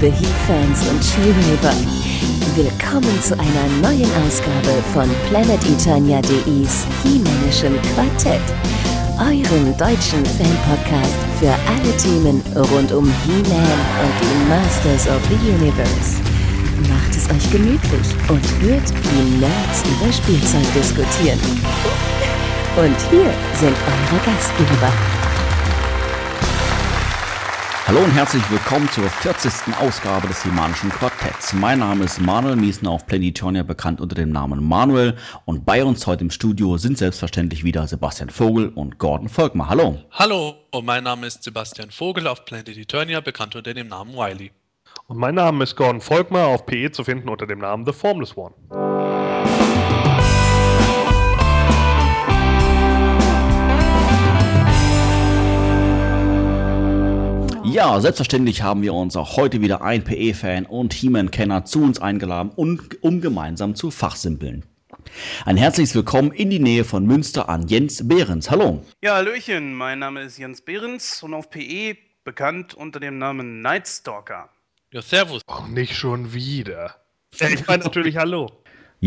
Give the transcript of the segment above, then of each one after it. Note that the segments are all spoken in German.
liebe He-Fans und She-Raver. Willkommen zu einer neuen Ausgabe von PlanetEternia.de's He-Manischen Quartett, eurem deutschen Fan-Podcast für alle Themen rund um He-Man und die Masters of the Universe. Macht es euch gemütlich und hört, wie Nerds über Spielzeug diskutieren. Und hier sind eure Gastgeber. Hallo und herzlich willkommen zur 40. Ausgabe des Himanischen Quartetts. Mein Name ist Manuel Miesner auf Planetonia, bekannt unter dem Namen Manuel. Und bei uns heute im Studio sind selbstverständlich wieder Sebastian Vogel und Gordon Volkmar. Hallo. Hallo, und mein Name ist Sebastian Vogel auf Planet Eternia, bekannt unter dem Namen Wiley. Und mein Name ist Gordon Volkmar, auf PE zu finden unter dem Namen The Formless One. Ja, selbstverständlich haben wir uns auch heute wieder ein PE-Fan und He-Man-Kenner zu uns eingeladen, um, um gemeinsam zu fachsimpeln. Ein herzliches Willkommen in die Nähe von Münster an Jens Behrens. Hallo. Ja, Hallöchen, mein Name ist Jens Behrens und auf PE bekannt unter dem Namen Nightstalker. Ja, servus. Oh, nicht schon wieder. Ich meine natürlich Hallo.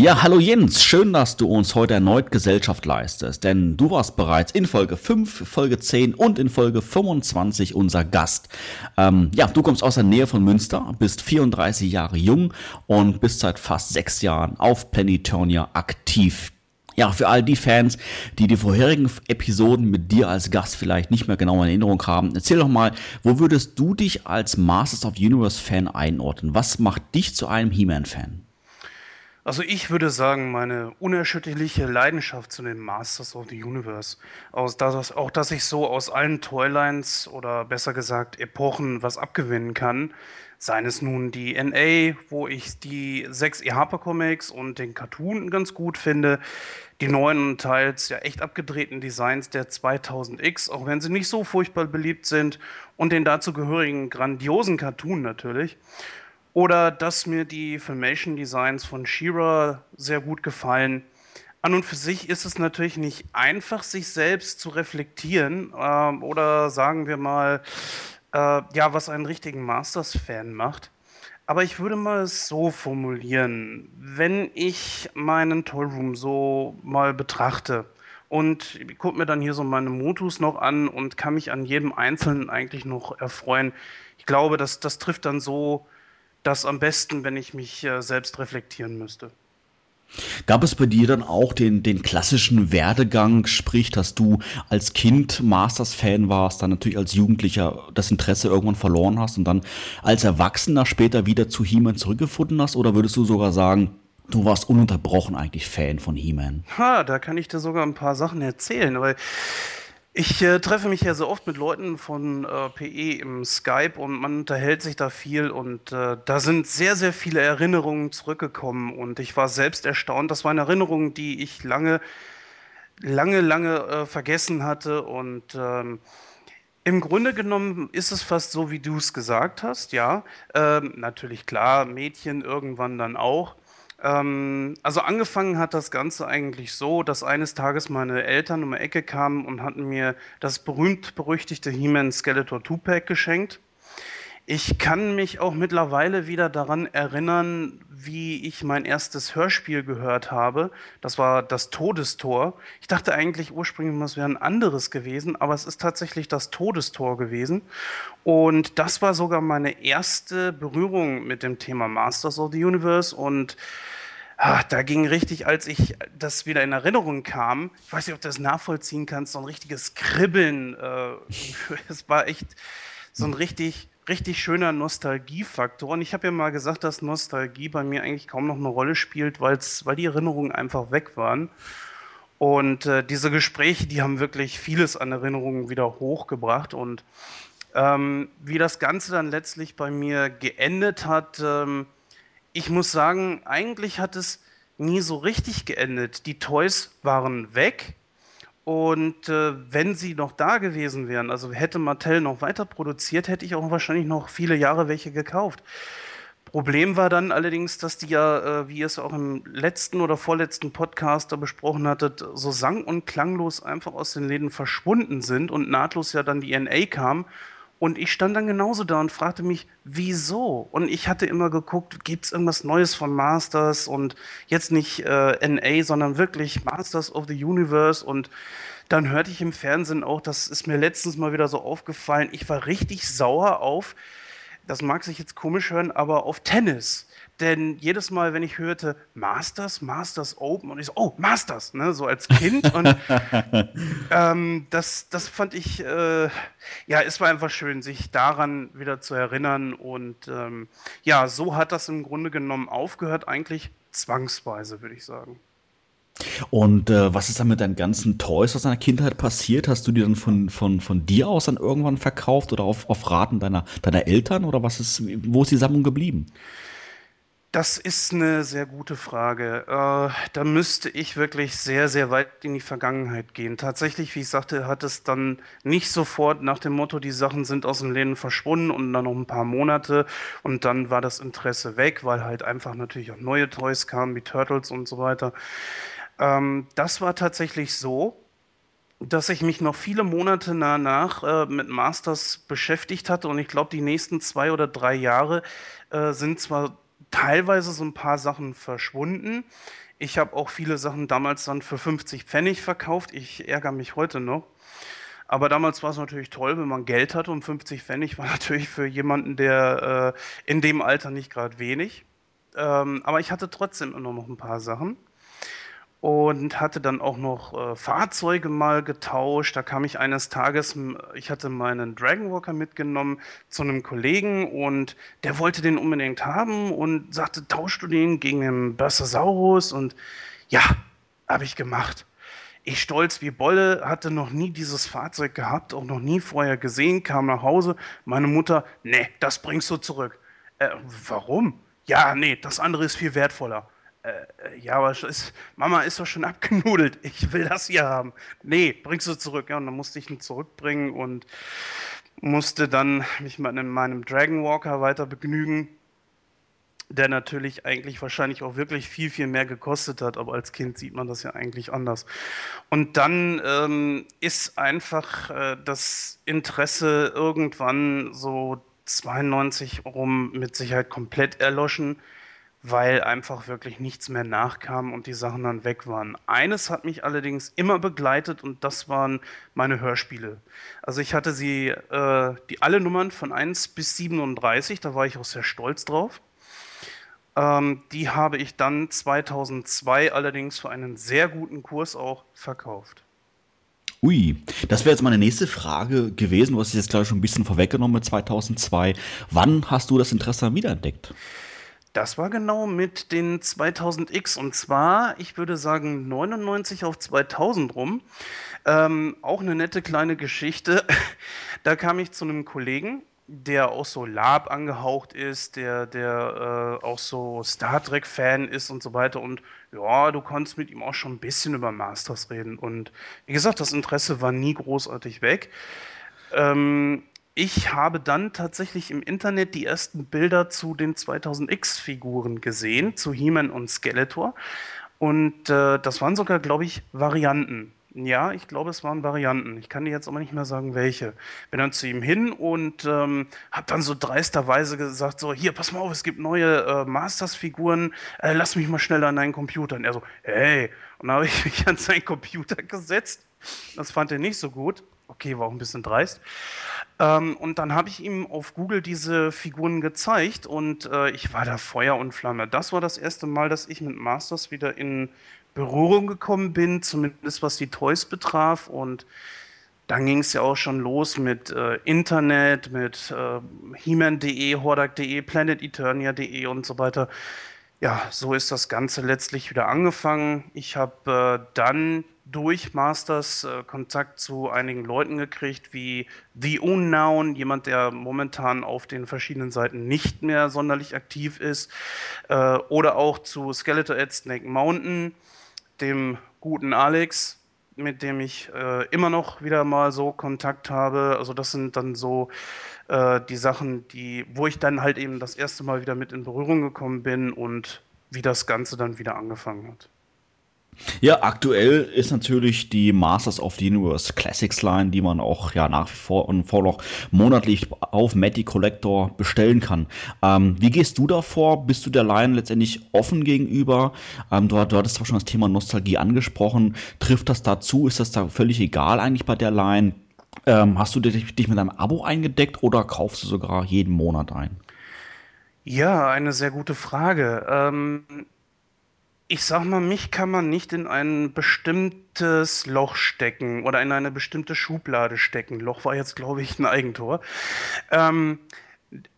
Ja, hallo Jens, schön, dass du uns heute erneut Gesellschaft leistest, denn du warst bereits in Folge 5, Folge 10 und in Folge 25 unser Gast. Ähm, ja, du kommst aus der Nähe von Münster, bist 34 Jahre jung und bist seit fast sechs Jahren auf Planetonia aktiv. Ja, für all die Fans, die die vorherigen Episoden mit dir als Gast vielleicht nicht mehr genau in Erinnerung haben, erzähl doch mal, wo würdest du dich als Masters of Universe Fan einordnen? Was macht dich zu einem He-Man-Fan? Also ich würde sagen, meine unerschütterliche Leidenschaft zu den Masters of the Universe, aus, dass, auch dass ich so aus allen Toylines oder besser gesagt Epochen was abgewinnen kann, seien es nun die NA, wo ich die sechs E. Harper Comics und den Cartoon ganz gut finde, die neuen teils ja echt abgedrehten Designs der 2000X, auch wenn sie nicht so furchtbar beliebt sind, und den dazugehörigen grandiosen Cartoon natürlich. Oder dass mir die Filmation Designs von Shira sehr gut gefallen. An und für sich ist es natürlich nicht einfach, sich selbst zu reflektieren äh, oder sagen wir mal, äh, ja, was einen richtigen Masters-Fan macht. Aber ich würde mal es so formulieren, wenn ich meinen Tollroom so mal betrachte und gucke mir dann hier so meine Motus noch an und kann mich an jedem Einzelnen eigentlich noch erfreuen. Ich glaube, das, das trifft dann so das am besten, wenn ich mich äh, selbst reflektieren müsste. Gab es bei dir dann auch den, den klassischen Werdegang, sprich, dass du als Kind Masters-Fan warst, dann natürlich als Jugendlicher das Interesse irgendwann verloren hast und dann als Erwachsener später wieder zu He-Man zurückgefunden hast? Oder würdest du sogar sagen, du warst ununterbrochen eigentlich Fan von He-Man? Ha, da kann ich dir sogar ein paar Sachen erzählen, weil ich äh, treffe mich ja so oft mit Leuten von äh, PE im Skype und man unterhält sich da viel und äh, da sind sehr, sehr viele Erinnerungen zurückgekommen und ich war selbst erstaunt. Das waren Erinnerungen, die ich lange, lange, lange äh, vergessen hatte und ähm, im Grunde genommen ist es fast so, wie du es gesagt hast, ja. Ähm, natürlich klar, Mädchen irgendwann dann auch. Ähm, also angefangen hat das Ganze eigentlich so, dass eines Tages meine Eltern um die Ecke kamen und hatten mir das berühmt-berüchtigte He-Man Skeletor 2-Pack geschenkt. Ich kann mich auch mittlerweile wieder daran erinnern, wie ich mein erstes Hörspiel gehört habe. Das war das Todestor. Ich dachte eigentlich ursprünglich, es wäre ein anderes gewesen, aber es ist tatsächlich das Todestor gewesen. Und das war sogar meine erste Berührung mit dem Thema Masters of the Universe. Und ach, da ging richtig, als ich das wieder in Erinnerung kam, ich weiß nicht, ob du das nachvollziehen kannst, so ein richtiges Kribbeln. Äh, es war echt so ein richtig richtig schöner Nostalgiefaktor. Und ich habe ja mal gesagt, dass Nostalgie bei mir eigentlich kaum noch eine Rolle spielt, weil's, weil die Erinnerungen einfach weg waren. Und äh, diese Gespräche, die haben wirklich vieles an Erinnerungen wieder hochgebracht. Und ähm, wie das Ganze dann letztlich bei mir geendet hat, ähm, ich muss sagen, eigentlich hat es nie so richtig geendet. Die Toys waren weg und äh, wenn sie noch da gewesen wären, also hätte Mattel noch weiter produziert, hätte ich auch wahrscheinlich noch viele Jahre welche gekauft. Problem war dann allerdings, dass die ja, äh, wie ihr es auch im letzten oder vorletzten Podcast da besprochen hattet, so sang- und klanglos einfach aus den Läden verschwunden sind und nahtlos ja dann die NA kam Und ich stand dann genauso da und fragte mich, wieso? Und ich hatte immer geguckt, gibt es irgendwas Neues von Masters und jetzt nicht äh, NA, sondern wirklich Masters of the Universe. Und dann hörte ich im Fernsehen auch, das ist mir letztens mal wieder so aufgefallen, ich war richtig sauer auf, das mag sich jetzt komisch hören, aber auf Tennis. Denn jedes Mal, wenn ich hörte Masters, Masters Open und ich so, oh, Masters, ne, so als Kind. Und ähm, das, das fand ich, äh, ja, es war einfach schön, sich daran wieder zu erinnern. Und ähm, ja, so hat das im Grunde genommen aufgehört, eigentlich zwangsweise, würde ich sagen. Und äh, was ist dann mit deinen ganzen Toys aus deiner Kindheit passiert? Hast du die dann von, von, von dir aus dann irgendwann verkauft oder auf, auf Raten deiner, deiner Eltern? Oder was ist, wo ist die Sammlung geblieben? Das ist eine sehr gute Frage. Äh, da müsste ich wirklich sehr, sehr weit in die Vergangenheit gehen. Tatsächlich, wie ich sagte, hat es dann nicht sofort nach dem Motto, die Sachen sind aus den Läden verschwunden und dann noch ein paar Monate und dann war das Interesse weg, weil halt einfach natürlich auch neue Toys kamen, wie Turtles und so weiter. Ähm, das war tatsächlich so, dass ich mich noch viele Monate danach äh, mit Masters beschäftigt hatte und ich glaube, die nächsten zwei oder drei Jahre äh, sind zwar teilweise so ein paar Sachen verschwunden. Ich habe auch viele Sachen damals dann für 50 Pfennig verkauft. Ich ärgere mich heute noch. Aber damals war es natürlich toll, wenn man Geld hatte und 50 Pfennig war natürlich für jemanden, der äh, in dem Alter nicht gerade wenig. Ähm, aber ich hatte trotzdem immer noch ein paar Sachen und hatte dann auch noch äh, Fahrzeuge mal getauscht. Da kam ich eines Tages, ich hatte meinen Dragonwalker mitgenommen zu einem Kollegen und der wollte den unbedingt haben und sagte, tauschst du den gegen den Bersasaurus? Und ja, habe ich gemacht. Ich stolz wie Bolle, hatte noch nie dieses Fahrzeug gehabt, auch noch nie vorher gesehen, kam nach Hause. Meine Mutter, nee, das bringst du zurück. Äh, warum? Ja, nee, das andere ist viel wertvoller. Äh, ja, aber ist, Mama ist doch schon abgenudelt. Ich will das hier haben. Nee, bringst du zurück. Ja, und dann musste ich ihn zurückbringen und musste dann mich mit meinem Dragon Walker weiter begnügen, der natürlich eigentlich wahrscheinlich auch wirklich viel, viel mehr gekostet hat, aber als Kind sieht man das ja eigentlich anders. Und dann ähm, ist einfach äh, das Interesse irgendwann so 92 rum mit Sicherheit komplett erloschen weil einfach wirklich nichts mehr nachkam und die Sachen dann weg waren. Eines hat mich allerdings immer begleitet und das waren meine Hörspiele. Also ich hatte sie, äh, die alle Nummern von 1 bis 37, da war ich auch sehr stolz drauf. Ähm, die habe ich dann 2002 allerdings für einen sehr guten Kurs auch verkauft. Ui, das wäre jetzt meine nächste Frage gewesen. Hast es jetzt, glaube ich, schon ein bisschen vorweggenommen mit 2002. Wann hast du das Interesse wiederentdeckt? Das war genau mit den 2000X und zwar, ich würde sagen 99 auf 2000 rum. Ähm, auch eine nette kleine Geschichte. Da kam ich zu einem Kollegen, der auch so Lab angehaucht ist, der, der äh, auch so Star Trek-Fan ist und so weiter. Und ja, du konntest mit ihm auch schon ein bisschen über Masters reden. Und wie gesagt, das Interesse war nie großartig weg. Ähm, ich habe dann tatsächlich im Internet die ersten Bilder zu den 2000X-Figuren gesehen, zu He-Man und Skeletor. Und äh, das waren sogar, glaube ich, Varianten. Ja, ich glaube, es waren Varianten. Ich kann dir jetzt aber nicht mehr sagen, welche. Bin dann zu ihm hin und ähm, habe dann so dreisterweise gesagt: So, hier, pass mal auf, es gibt neue äh, Masters-Figuren. Äh, lass mich mal schnell an deinen Computer. Und er so: Hey. Und dann habe ich mich an seinen Computer gesetzt. Das fand er nicht so gut. Okay, war auch ein bisschen dreist. Ähm, und dann habe ich ihm auf Google diese Figuren gezeigt und äh, ich war da Feuer und Flamme. Das war das erste Mal, dass ich mit Masters wieder in Berührung gekommen bin, zumindest was die Toys betraf. Und dann ging es ja auch schon los mit äh, Internet, mit äh, He-Man.de, Hordak.de, PlanetEternia.de und so weiter. Ja, so ist das Ganze letztlich wieder angefangen. Ich habe äh, dann durch Masters äh, Kontakt zu einigen Leuten gekriegt, wie The Unknown, jemand, der momentan auf den verschiedenen Seiten nicht mehr sonderlich aktiv ist, äh, oder auch zu Skeletor at Snake Mountain, dem guten Alex, mit dem ich äh, immer noch wieder mal so Kontakt habe. Also das sind dann so äh, die Sachen, die, wo ich dann halt eben das erste Mal wieder mit in Berührung gekommen bin und wie das Ganze dann wieder angefangen hat. Ja, aktuell ist natürlich die Masters of the Universe Classics Line, die man auch ja nach wie vor und vor noch monatlich auf Matty Collector bestellen kann. Ähm, wie gehst du davor? Bist du der Line letztendlich offen gegenüber? Ähm, du, du hattest zwar schon das Thema Nostalgie angesprochen. Trifft das dazu? Ist das da völlig egal eigentlich bei der Line? Ähm, hast du dich, dich mit einem Abo eingedeckt oder kaufst du sogar jeden Monat ein? Ja, eine sehr gute Frage. Ähm, ich sag mal, mich kann man nicht in ein bestimmtes Loch stecken oder in eine bestimmte Schublade stecken. Loch war jetzt, glaube ich, ein Eigentor. Ähm,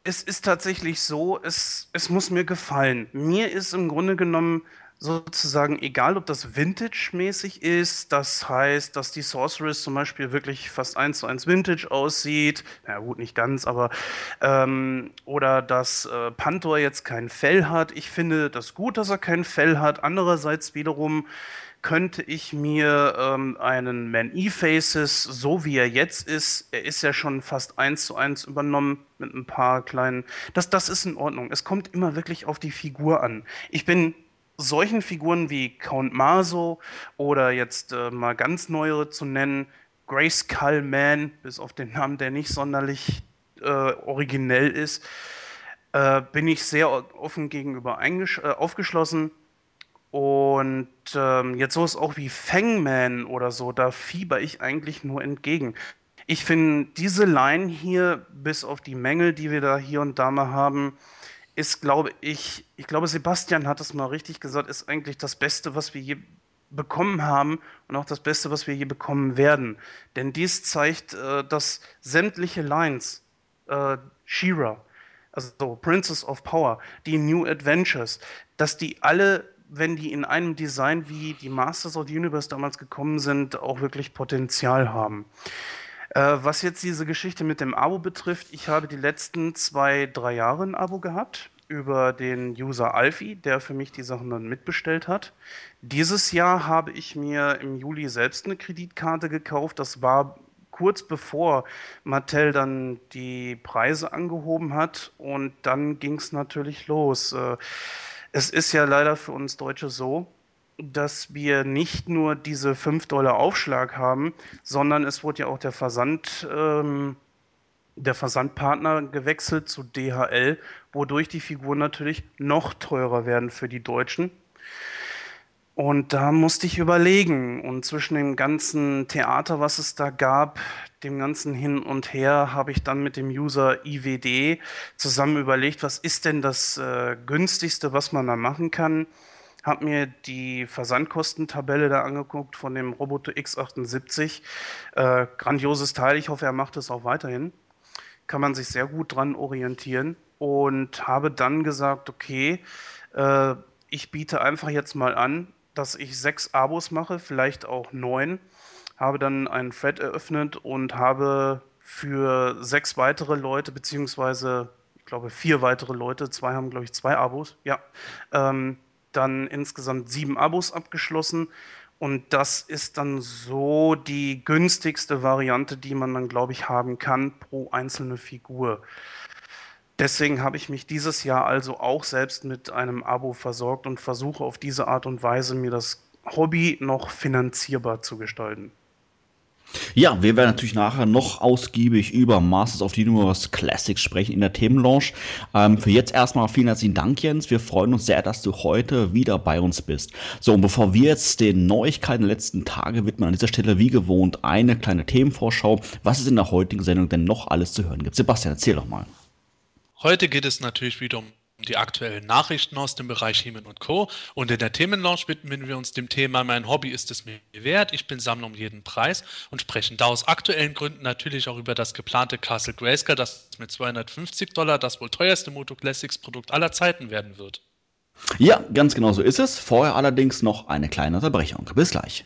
es ist tatsächlich so, es, es muss mir gefallen. Mir ist im Grunde genommen sozusagen egal, ob das Vintage-mäßig ist, das heißt, dass die Sorceress zum Beispiel wirklich fast eins zu eins Vintage aussieht, na gut, nicht ganz, aber ähm, oder dass äh, Panther jetzt kein Fell hat. Ich finde das gut, dass er kein Fell hat. Andererseits wiederum könnte ich mir ähm, einen Man E-Faces, so wie er jetzt ist, er ist ja schon fast eins zu eins übernommen mit ein paar kleinen, das, das ist in Ordnung. Es kommt immer wirklich auf die Figur an. Ich bin solchen Figuren wie Count Maso oder jetzt äh, mal ganz neuere zu nennen, Grace Cull Man, bis auf den Namen, der nicht sonderlich äh, originell ist, äh, bin ich sehr offen gegenüber äh, aufgeschlossen. Und ähm, jetzt so ist auch wie Fangman oder so, da fieber ich eigentlich nur entgegen. Ich finde diese Line hier, bis auf die Mängel, die wir da hier und da mal haben, ist, glaube ich, ich glaube, Sebastian hat es mal richtig gesagt, ist eigentlich das Beste, was wir je bekommen haben und auch das Beste, was wir je bekommen werden. Denn dies zeigt, äh, dass sämtliche Lines, äh, She-Ra, also Princess of Power, die New Adventures, dass die alle, wenn die in einem Design wie die Masters of the Universe damals gekommen sind, auch wirklich Potenzial haben. Äh, was jetzt diese Geschichte mit dem Abo betrifft, ich habe die letzten zwei, drei Jahre ein Abo gehabt über den User Alfie, der für mich die Sachen dann mitbestellt hat. Dieses Jahr habe ich mir im Juli selbst eine Kreditkarte gekauft. Das war kurz bevor Mattel dann die Preise angehoben hat und dann ging es natürlich los. Äh, es ist ja leider für uns Deutsche so, dass wir nicht nur diese 5 Dollar Aufschlag haben, sondern es wurde ja auch der Versand, ähm, der Versandpartner gewechselt zu DHL, wodurch die Figuren natürlich noch teurer werden für die Deutschen. Und da musste ich überlegen. Und zwischen dem ganzen Theater, was es da gab, dem ganzen Hin und Her, habe ich dann mit dem User IWD zusammen überlegt, was ist denn das äh, günstigste, was man da machen kann habe mir die Versandkostentabelle da angeguckt von dem Roboter X78. Äh, grandioses Teil, ich hoffe, er macht es auch weiterhin. Kann man sich sehr gut dran orientieren und habe dann gesagt, okay, äh, ich biete einfach jetzt mal an, dass ich sechs Abos mache, vielleicht auch neun. Habe dann einen Thread eröffnet und habe für sechs weitere Leute, beziehungsweise ich glaube vier weitere Leute, zwei haben glaube ich zwei Abos, ja, ähm, dann insgesamt sieben Abos abgeschlossen. Und das ist dann so die günstigste Variante, die man dann, glaube ich, haben kann pro einzelne Figur. Deswegen habe ich mich dieses Jahr also auch selbst mit einem Abo versorgt und versuche auf diese Art und Weise mir das Hobby noch finanzierbar zu gestalten. Ja, wir werden natürlich nachher noch ausgiebig über Masters of the Universe Classics sprechen in der Themenlaunch. Ähm, für jetzt erstmal vielen herzlichen Dank, Jens. Wir freuen uns sehr, dass du heute wieder bei uns bist. So, und bevor wir jetzt den Neuigkeiten der letzten Tage widmen, an dieser Stelle wie gewohnt eine kleine Themenvorschau, was es in der heutigen Sendung denn noch alles zu hören gibt. Sebastian, erzähl doch mal. Heute geht es natürlich wieder um die aktuellen Nachrichten aus dem Bereich Hemen und Co. Und in der Themenlaunch widmen wir uns dem Thema Mein Hobby ist es mir wert. Ich bin Sammler um jeden Preis und sprechen da aus aktuellen Gründen natürlich auch über das geplante Castle Grayscale, das mit 250 Dollar das wohl teuerste Moto Classics Produkt aller Zeiten werden wird. Ja, ganz genau so ist es. Vorher allerdings noch eine kleine Unterbrechung. Bis gleich.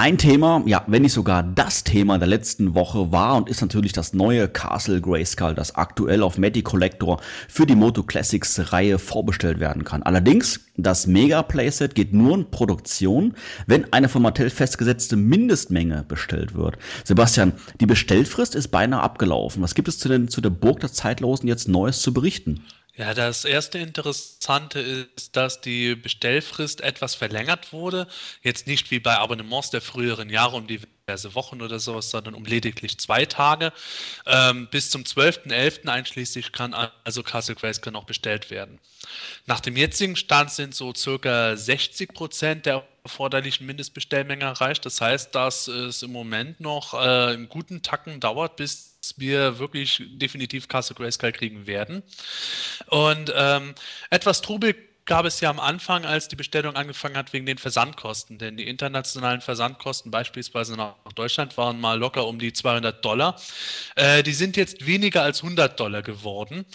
Ein Thema, ja, wenn nicht sogar das Thema der letzten Woche war und ist natürlich das neue Castle Grayskull, das aktuell auf Meti Collector für die Moto Classics Reihe vorbestellt werden kann. Allerdings, das Mega Playset geht nur in Produktion, wenn eine von Mattel festgesetzte Mindestmenge bestellt wird. Sebastian, die Bestellfrist ist beinahe abgelaufen. Was gibt es zu, den, zu der Burg der Zeitlosen jetzt Neues zu berichten? Ja, das erste Interessante ist, dass die Bestellfrist etwas verlängert wurde. Jetzt nicht wie bei Abonnements der früheren Jahre um diverse Wochen oder sowas, sondern um lediglich zwei Tage. Ähm, bis zum 12.11. einschließlich kann also Castle Grayskull noch bestellt werden. Nach dem jetzigen Stand sind so circa 60 Prozent der erforderlichen Mindestbestellmenge erreicht. Das heißt, dass es im Moment noch äh, einen guten Tacken dauert, bis wir wirklich definitiv Castle Grayskull kriegen werden. Und ähm, etwas Trubel gab es ja am Anfang, als die Bestellung angefangen hat, wegen den Versandkosten. Denn die internationalen Versandkosten, beispielsweise nach Deutschland, waren mal locker um die 200 Dollar. Äh, die sind jetzt weniger als 100 Dollar geworden.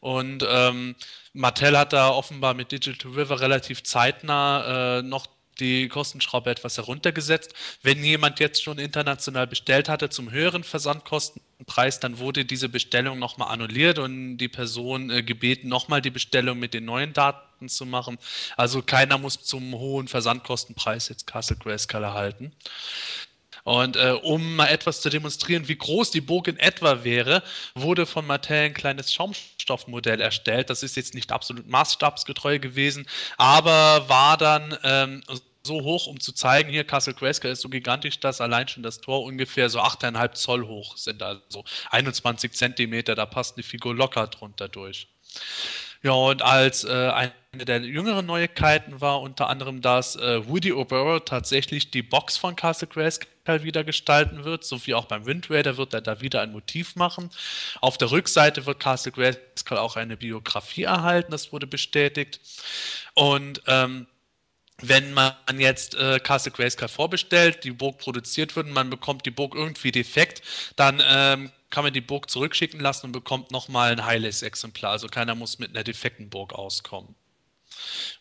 Und ähm, Mattel hat da offenbar mit Digital River relativ zeitnah äh, noch die Kostenschraube etwas heruntergesetzt. Wenn jemand jetzt schon international bestellt hatte zum höheren Versandkostenpreis, dann wurde diese Bestellung nochmal annulliert und die Person äh, gebeten, nochmal die Bestellung mit den neuen Daten zu machen. Also keiner muss zum hohen Versandkostenpreis jetzt Castle Grayskull erhalten. Und äh, um mal etwas zu demonstrieren, wie groß die Burg in etwa wäre, wurde von Mattel ein kleines Schaumstoffmodell erstellt. Das ist jetzt nicht absolut maßstabsgetreu gewesen, aber war dann ähm, so hoch, um zu zeigen, hier Castle Grayskull ist so gigantisch, dass allein schon das Tor ungefähr so 8,5 Zoll hoch sind, also 21 Zentimeter, da passt eine Figur locker drunter durch. Ja, und als äh, eine der jüngeren Neuigkeiten war unter anderem, dass äh, Woody O'Burrow tatsächlich die Box von Castle Grayskull wieder gestalten wird, so wie auch beim Wind Raider wird er da wieder ein Motiv machen. Auf der Rückseite wird Castle Grayskull auch eine Biografie erhalten, das wurde bestätigt. Und ähm, wenn man jetzt äh, Castle Grayskull vorbestellt, die Burg produziert wird und man bekommt die Burg irgendwie defekt, dann ähm, kann man die Burg zurückschicken lassen und bekommt nochmal ein heiles Exemplar. Also keiner muss mit einer defekten Burg auskommen.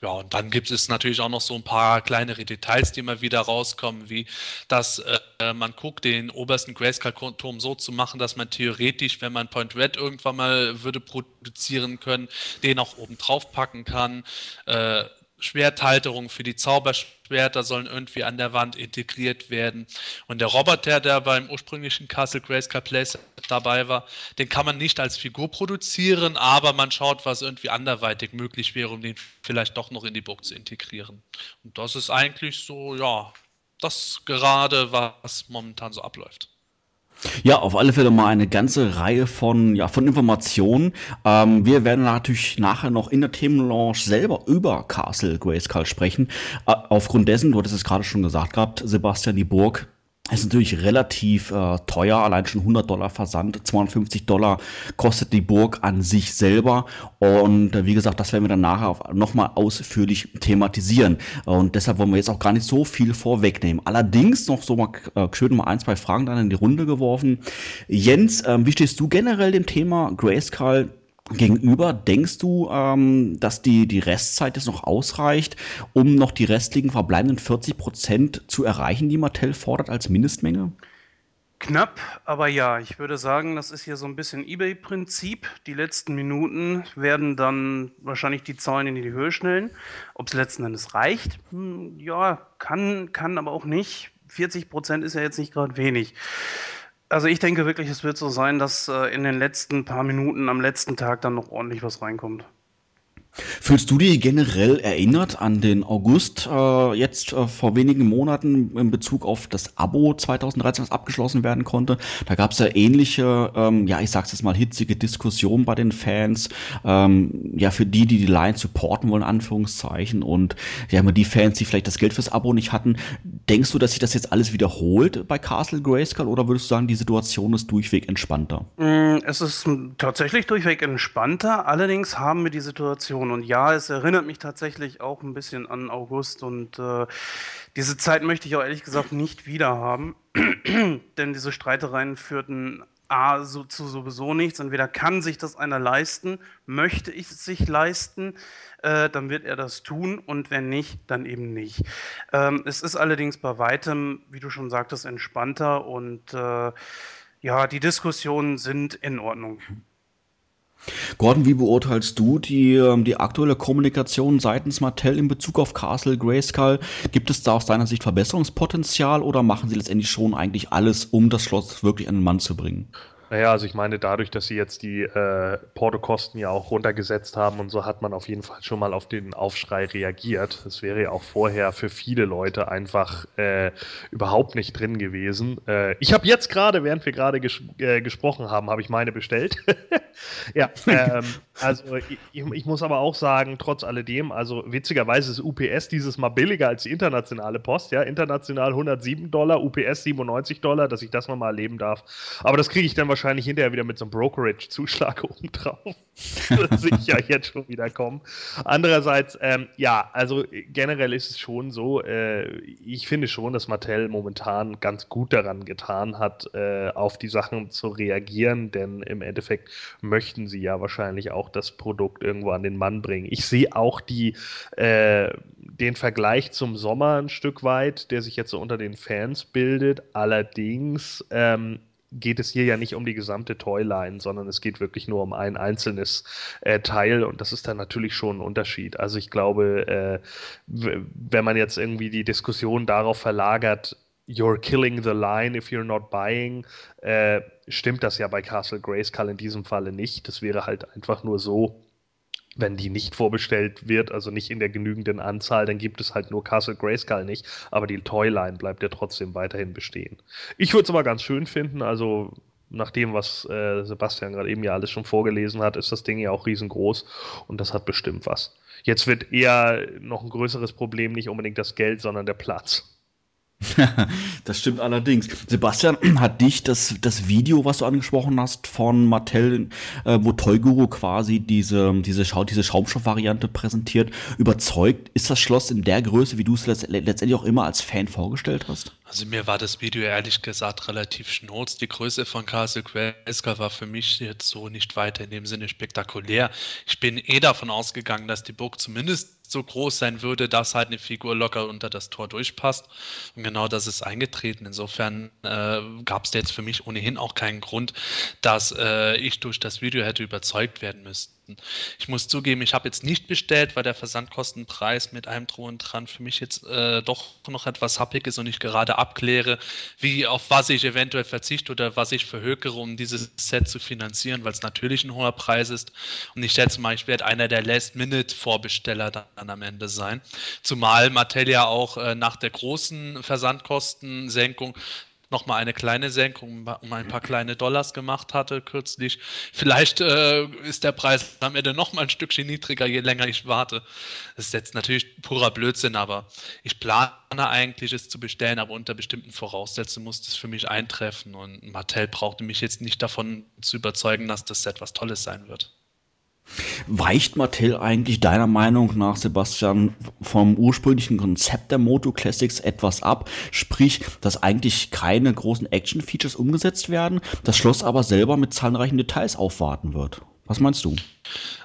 Ja, und dann gibt es natürlich auch noch so ein paar kleinere Details, die immer wieder rauskommen, wie dass äh, man guckt, den obersten Grayskull-Turm so zu machen, dass man theoretisch, wenn man Point Red irgendwann mal würde produzieren können, den auch oben drauf packen kann. Äh, Schwerthalterung für die Zauberschwerter sollen irgendwie an der Wand integriert werden. Und der Roboter, der beim ursprünglichen Castle Grayskull Playset dabei war, den kann man nicht als Figur produzieren, aber man schaut, was irgendwie anderweitig möglich wäre, um den vielleicht doch noch in die Burg zu integrieren. Und das ist eigentlich so, ja, das gerade, was momentan so abläuft. Ja, auf alle Fälle mal eine ganze Reihe von, ja, von Informationen. Ähm, wir werden natürlich nachher noch in der Themenlaunch selber über Castle Grayskull sprechen. Äh, aufgrund dessen, du hattest es gerade schon gesagt gehabt, Sebastian, die Burg ist natürlich relativ äh, teuer, allein schon 100 Dollar Versand, 250 Dollar kostet die Burg an sich selber und äh, wie gesagt, das werden wir dann nachher nochmal ausführlich thematisieren und deshalb wollen wir jetzt auch gar nicht so viel vorwegnehmen. Allerdings noch so mal äh, schön mal ein, zwei Fragen dann in die Runde geworfen. Jens, äh, wie stehst du generell dem Thema Grayskull gegenüber. Denkst du, ähm, dass die, die Restzeit jetzt noch ausreicht, um noch die restlichen verbleibenden 40 Prozent zu erreichen, die Mattel fordert als Mindestmenge? Knapp, aber ja, ich würde sagen, das ist hier so ein bisschen eBay-Prinzip. Die letzten Minuten werden dann wahrscheinlich die Zahlen in die Höhe schnellen. Ob es letzten Endes reicht, hm, ja, kann, kann aber auch nicht. 40 Prozent ist ja jetzt nicht gerade wenig. Also ich denke wirklich, es wird so sein, dass äh, in den letzten paar Minuten am letzten Tag dann noch ordentlich was reinkommt. Fühlst du dich generell erinnert an den August, äh, jetzt äh, vor wenigen Monaten in Bezug auf das Abo 2013, was abgeschlossen werden konnte? Da gab es ja ähnliche, ähm, ja, ich sag's jetzt mal, hitzige Diskussionen bei den Fans, ähm, ja, für die, die die Line supporten wollen, Anführungszeichen, und ja, immer die Fans, die vielleicht das Geld fürs Abo nicht hatten. Denkst du, dass sich das jetzt alles wiederholt bei Castle Grayskull oder würdest du sagen, die Situation ist durchweg entspannter? Mm, Es ist tatsächlich durchweg entspannter, allerdings haben wir die Situation und ja, es erinnert mich tatsächlich auch ein bisschen an August und äh, diese Zeit möchte ich auch ehrlich gesagt nicht wieder haben, denn diese Streitereien führten A, so, zu sowieso nichts. Entweder kann sich das einer leisten, möchte ich es sich leisten, äh, dann wird er das tun und wenn nicht, dann eben nicht. Ähm, es ist allerdings bei weitem, wie du schon sagtest, entspannter und äh, ja, die Diskussionen sind in Ordnung. Gordon, wie beurteilst du die, ähm, die aktuelle Kommunikation seitens Mattel in Bezug auf Castle Grayskull? Gibt es da aus deiner Sicht Verbesserungspotenzial oder machen sie letztendlich schon eigentlich alles, um das Schloss wirklich an den Mann zu bringen? Naja, also ich meine, dadurch, dass sie jetzt die äh, Portokosten ja auch runtergesetzt haben und so, hat man auf jeden Fall schon mal auf den Aufschrei reagiert. Das wäre ja auch vorher für viele Leute einfach äh, überhaupt nicht drin gewesen. Äh, ich habe jetzt gerade, während wir gerade ges äh, gesprochen haben, habe ich meine bestellt. ja, ähm, also ich, ich muss aber auch sagen, trotz alledem, also witzigerweise ist UPS dieses Mal billiger als die internationale Post. Ja, international 107 Dollar, UPS 97 Dollar, dass ich das nochmal erleben darf. Aber das kriege ich dann wahrscheinlich hinterher wieder mit so einem Brokerage-Zuschlag obendrauf. das sehe ich ja jetzt schon wieder kommen. Andererseits, ähm, ja, also generell ist es schon so, äh, ich finde schon, dass Mattel momentan ganz gut daran getan hat, äh, auf die Sachen zu reagieren, denn im Endeffekt möchten sie ja wahrscheinlich auch das Produkt irgendwo an den Mann bringen. Ich sehe auch die, äh, den Vergleich zum Sommer ein Stück weit, der sich jetzt so unter den Fans bildet. Allerdings ähm, geht es hier ja nicht um die gesamte Toyline, sondern es geht wirklich nur um ein einzelnes äh, Teil und das ist dann natürlich schon ein Unterschied. Also ich glaube, äh, wenn man jetzt irgendwie die Diskussion darauf verlagert, you're killing the line if you're not buying, äh, stimmt das ja bei Castle Grayskull in diesem Falle nicht. Das wäre halt einfach nur so, wenn die nicht vorbestellt wird, also nicht in der genügenden Anzahl, dann gibt es halt nur Castle Grayskull nicht, aber die Toyline bleibt ja trotzdem weiterhin bestehen. Ich würde es aber ganz schön finden, also nach dem, was äh, Sebastian gerade eben ja alles schon vorgelesen hat, ist das Ding ja auch riesengroß und das hat bestimmt was. Jetzt wird eher noch ein größeres Problem nicht unbedingt das Geld, sondern der Platz. das stimmt allerdings. Sebastian, hat dich das, das Video, was du angesprochen hast, von Mattel, äh, wo Toyguru quasi diese, diese, Schau diese Schaumstoffvariante präsentiert, überzeugt? Ist das Schloss in der Größe, wie du es letztendlich auch immer als Fan vorgestellt hast? Also mir war das Video ehrlich gesagt relativ schnurz. Die Größe von Castle Grayskull war für mich jetzt so nicht weiter in dem Sinne spektakulär. Ich bin eh davon ausgegangen, dass die Burg zumindest so groß sein würde, dass halt eine Figur locker unter das Tor durchpasst. Und genau das ist eingetreten. Insofern äh, gab es jetzt für mich ohnehin auch keinen Grund, dass äh, ich durch das Video hätte überzeugt werden müssen. Ich muss zugeben, ich habe jetzt nicht bestellt, weil der Versandkostenpreis mit einem Drohen dran für mich jetzt äh, doch noch etwas happig ist und ich gerade abkläre, wie auf was ich eventuell verzichte oder was ich verhökere, um dieses Set zu finanzieren, weil es natürlich ein hoher Preis ist. Und ich schätze mal, ich werde einer der Last-Minute-Vorbesteller dann am Ende sein. Zumal Mattel ja auch äh, nach der großen Versandkostensenkung nochmal eine kleine Senkung um ein paar kleine Dollars gemacht hatte kürzlich. Vielleicht äh, ist der Preis am Ende nochmal ein Stückchen niedriger, je länger ich warte. Das ist jetzt natürlich purer Blödsinn, aber ich plane eigentlich es zu bestellen, aber unter bestimmten Voraussetzungen muss das für mich eintreffen und Mattel brauchte mich jetzt nicht davon zu überzeugen, dass das etwas Tolles sein wird. Weicht Mattel eigentlich deiner Meinung nach, Sebastian, vom ursprünglichen Konzept der Moto Classics etwas ab? Sprich, dass eigentlich keine großen Action-Features umgesetzt werden, das Schloss aber selber mit zahlreichen Details aufwarten wird. Was meinst du?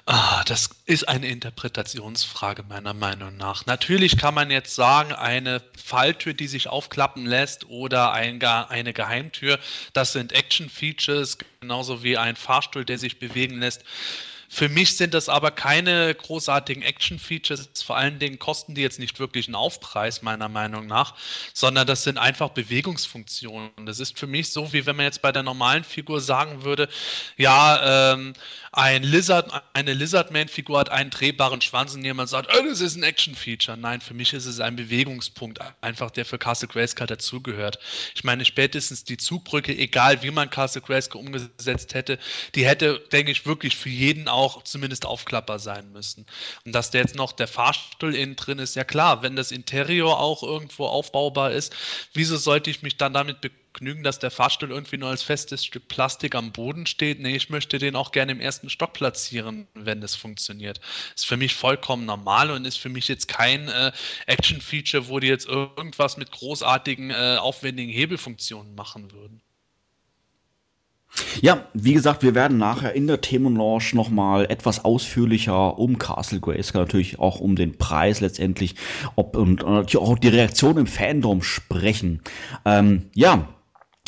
Ah, das ist eine Interpretationsfrage meiner Meinung nach. Natürlich kann man jetzt sagen, eine Falltür, die sich aufklappen lässt oder ein, eine Geheimtür, das sind Action-Features, genauso wie ein Fahrstuhl, der sich bewegen lässt. Für mich sind das aber keine großartigen Action-Features. Vor allen Dingen kosten die jetzt nicht wirklich einen Aufpreis, meiner Meinung nach, sondern das sind einfach Bewegungsfunktionen. Das ist für mich so, wie wenn man jetzt bei der normalen Figur sagen würde, ja, ähm, ein Lizard, eine Lizardman-Figur hat einen drehbaren Schwanz und jemand sagt, oh, das ist ein Action-Feature. Nein, für mich ist es ein Bewegungspunkt, einfach der für Castle Grayskull dazugehört. Ich meine, spätestens die Zugbrücke, egal wie man Castle Grayskull umgesetzt hätte, die hätte, denke ich, wirklich für jeden auch zumindest aufklappbar sein müssen. Und dass der jetzt noch der Fahrstuhl innen drin ist, ja klar, wenn das Interior auch irgendwo aufbaubar ist, wieso sollte ich mich dann damit bekommen? Genügen, dass der Fahrstuhl irgendwie nur als festes Stück Plastik am Boden steht. Nee, ich möchte den auch gerne im ersten Stock platzieren, wenn es funktioniert. Ist für mich vollkommen normal und ist für mich jetzt kein äh, Action-Feature, wo die jetzt irgendwas mit großartigen, äh, aufwendigen Hebelfunktionen machen würden. Ja, wie gesagt, wir werden nachher in der Themenlaunch nochmal etwas ausführlicher um Castle Grayskull, natürlich auch um den Preis letztendlich ob, und natürlich auch die Reaktion im Fandom sprechen. Ähm, ja,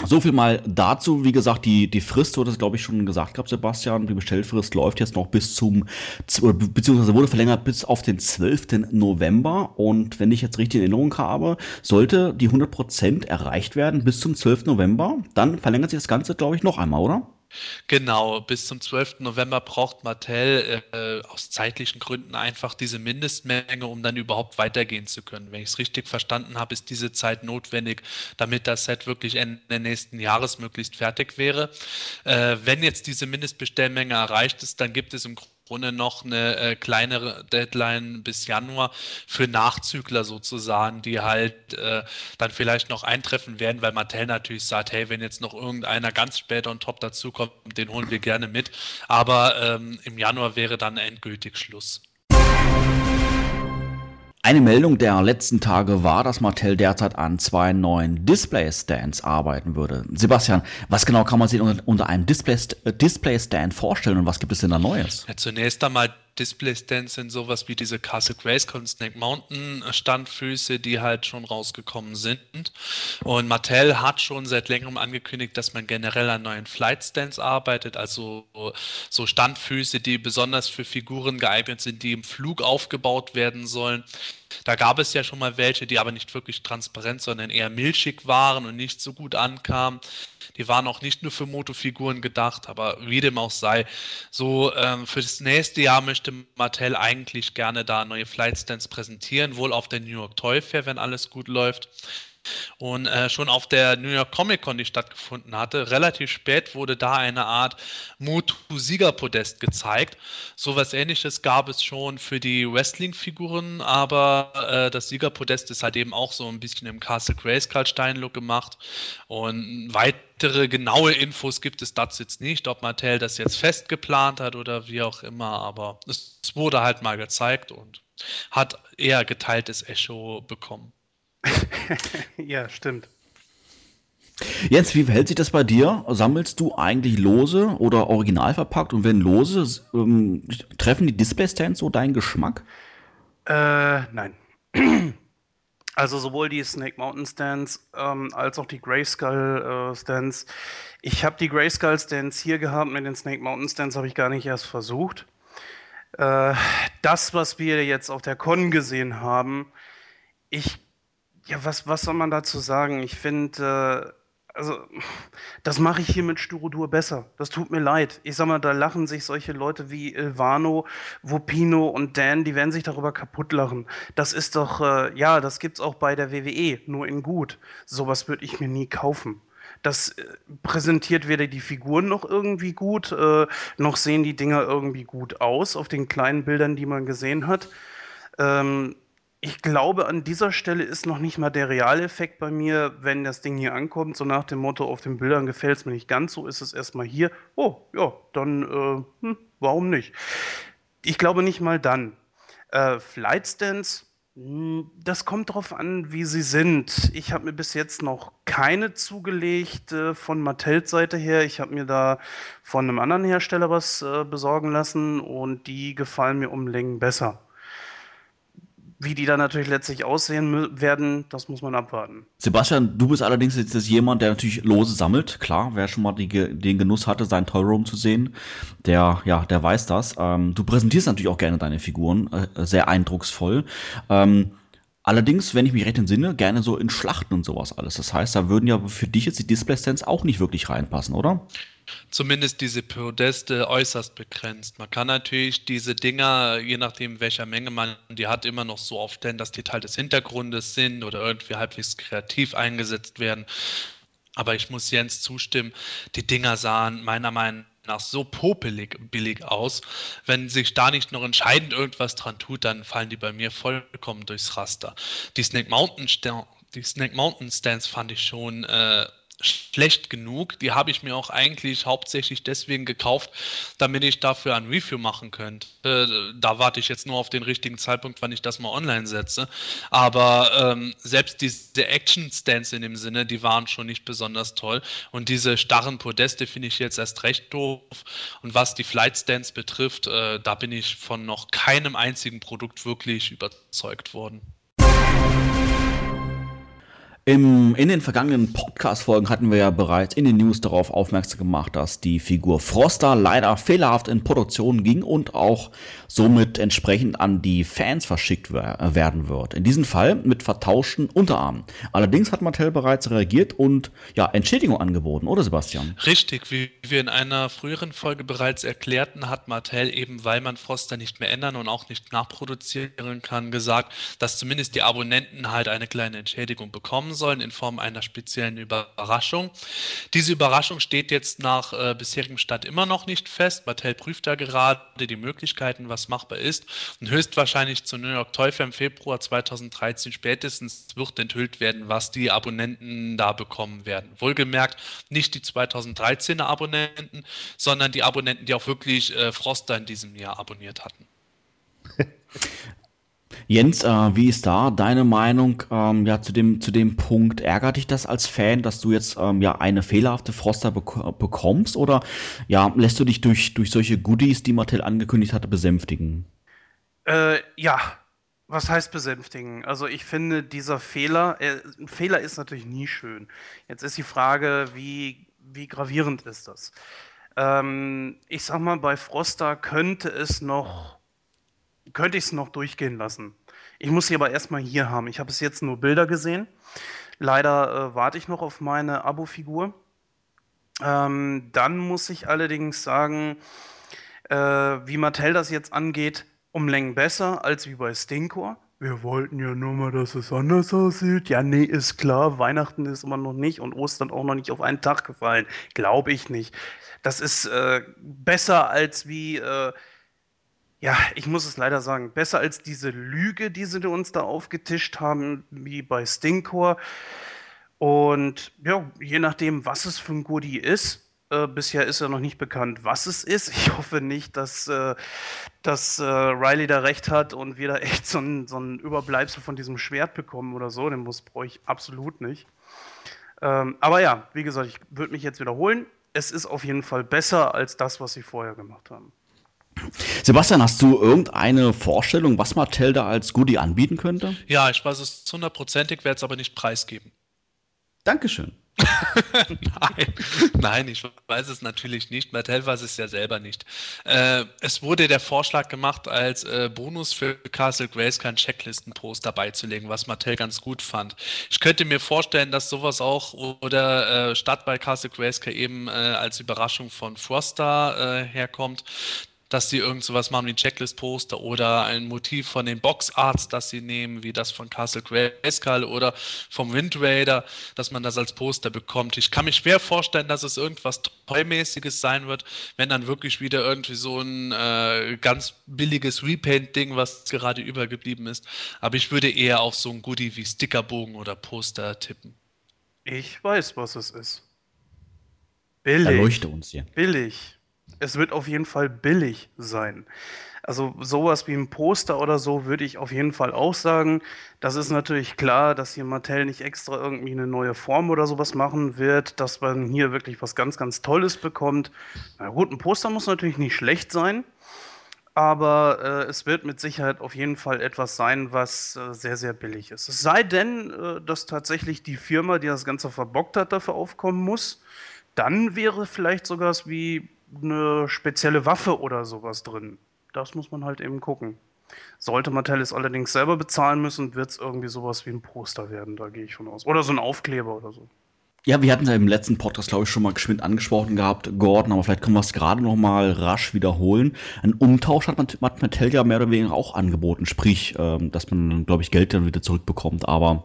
so viel mal dazu. Wie gesagt, die, die Frist wurde es, glaube ich, schon gesagt gehabt, Sebastian. Die Bestellfrist läuft jetzt noch bis zum, beziehungsweise wurde verlängert bis auf den 12. November. Und wenn ich jetzt richtig in Erinnerung habe, sollte die 100% erreicht werden bis zum 12. November. Dann verlängert sich das Ganze, glaube ich, noch einmal, oder? Genau, bis zum 12. November braucht Mattel äh, aus zeitlichen Gründen einfach diese Mindestmenge, um dann überhaupt weitergehen zu können. Wenn ich es richtig verstanden habe, ist diese Zeit notwendig, damit das Set wirklich Ende nächsten Jahres möglichst fertig wäre. Äh, wenn jetzt diese Mindestbestellmenge erreicht ist, dann gibt es im Grunde Grunde noch eine äh, kleinere Deadline bis Januar für Nachzügler sozusagen, die halt äh, dann vielleicht noch eintreffen werden, weil Mattel natürlich sagt, hey, wenn jetzt noch irgendeiner ganz spät on top dazukommt, den holen wir gerne mit. Aber ähm, im Januar wäre dann endgültig Schluss. Eine Meldung der letzten Tage war, dass Mattel derzeit an zwei neuen Display-Stands arbeiten würde. Sebastian, was genau kann man sich unter einem Display-Stand vorstellen und was gibt es denn da Neues? Ja, zunächst einmal Display-Stands sind sowas wie diese Castle Grayskull Snake Mountain Standfüße, die halt schon rausgekommen sind. Und Mattel hat schon seit längerem angekündigt, dass man generell an neuen Flight-Stands arbeitet, also so Standfüße, die besonders für Figuren geeignet sind, die im Flug aufgebaut werden sollen. Da gab es ja schon mal welche, die aber nicht wirklich transparent, sondern eher milchig waren und nicht so gut ankamen. Die waren auch nicht nur für Motofiguren gedacht, aber wie dem auch sei, so ähm, für das nächste Jahr möchte Mattel eigentlich gerne da neue Flightstands präsentieren, wohl auf der New York Toy Fair, wenn alles gut läuft. Und äh, schon auf der New York Comic Con, die stattgefunden hatte, relativ spät wurde da eine Art Motu-Siegerpodest gezeigt. So was ähnliches gab es schon für die Wrestling-Figuren, aber äh, das Siegerpodest ist halt eben auch so ein bisschen im Castle Grayskull Steinlook gemacht. Und weitere genaue Infos gibt es dazu jetzt nicht, ob Mattel das jetzt fest geplant hat oder wie auch immer, aber es wurde halt mal gezeigt und hat eher geteiltes Echo bekommen. ja, stimmt. Jens, wie verhält sich das bei dir? Sammelst du eigentlich lose oder original verpackt? Und wenn lose, ähm, treffen die Display-Stands so deinen Geschmack? Äh, nein. Also sowohl die Snake Mountain Stands ähm, als auch die Grayskull äh, Stands. Ich habe die Grayskull Stands hier gehabt, mit den Snake Mountain Stands habe ich gar nicht erst versucht. Äh, das, was wir jetzt auf der Con gesehen haben, ich ja, was, was soll man dazu sagen? Ich finde, äh, also, das mache ich hier mit Styrodur besser. Das tut mir leid. Ich sag mal, da lachen sich solche Leute wie Ilvano, Vopino und Dan, die werden sich darüber kaputt lachen. Das ist doch, äh, ja, das gibt's auch bei der WWE, nur in gut. Sowas würde ich mir nie kaufen. Das äh, präsentiert weder die Figuren noch irgendwie gut, äh, noch sehen die Dinger irgendwie gut aus auf den kleinen Bildern, die man gesehen hat. Ähm, ich glaube, an dieser Stelle ist noch nicht mal der Realeffekt bei mir, wenn das Ding hier ankommt, so nach dem Motto, auf den Bildern gefällt es mir nicht ganz so, ist es erstmal hier. Oh, ja, dann, äh, hm, warum nicht? Ich glaube nicht mal dann. Äh, Flightstands, hm, das kommt darauf an, wie sie sind. Ich habe mir bis jetzt noch keine zugelegt äh, von Mattels Seite her. Ich habe mir da von einem anderen Hersteller was äh, besorgen lassen und die gefallen mir um Längen besser wie die dann natürlich letztlich aussehen werden, das muss man abwarten. Sebastian, du bist allerdings jetzt jemand, der natürlich Lose sammelt. Klar, wer schon mal die, den Genuss hatte, seinen Toy zu sehen, der, ja, der weiß das. Ähm, du präsentierst natürlich auch gerne deine Figuren, äh, sehr eindrucksvoll. Ähm, allerdings, wenn ich mich recht entsinne, gerne so in Schlachten und sowas alles. Das heißt, da würden ja für dich jetzt die Display-Stands auch nicht wirklich reinpassen, oder? zumindest diese Podeste äußerst begrenzt. Man kann natürlich diese Dinger, je nachdem welcher Menge man die hat, immer noch so aufstellen, dass die Teil des Hintergrundes sind oder irgendwie halbwegs kreativ eingesetzt werden. Aber ich muss Jens zustimmen, die Dinger sahen meiner Meinung nach so popelig billig aus. Wenn sich da nicht noch entscheidend irgendwas dran tut, dann fallen die bei mir vollkommen durchs Raster. Die Snake Mountain, die Snake Mountain Stands fand ich schon äh, schlecht genug. Die habe ich mir auch eigentlich hauptsächlich deswegen gekauft, damit ich dafür ein Review machen könnte. Äh, da warte ich jetzt nur auf den richtigen Zeitpunkt, wann ich das mal online setze. Aber ähm, selbst diese Action-Stands in dem Sinne, die waren schon nicht besonders toll. Und diese starren Podeste finde ich jetzt erst recht doof. Und was die Flight-Stands betrifft, äh, da bin ich von noch keinem einzigen Produkt wirklich überzeugt worden. Im, in den vergangenen Podcast-Folgen hatten wir ja bereits in den News darauf aufmerksam gemacht, dass die Figur Froster leider fehlerhaft in Produktion ging und auch somit entsprechend an die Fans verschickt werden wird. In diesem Fall mit vertauschten Unterarmen. Allerdings hat Mattel bereits reagiert und ja, Entschädigung angeboten, oder Sebastian? Richtig, wie wir in einer früheren Folge bereits erklärten, hat Mattel eben, weil man Froster nicht mehr ändern und auch nicht nachproduzieren kann, gesagt, dass zumindest die Abonnenten halt eine kleine Entschädigung bekommen kommen sollen in Form einer speziellen Überraschung. Diese Überraschung steht jetzt nach äh, bisherigem Stand immer noch nicht fest. Mattel prüft da gerade die Möglichkeiten, was machbar ist. Und höchstwahrscheinlich zur New York Toy Fair im Februar 2013 spätestens wird enthüllt werden, was die Abonnenten da bekommen werden. Wohlgemerkt nicht die 2013er Abonnenten, sondern die Abonnenten, die auch wirklich äh, Froster in diesem Jahr abonniert hatten. Jens, äh, wie ist da deine Meinung ähm, ja, zu, dem, zu dem Punkt? Ärgert dich das als Fan, dass du jetzt ähm, ja eine fehlerhafte Froster bek bekommst? Oder ja, lässt du dich durch, durch solche Goodies, die Mattel angekündigt hatte, besänftigen? Äh, ja, was heißt besänftigen? Also ich finde, dieser Fehler, äh, ein Fehler ist natürlich nie schön. Jetzt ist die Frage, wie, wie gravierend ist das? Ähm, ich sag mal, bei Froster könnte es noch könnte ich es noch durchgehen lassen. Ich muss sie aber erstmal hier haben. Ich habe es jetzt nur Bilder gesehen. Leider äh, warte ich noch auf meine Abo-Figur. Ähm, dann muss ich allerdings sagen, äh, wie Mattel das jetzt angeht, um Längen besser als wie bei Stinkor. Wir wollten ja nur mal, dass es anders aussieht. Ja, nee, ist klar. Weihnachten ist immer noch nicht und Ostern auch noch nicht auf einen Tag gefallen. Glaube ich nicht. Das ist äh, besser als wie äh, ja, ich muss es leider sagen, besser als diese Lüge, die sie uns da aufgetischt haben, wie bei Stinkor. Und ja, je nachdem, was es für ein Goodie ist, äh, bisher ist ja noch nicht bekannt, was es ist. Ich hoffe nicht, dass, äh, dass äh, Riley da recht hat und wir da echt so ein, so ein Überbleibsel von diesem Schwert bekommen oder so. Den muss brauche ich absolut nicht. Ähm, aber ja, wie gesagt, ich würde mich jetzt wiederholen. Es ist auf jeden Fall besser als das, was sie vorher gemacht haben. Sebastian, hast du irgendeine Vorstellung, was Mattel da als Goodie anbieten könnte? Ja, ich weiß es hundertprozentig, werde es aber nicht preisgeben. Dankeschön. nein, nein, ich weiß es natürlich nicht. Mattel weiß es ja selber nicht. Äh, es wurde der Vorschlag gemacht, als äh, Bonus für Castle Grace kein Checklistenposter beizulegen, was Mattel ganz gut fand. Ich könnte mir vorstellen, dass sowas auch oder äh, statt bei Castle Grace eben äh, als Überraschung von Froster äh, herkommt dass sie irgend sowas machen wie ein Checklist-Poster oder ein Motiv von den Boxarts, das sie nehmen, wie das von Castle Grayskull oder vom Wind Raider, dass man das als Poster bekommt. Ich kann mir schwer vorstellen, dass es irgendwas Tollmäßiges sein wird, wenn dann wirklich wieder irgendwie so ein äh, ganz billiges Repaint-Ding, was gerade übergeblieben ist. Aber ich würde eher auf so ein Goodie wie Stickerbogen oder Poster tippen. Ich weiß, was es ist. Billig. Erleuchte uns hier. Billig es wird auf jeden Fall billig sein. Also sowas wie ein Poster oder so würde ich auf jeden Fall auch sagen. Das ist natürlich klar, dass hier Mattel nicht extra irgendwie eine neue Form oder sowas machen wird, dass man hier wirklich was ganz, ganz Tolles bekommt. Na gut, ein Poster muss natürlich nicht schlecht sein. aber äh, es wird mit Sicherheit auf jeden Fall etwas sein, was äh, sehr, sehr billig ist. Es sei denn, äh, dass tatsächlich die Firma, die das Ganze verbockt hat, dafür aufkommen muss. Dann wäre vielleicht sogar wie eine spezielle Waffe oder sowas drin. Das muss man halt eben gucken. Sollte Mattel es allerdings selber bezahlen müssen, wird es irgendwie sowas wie ein Poster werden, da gehe ich von aus. Oder so ein Aufkleber oder so. Ja, wir hatten ja im letzten Podcast, glaube ich, schon mal geschwind angesprochen gehabt, Gordon, aber vielleicht können wir es gerade noch mal rasch wiederholen. Ein Umtausch hat Mattel ja mehr oder weniger auch angeboten, sprich, ähm, dass man, glaube ich, Geld dann wieder zurückbekommt, aber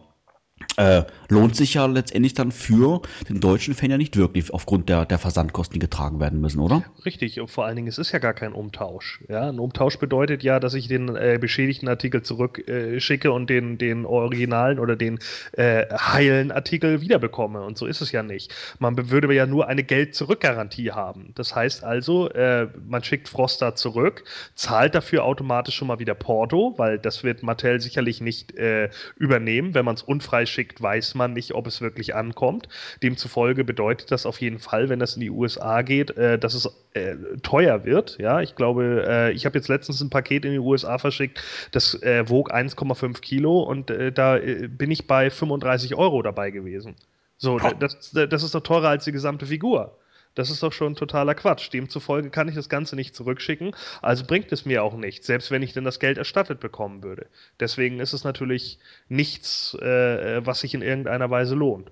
äh, lohnt sich ja letztendlich dann für den deutschen Fan ja nicht wirklich aufgrund der, der Versandkosten, die getragen werden müssen, oder? Richtig, und vor allen Dingen, es ist ja gar kein Umtausch. Ja? Ein Umtausch bedeutet ja, dass ich den äh, beschädigten Artikel zurückschicke äh, und den, den originalen oder den äh, heilen Artikel wiederbekomme. Und so ist es ja nicht. Man würde ja nur eine Geld-Zurück-Garantie haben. Das heißt also, äh, man schickt Froster zurück, zahlt dafür automatisch schon mal wieder Porto, weil das wird Mattel sicherlich nicht äh, übernehmen, wenn man es unfrei schickt, weiß man nicht, ob es wirklich ankommt. Demzufolge bedeutet das auf jeden Fall, wenn das in die USA geht, äh, dass es äh, teuer wird. Ja, ich glaube, äh, ich habe jetzt letztens ein Paket in die USA verschickt, das äh, wog 1,5 Kilo und äh, da äh, bin ich bei 35 Euro dabei gewesen. So, das, das ist doch teurer als die gesamte Figur. Das ist doch schon totaler Quatsch. Demzufolge kann ich das Ganze nicht zurückschicken, also bringt es mir auch nichts, selbst wenn ich denn das Geld erstattet bekommen würde. Deswegen ist es natürlich nichts, äh, was sich in irgendeiner Weise lohnt.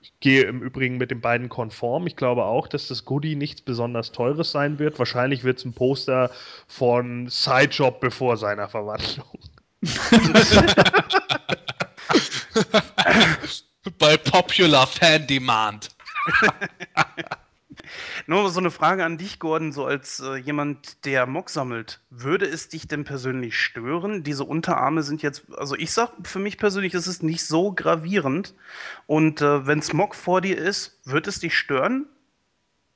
Ich gehe im Übrigen mit den beiden konform. Ich glaube auch, dass das Goodie nichts besonders Teures sein wird. Wahrscheinlich wird es ein Poster von Sidejob bevor seiner Verwandlung. Bei Popular Fan Demand. Nur so eine Frage an dich, Gordon, so als äh, jemand, der Mock sammelt. Würde es dich denn persönlich stören? Diese Unterarme sind jetzt, also ich sag für mich persönlich, es ist nicht so gravierend. Und äh, wenn Smog vor dir ist, wird es dich stören?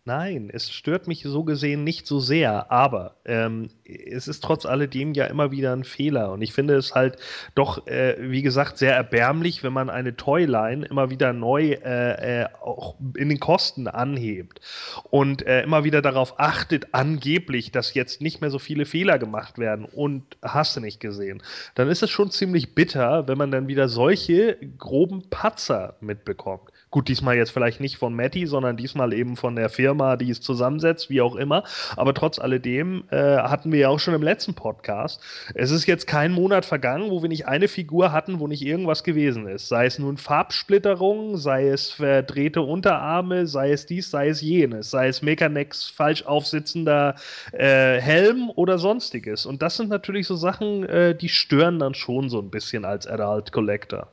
Nein, es stört mich so gesehen nicht so sehr, aber ähm, es ist trotz alledem ja immer wieder ein Fehler. Und ich finde es halt doch, äh, wie gesagt, sehr erbärmlich, wenn man eine Toyline immer wieder neu äh, äh, auch in den Kosten anhebt und äh, immer wieder darauf achtet, angeblich, dass jetzt nicht mehr so viele Fehler gemacht werden und hast du nicht gesehen. Dann ist es schon ziemlich bitter, wenn man dann wieder solche groben Patzer mitbekommt. Gut, diesmal jetzt vielleicht nicht von Matty, sondern diesmal eben von der Firma, die es zusammensetzt, wie auch immer. Aber trotz alledem äh, hatten wir ja auch schon im letzten Podcast. Es ist jetzt kein Monat vergangen, wo wir nicht eine Figur hatten, wo nicht irgendwas gewesen ist. Sei es nun Farbsplitterung, sei es verdrehte Unterarme, sei es dies, sei es jenes, sei es Mechanex falsch aufsitzender äh, Helm oder sonstiges. Und das sind natürlich so Sachen, äh, die stören dann schon so ein bisschen als Adult Collector.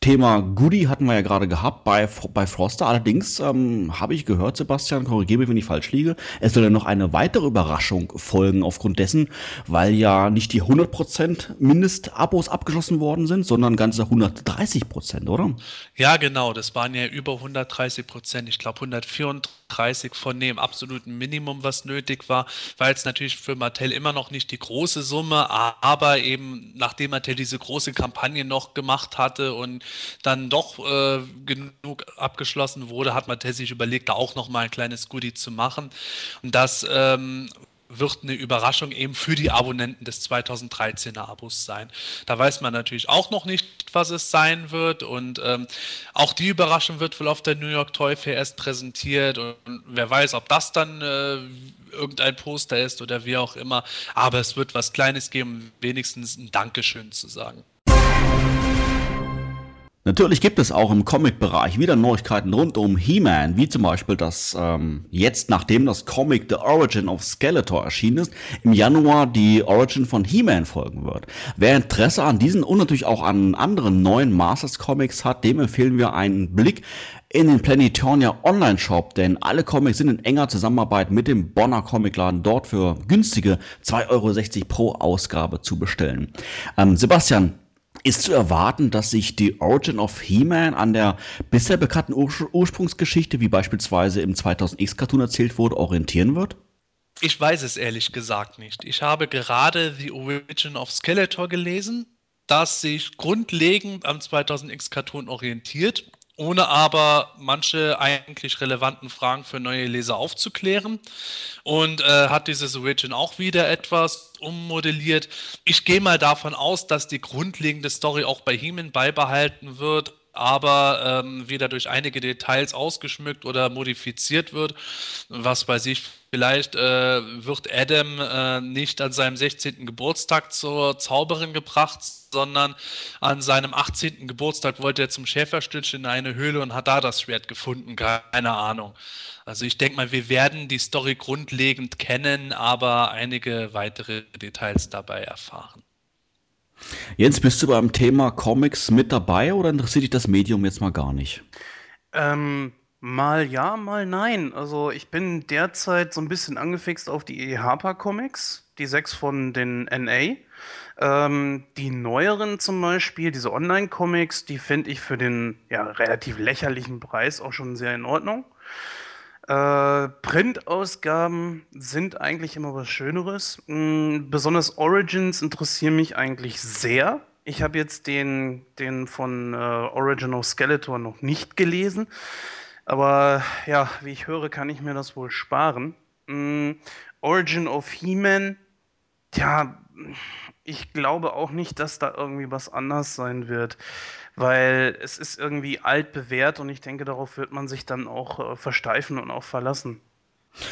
Thema Goodie hatten wir ja gerade gehabt bei, bei Froster. Allerdings ähm, habe ich gehört, Sebastian, korrigiere mich, wenn ich falsch liege, es soll ja noch eine weitere Überraschung folgen aufgrund dessen, weil ja nicht die 100% Mindestabos abgeschlossen worden sind, sondern ganze 130%, oder? Ja, genau. Das waren ja über 130%. Ich glaube 134 von dem absoluten Minimum, was nötig war, weil es natürlich für Mattel immer noch nicht die große Summe, aber eben nachdem Mattel diese große Kampagne noch gemacht hatte und dann doch äh, genug abgeschlossen wurde, hat Mattel sich überlegt, da auch noch mal ein kleines Goodie zu machen. Und das ähm, wird eine Überraschung eben für die Abonnenten des 2013er Abos sein. Da weiß man natürlich auch noch nicht, was es sein wird und ähm, auch die Überraschung wird wohl auf der New York Toy Fair erst präsentiert und, wer weiß, ob das dann äh, irgendein Poster ist oder wie auch immer. Aber es wird was Kleines geben, wenigstens ein Dankeschön zu sagen. Natürlich gibt es auch im Comic-Bereich wieder Neuigkeiten rund um He-Man, wie zum Beispiel, dass ähm, jetzt, nachdem das Comic The Origin of Skeletor erschienen ist, im Januar die Origin von He-Man folgen wird. Wer Interesse an diesen und natürlich auch an anderen neuen Masters Comics hat, dem empfehlen wir einen Blick in den Planetonia Online Shop, denn alle Comics sind in enger Zusammenarbeit mit dem Bonner Comicladen dort für günstige 2,60 Euro pro Ausgabe zu bestellen. Ähm, Sebastian, ist zu erwarten, dass sich die Origin of He-Man an der bisher bekannten Ur Ursprungsgeschichte, wie beispielsweise im 2000X-Cartoon erzählt wurde, orientieren wird? Ich weiß es ehrlich gesagt nicht. Ich habe gerade The Origin of Skeletor gelesen, das sich grundlegend am 2000X-Cartoon orientiert ohne aber manche eigentlich relevanten Fragen für neue Leser aufzuklären. Und äh, hat dieses Origin auch wieder etwas ummodelliert. Ich gehe mal davon aus, dass die grundlegende Story auch bei Heeman beibehalten wird, aber ähm, wieder durch einige Details ausgeschmückt oder modifiziert wird, was bei sich vielleicht äh, wird Adam äh, nicht an seinem 16. Geburtstag zur Zauberin gebracht, sondern an seinem 18. Geburtstag wollte er zum Schäferstütsch in eine Höhle und hat da das Schwert gefunden, keine Ahnung. Also ich denke mal, wir werden die Story grundlegend kennen, aber einige weitere Details dabei erfahren. Jens, bist du beim Thema Comics mit dabei oder interessiert dich das Medium jetzt mal gar nicht? Ähm, mal ja, mal nein. Also ich bin derzeit so ein bisschen angefixt auf die. Harper Comics, die sechs von den NA. Ähm, die neueren zum Beispiel, diese Online-Comics, die finde ich für den ja, relativ lächerlichen Preis auch schon sehr in Ordnung. Äh, Printausgaben sind eigentlich immer was Schöneres. Mm, besonders Origins interessieren mich eigentlich sehr. Ich habe jetzt den, den von äh, Origin of Skeletor noch nicht gelesen. Aber ja, wie ich höre, kann ich mir das wohl sparen. Mm, Origin of He-Man, ja, ich glaube auch nicht, dass da irgendwie was anders sein wird weil es ist irgendwie alt bewährt und ich denke, darauf wird man sich dann auch äh, versteifen und auch verlassen.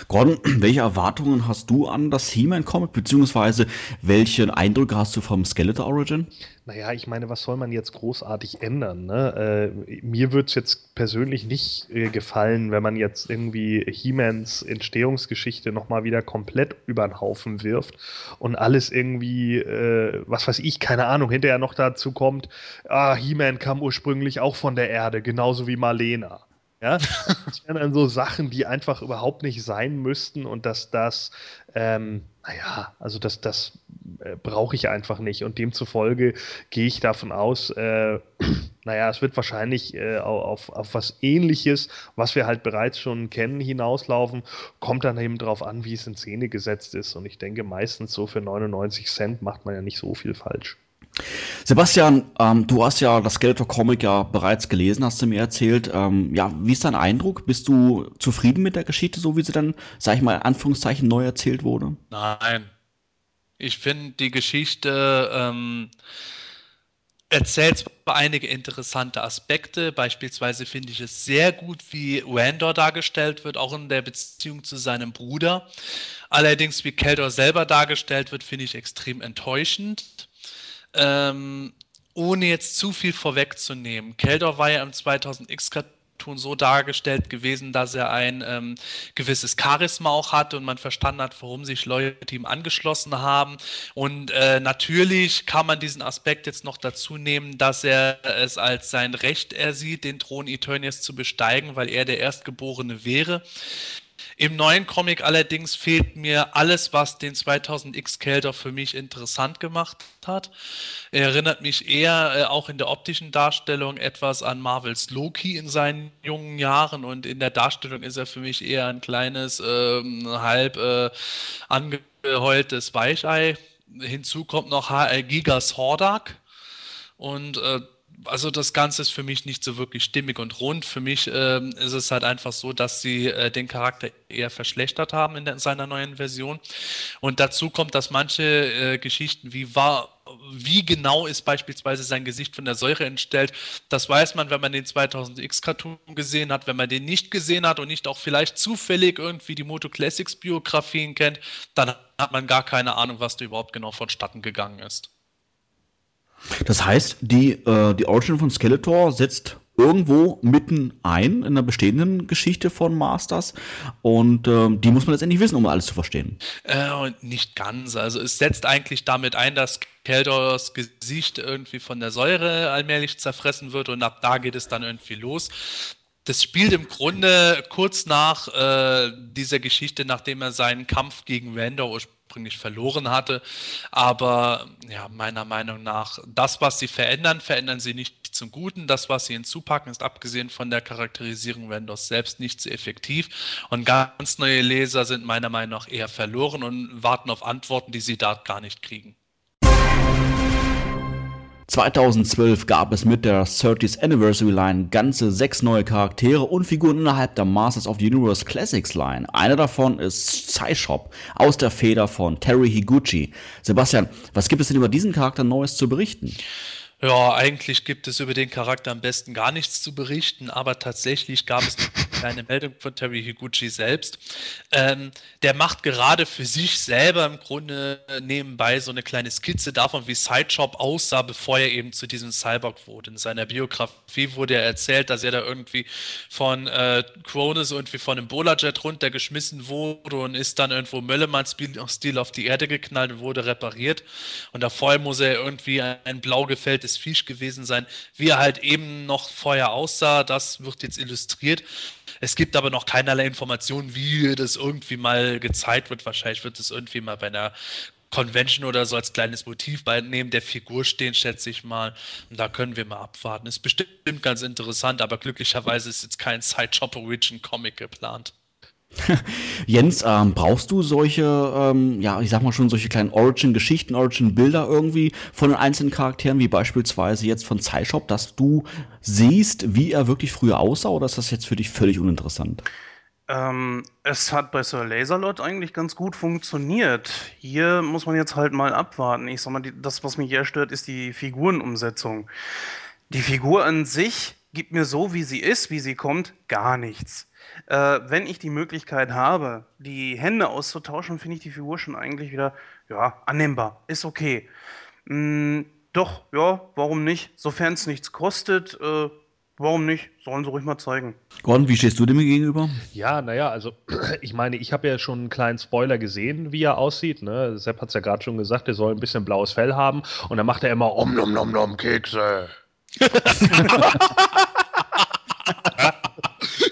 Gordon, welche Erwartungen hast du an das He-Man-Comic, beziehungsweise welchen Eindrücke hast du vom Skeletor Origin? Naja, ich meine, was soll man jetzt großartig ändern? Ne? Äh, mir würde es jetzt persönlich nicht äh, gefallen, wenn man jetzt irgendwie He-Mans Entstehungsgeschichte nochmal wieder komplett über den Haufen wirft und alles irgendwie, äh, was weiß ich, keine Ahnung, hinterher noch dazu kommt, ah, He-Man kam ursprünglich auch von der Erde, genauso wie Marlena. Ja, das wären dann so Sachen, die einfach überhaupt nicht sein müssten und dass das, ähm, naja, also das, das äh, brauche ich einfach nicht. Und demzufolge gehe ich davon aus, äh, naja, es wird wahrscheinlich äh, auf, auf was ähnliches, was wir halt bereits schon kennen, hinauslaufen, kommt dann eben darauf an, wie es in Szene gesetzt ist. Und ich denke meistens so für 99 Cent macht man ja nicht so viel falsch. Sebastian, ähm, du hast ja das Skeletor-Comic ja bereits gelesen, hast du mir erzählt. Ähm, ja, wie ist dein Eindruck? Bist du zufrieden mit der Geschichte, so wie sie dann, sag ich mal, in Anführungszeichen neu erzählt wurde? Nein. Ich finde die Geschichte ähm, erzählt einige interessante Aspekte. Beispielsweise finde ich es sehr gut, wie Randor dargestellt wird, auch in der Beziehung zu seinem Bruder. Allerdings, wie Keldor selber dargestellt wird, finde ich extrem enttäuschend. Ähm, ohne jetzt zu viel vorwegzunehmen, Keldor war ja im 2000X-Cartoon so dargestellt gewesen, dass er ein ähm, gewisses Charisma auch hatte und man verstanden hat, warum sich Leute ihm angeschlossen haben. Und äh, natürlich kann man diesen Aspekt jetzt noch dazu nehmen, dass er es als sein Recht ersieht, den Thron Eternius zu besteigen, weil er der Erstgeborene wäre. Im neuen Comic allerdings fehlt mir alles, was den 2000X Kelder für mich interessant gemacht hat. Er erinnert mich eher äh, auch in der optischen Darstellung etwas an Marvels Loki in seinen jungen Jahren und in der Darstellung ist er für mich eher ein kleines, äh, halb äh, angeheultes Weichei. Hinzu kommt noch HR Gigas Hordak und äh, also das Ganze ist für mich nicht so wirklich stimmig und rund. Für mich ähm, ist es halt einfach so, dass sie äh, den Charakter eher verschlechtert haben in, der, in, seiner neuen Version. Und dazu kommt, dass manche äh, Geschichten, wie war, wie genau ist beispielsweise sein Gesicht von der Säure entstellt, das weiß man, wenn man den 2000X Cartoon gesehen hat. Wenn man den nicht gesehen hat und nicht auch vielleicht zufällig irgendwie die Moto Classics Biografien kennt, dann hat man gar keine Ahnung, was da überhaupt genau vonstatten gegangen ist. Das heißt, die, äh, die Origin von Skeletor setzt irgendwo mitten ein in der bestehenden Geschichte von Masters und äh, die muss man letztendlich wissen, um alles zu verstehen. Äh, nicht ganz. Also es setzt eigentlich damit ein, dass Keldors Gesicht irgendwie von der Säure allmählich zerfressen wird und ab da geht es dann irgendwie los. Das spielt im Grunde kurz nach äh, dieser Geschichte, nachdem er seinen Kampf gegen Randor ursprünglich ursprünglich verloren hatte. Aber ja, meiner Meinung nach, das, was sie verändern, verändern sie nicht zum Guten. Das, was sie hinzupacken, ist abgesehen von der Charakterisierung Windows selbst nicht so effektiv. Und ganz neue Leser sind meiner Meinung nach eher verloren und warten auf Antworten, die sie dort gar nicht kriegen. 2012 gab es mit der 30th Anniversary Line ganze sechs neue Charaktere und Figuren innerhalb der Masters of the Universe Classics Line. Einer davon ist Psyshop aus der Feder von Terry Higuchi. Sebastian, was gibt es denn über diesen Charakter Neues zu berichten? Ja, eigentlich gibt es über den Charakter am besten gar nichts zu berichten, aber tatsächlich gab es eine Meldung von Terry Higuchi selbst. Ähm, der macht gerade für sich selber im Grunde nebenbei so eine kleine Skizze davon, wie Sideshop aussah, bevor er eben zu diesem Cyborg wurde. In seiner Biografie wurde er erzählt, dass er da irgendwie von äh, Cronus irgendwie von einem Bowlerjet runtergeschmissen wurde und ist dann irgendwo Möllemann-Stil auf die Erde geknallt und wurde repariert. Und davor muss er irgendwie ein blau gefälltes Viech gewesen sein. Wie er halt eben noch vorher aussah, das wird jetzt illustriert. Es gibt aber noch keinerlei Informationen, wie das irgendwie mal gezeigt wird. Wahrscheinlich wird es irgendwie mal bei einer Convention oder so als kleines Motiv bei neben der Figur stehen, schätze ich mal. Und da können wir mal abwarten. Ist bestimmt ganz interessant, aber glücklicherweise ist jetzt kein Sideshop Origin Comic geplant. Jens, ähm, brauchst du solche, ähm, ja, ich sag mal schon, solche kleinen Origin-Geschichten, Origin-Bilder irgendwie von den einzelnen Charakteren, wie beispielsweise jetzt von Cyshop, dass du siehst, wie er wirklich früher aussah, oder ist das jetzt für dich völlig uninteressant? Ähm, es hat bei Sir Laserlot eigentlich ganz gut funktioniert. Hier muss man jetzt halt mal abwarten. Ich sag mal, die, das, was mich eher stört, ist die Figurenumsetzung. Die Figur an sich gibt mir so, wie sie ist, wie sie kommt, gar nichts. Äh, wenn ich die Möglichkeit habe, die Hände auszutauschen, finde ich die Figur schon eigentlich wieder, ja, annehmbar. Ist okay. Mm, doch, ja, warum nicht? Sofern es nichts kostet, äh, warum nicht? Sollen sie ruhig mal zeigen. Gordon, wie stehst du dem gegenüber? Ja, naja, also ich meine, ich habe ja schon einen kleinen Spoiler gesehen, wie er aussieht. Ne? Sepp hat es ja gerade schon gesagt, er soll ein bisschen blaues Fell haben und dann macht er immer Om nom nom nom Kekse.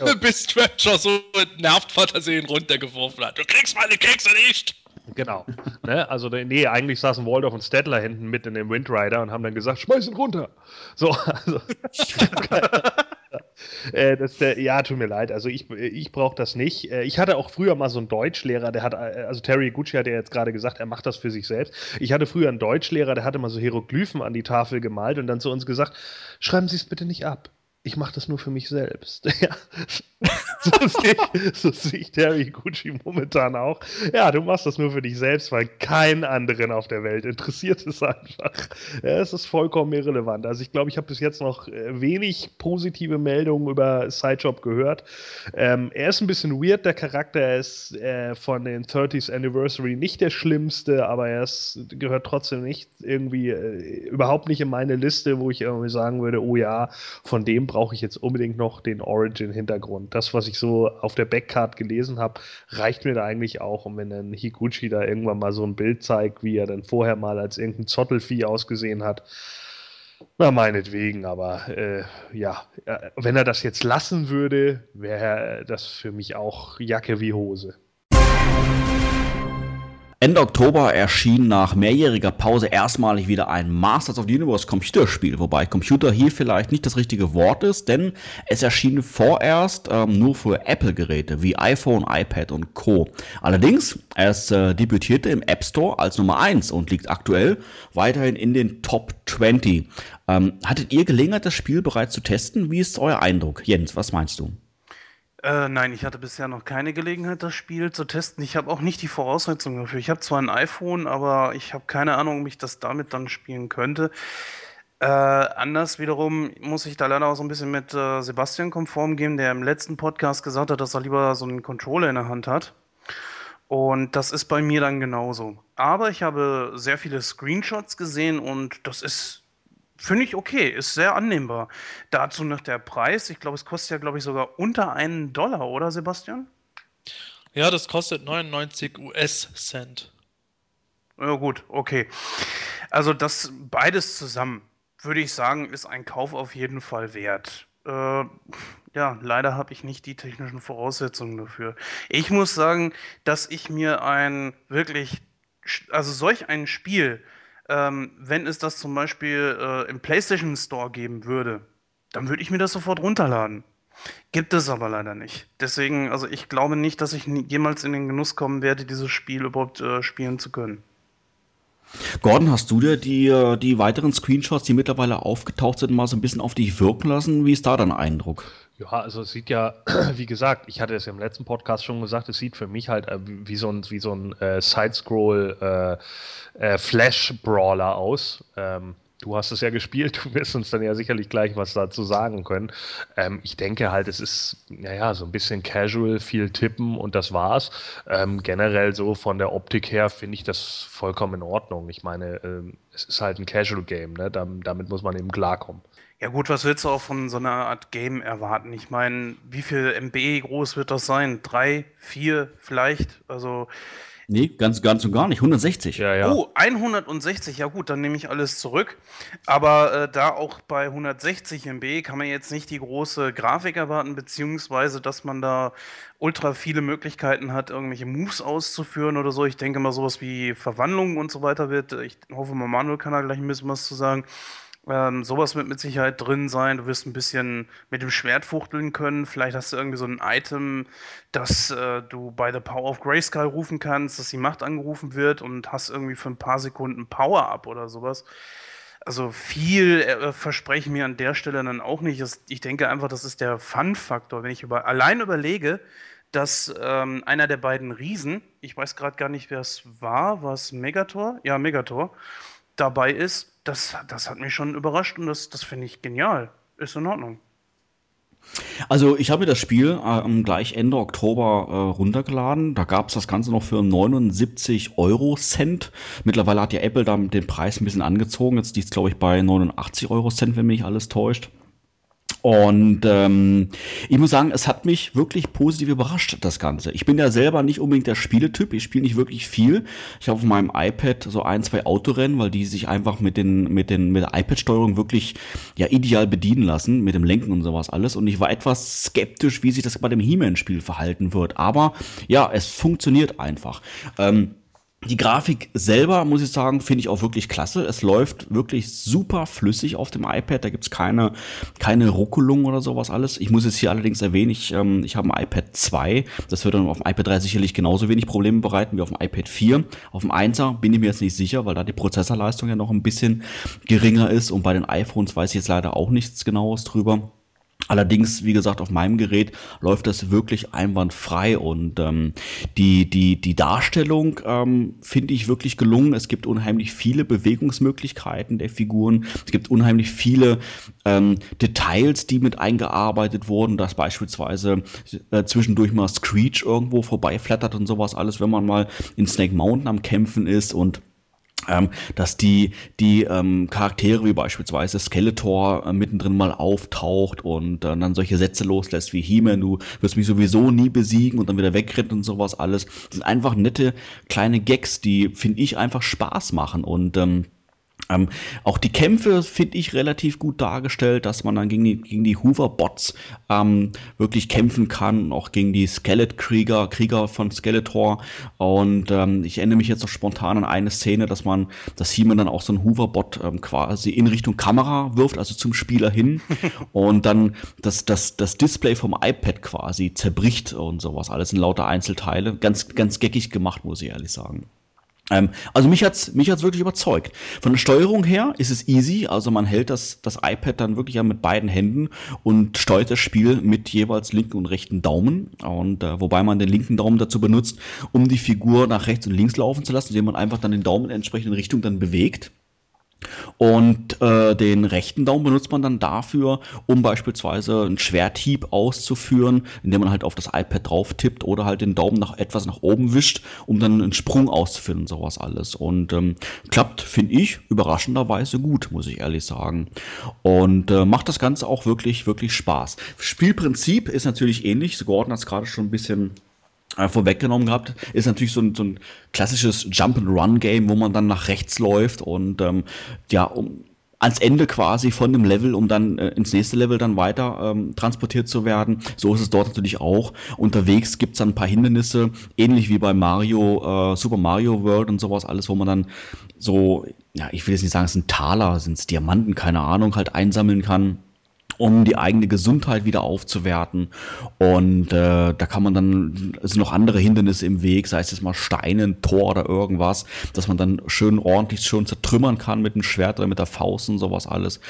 Bis Scratcher so nervt Fantasien runtergeworfen hat. Du kriegst meine Kekse nicht! Genau. Ne? Also, nee, eigentlich saßen Waldorf und Stedler hinten mit in dem Windrider und haben dann gesagt, schmeiß ihn runter. So, also. äh, das, der, ja, tut mir leid. Also ich, ich brauche das nicht. Äh, ich hatte auch früher mal so einen Deutschlehrer, der hat, äh, also Terry Gucci hat ja jetzt gerade gesagt, er macht das für sich selbst. Ich hatte früher einen Deutschlehrer, der hatte mal so Hieroglyphen an die Tafel gemalt und dann zu uns gesagt, schreiben Sie es bitte nicht ab ich mache das nur für mich selbst. Ja. so sehe ich, so seh ich Terry Gucci momentan auch. Ja, du machst das nur für dich selbst, weil keinen anderen auf der Welt interessiert es einfach. Ja, es ist vollkommen irrelevant. Also ich glaube, ich habe bis jetzt noch äh, wenig positive Meldungen über Sidejob gehört. Ähm, er ist ein bisschen weird, der Charakter. Er ist äh, von den 30th Anniversary nicht der schlimmste, aber er ist, gehört trotzdem nicht irgendwie äh, überhaupt nicht in meine Liste, wo ich irgendwie sagen würde, oh ja, von dem brauche ich jetzt unbedingt noch den Origin-Hintergrund. Das, was ich so auf der Backcard gelesen habe, reicht mir da eigentlich auch. Und wenn dann Higuchi da irgendwann mal so ein Bild zeigt, wie er dann vorher mal als irgendein Zottelvieh ausgesehen hat, na, meinetwegen, aber äh, ja, äh, wenn er das jetzt lassen würde, wäre das für mich auch Jacke wie Hose. Ende Oktober erschien nach mehrjähriger Pause erstmalig wieder ein Masters of the Universe Computerspiel, wobei Computer hier vielleicht nicht das richtige Wort ist, denn es erschien vorerst ähm, nur für Apple-Geräte wie iPhone, iPad und Co. Allerdings, es äh, debütierte im App Store als Nummer 1 und liegt aktuell weiterhin in den Top 20. Ähm, hattet ihr Gelegenheit, das Spiel bereits zu testen? Wie ist euer Eindruck? Jens, was meinst du? Äh, nein, ich hatte bisher noch keine Gelegenheit, das Spiel zu testen. Ich habe auch nicht die Voraussetzungen dafür. Ich habe zwar ein iPhone, aber ich habe keine Ahnung, ob ich das damit dann spielen könnte. Äh, anders wiederum muss ich da leider auch so ein bisschen mit äh, Sebastian konform gehen, der im letzten Podcast gesagt hat, dass er lieber so einen Controller in der Hand hat. Und das ist bei mir dann genauso. Aber ich habe sehr viele Screenshots gesehen und das ist Finde ich okay, ist sehr annehmbar. Dazu noch der Preis. Ich glaube, es kostet ja, glaube ich, sogar unter einen Dollar, oder Sebastian? Ja, das kostet 99 US-Cent. Ja, gut, okay. Also das beides zusammen, würde ich sagen, ist ein Kauf auf jeden Fall wert. Äh, ja, leider habe ich nicht die technischen Voraussetzungen dafür. Ich muss sagen, dass ich mir ein wirklich, also solch ein Spiel ähm, wenn es das zum Beispiel äh, im PlayStation Store geben würde, dann würde ich mir das sofort runterladen. Gibt es aber leider nicht. Deswegen, also ich glaube nicht, dass ich jemals in den Genuss kommen werde, dieses Spiel überhaupt äh, spielen zu können. Gordon, hast du dir die, äh, die weiteren Screenshots, die mittlerweile aufgetaucht sind, mal so ein bisschen auf dich wirken lassen? Wie ist da dein Eindruck? Ja, also es sieht ja, wie gesagt, ich hatte es im letzten Podcast schon gesagt, es sieht für mich halt äh, wie so ein, wie so ein äh, Sidescroll äh, äh, Flash-Brawler aus. Ähm, Du hast es ja gespielt, du wirst uns dann ja sicherlich gleich was dazu sagen können. Ähm, ich denke halt, es ist, naja, so ein bisschen casual, viel tippen und das war's. Ähm, generell so von der Optik her finde ich das vollkommen in Ordnung. Ich meine, ähm, es ist halt ein Casual-Game, ne? damit, damit muss man eben klarkommen. Ja gut, was willst du auch von so einer Art Game erwarten? Ich meine, wie viel MB groß wird das sein? Drei, vier vielleicht? Also Nee, ganz, ganz und gar nicht. 160. Ja, ja. Oh, 160, ja gut, dann nehme ich alles zurück. Aber äh, da auch bei 160 MB kann man jetzt nicht die große Grafik erwarten, beziehungsweise dass man da ultra viele Möglichkeiten hat, irgendwelche Moves auszuführen oder so. Ich denke mal, sowas wie Verwandlungen und so weiter wird. Ich hoffe, Manuel kann da gleich ein bisschen was zu sagen. Ähm, sowas wird mit Sicherheit drin sein. Du wirst ein bisschen mit dem Schwert fuchteln können. Vielleicht hast du irgendwie so ein Item, das äh, du bei The Power of Grayskull rufen kannst, dass die Macht angerufen wird und hast irgendwie für ein paar Sekunden Power-Up oder sowas. Also viel äh, verspreche ich mir an der Stelle dann auch nicht. Ich denke einfach, das ist der Fun-Faktor. Wenn ich über, allein überlege, dass ähm, einer der beiden Riesen, ich weiß gerade gar nicht, wer es war, war es Megator? Ja, Megator, dabei ist, das, das hat mich schon überrascht und das, das finde ich genial. Ist in Ordnung. Also ich habe mir das Spiel äh, gleich Ende Oktober äh, runtergeladen. Da gab es das Ganze noch für 79 Euro Cent. Mittlerweile hat ja Apple da den Preis ein bisschen angezogen. Jetzt liegt es, glaube ich, bei 89 Euro Cent, wenn mich alles täuscht. Und ähm, ich muss sagen, es hat mich wirklich positiv überrascht, das Ganze. Ich bin ja selber nicht unbedingt der Spieletyp. Ich spiele nicht wirklich viel. Ich habe auf meinem iPad so ein, zwei Autorennen, weil die sich einfach mit den, mit den, mit der iPad-Steuerung wirklich ja ideal bedienen lassen, mit dem Lenken und sowas alles. Und ich war etwas skeptisch, wie sich das bei dem He-Man-Spiel verhalten wird. Aber ja, es funktioniert einfach. Ähm, die Grafik selber, muss ich sagen, finde ich auch wirklich klasse. Es läuft wirklich super flüssig auf dem iPad. Da gibt's keine, keine Ruckelung oder sowas alles. Ich muss jetzt hier allerdings erwähnen, ich, ähm, ich habe ein iPad 2. Das wird dann auf dem iPad 3 sicherlich genauso wenig Probleme bereiten wie auf dem iPad 4. Auf dem 1er bin ich mir jetzt nicht sicher, weil da die Prozessorleistung ja noch ein bisschen geringer ist. Und bei den iPhones weiß ich jetzt leider auch nichts genaues drüber. Allerdings, wie gesagt, auf meinem Gerät läuft das wirklich einwandfrei und ähm, die, die, die Darstellung ähm, finde ich wirklich gelungen. Es gibt unheimlich viele Bewegungsmöglichkeiten der Figuren. Es gibt unheimlich viele ähm, Details, die mit eingearbeitet wurden, dass beispielsweise äh, zwischendurch mal Screech irgendwo vorbeiflattert und sowas alles, wenn man mal in Snake Mountain am Kämpfen ist und ähm, dass die, die ähm, Charaktere wie beispielsweise Skeletor äh, mittendrin mal auftaucht und äh, dann solche Sätze loslässt wie He-Man, du wirst mich sowieso nie besiegen und dann wieder wegrennt und sowas alles. Das sind einfach nette kleine Gags, die, finde ich, einfach Spaß machen und ähm, ähm, auch die Kämpfe finde ich relativ gut dargestellt, dass man dann gegen die, gegen die Hoover-Bots ähm, wirklich kämpfen kann, auch gegen die Skelett-Krieger, Krieger von Skeletor. Und ähm, ich erinnere mich jetzt noch spontan an eine Szene, dass man, dass He-Man dann auch so einen Hoover-Bot ähm, quasi in Richtung Kamera wirft, also zum Spieler hin. und dann das, das, das Display vom iPad quasi zerbricht und sowas. Alles in lauter Einzelteile. Ganz, ganz geckig gemacht, muss ich ehrlich sagen. Ähm, also mich hat's mich hat's wirklich überzeugt. Von der Steuerung her ist es easy, also man hält das, das iPad dann wirklich ja mit beiden Händen und steuert das Spiel mit jeweils linken und rechten Daumen. Und äh, wobei man den linken Daumen dazu benutzt, um die Figur nach rechts und links laufen zu lassen, indem man einfach dann den Daumen in entsprechenden Richtung dann bewegt. Und äh, den rechten Daumen benutzt man dann dafür, um beispielsweise einen Schwerthieb auszuführen, indem man halt auf das iPad drauf tippt oder halt den Daumen nach etwas nach oben wischt, um dann einen Sprung auszuführen und sowas alles. Und ähm, klappt, finde ich, überraschenderweise gut, muss ich ehrlich sagen. Und äh, macht das Ganze auch wirklich, wirklich Spaß. Spielprinzip ist natürlich ähnlich. Gordon hat es gerade schon ein bisschen vorweggenommen gehabt, ist natürlich so ein, so ein klassisches Jump-and-Run-Game, wo man dann nach rechts läuft und ähm, ja, um, ans Ende quasi von dem Level, um dann äh, ins nächste Level dann weiter ähm, transportiert zu werden. So ist es dort natürlich auch. Unterwegs gibt's dann ein paar Hindernisse, ähnlich wie bei Mario, äh, Super Mario World und sowas, alles, wo man dann so, ja, ich will jetzt nicht sagen, es sind Taler, sind es Diamanten, keine Ahnung, halt einsammeln kann um die eigene Gesundheit wieder aufzuwerten. Und äh, da kann man dann, es sind noch andere Hindernisse im Weg, sei es jetzt mal Steine, ein Tor oder irgendwas, dass man dann schön ordentlich schon zertrümmern kann mit dem Schwert oder mit der Faust und sowas alles.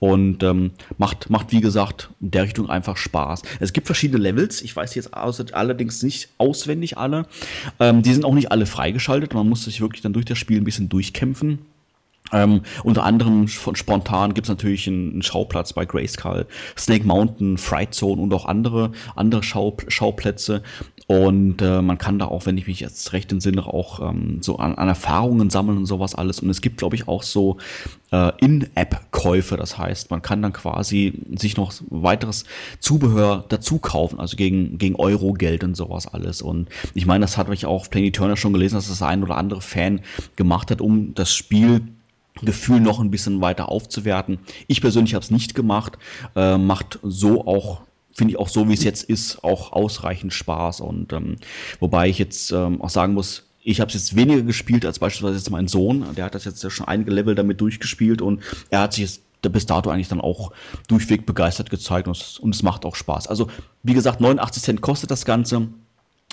Und ähm, macht, macht, wie gesagt, in der Richtung einfach Spaß. Es gibt verschiedene Levels, ich weiß jetzt allerdings nicht auswendig alle. Ähm, die sind auch nicht alle freigeschaltet, man muss sich wirklich dann durch das Spiel ein bisschen durchkämpfen. Ähm, unter anderem von spontan gibt es natürlich einen, einen, Schauplatz bei Grayskull, Snake Mountain, Fright Zone und auch andere, andere Schau, Schauplätze. Und äh, man kann da auch, wenn ich mich jetzt recht entsinne, auch ähm, so an, an, Erfahrungen sammeln und sowas alles. Und es gibt, glaube ich, auch so äh, In-App-Käufe. Das heißt, man kann dann quasi sich noch weiteres Zubehör dazu kaufen, also gegen, gegen Euro-Geld und sowas alles. Und ich meine, das hat ich auch Pliny Turner schon gelesen, dass das ein oder andere Fan gemacht hat, um das Spiel Gefühl noch ein bisschen weiter aufzuwerten. Ich persönlich habe es nicht gemacht, äh, macht so auch finde ich auch so, wie es jetzt ist, auch ausreichend Spaß. Und ähm, wobei ich jetzt ähm, auch sagen muss, ich habe es jetzt weniger gespielt als beispielsweise jetzt mein Sohn. Der hat das jetzt schon einige Level damit durchgespielt und er hat sich jetzt bis dato eigentlich dann auch durchweg begeistert gezeigt und es, und es macht auch Spaß. Also wie gesagt, 89 Cent kostet das Ganze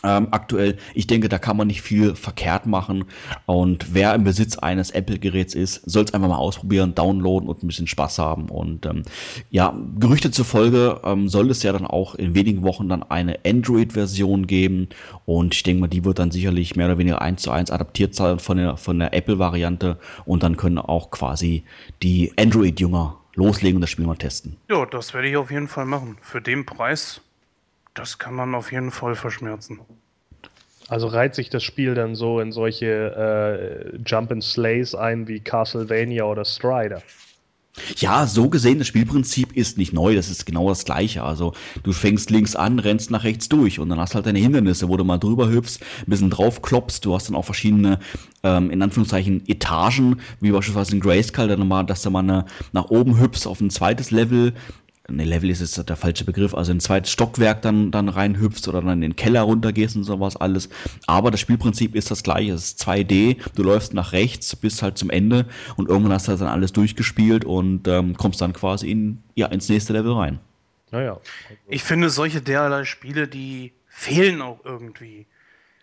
ähm, aktuell. Ich denke, da kann man nicht viel verkehrt machen. Und wer im Besitz eines Apple-Geräts ist, soll es einfach mal ausprobieren, downloaden und ein bisschen Spaß haben. Und ähm, ja, Gerüchte zufolge ähm, soll es ja dann auch in wenigen Wochen dann eine Android-Version geben. Und ich denke mal, die wird dann sicherlich mehr oder weniger eins zu eins adaptiert sein von der, von der Apple-Variante. Und dann können auch quasi die Android-Jünger loslegen und das Spiel mal testen. Ja, das werde ich auf jeden Fall machen. Für den Preis das kann man auf jeden Fall verschmerzen. Also reiht sich das Spiel dann so in solche äh, Jump and Slays ein wie Castlevania oder Strider? Ja, so gesehen, das Spielprinzip ist nicht neu, das ist genau das gleiche. Also du fängst links an, rennst nach rechts durch und dann hast halt deine Hindernisse, wo du mal drüber hüpfst, ein bisschen drauf klopfst. Du hast dann auch verschiedene, ähm, in Anführungszeichen, Etagen, wie beispielsweise in Grayskull, dann mal, dass du mal eine, nach oben hüpfst auf ein zweites Level, ne, Level ist jetzt der falsche Begriff, also ein zweites Stockwerk dann, dann reinhüpfst oder dann in den Keller runtergehst und sowas alles. Aber das Spielprinzip ist das gleiche. Es ist 2D, du läufst nach rechts bis halt zum Ende und irgendwann hast du dann alles durchgespielt und ähm, kommst dann quasi in, ja, ins nächste Level rein. Naja. Ich finde solche derlei Spiele, die fehlen auch irgendwie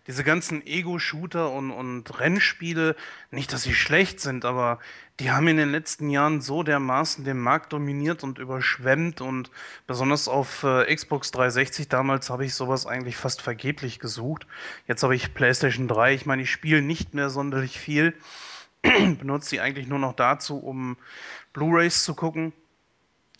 diese ganzen Ego-Shooter und, und Rennspiele, nicht, dass sie schlecht sind, aber die haben in den letzten Jahren so dermaßen den Markt dominiert und überschwemmt und besonders auf äh, Xbox 360 damals habe ich sowas eigentlich fast vergeblich gesucht. Jetzt habe ich PlayStation 3. Ich meine, ich spiele nicht mehr sonderlich viel, benutze sie eigentlich nur noch dazu, um Blu-rays zu gucken.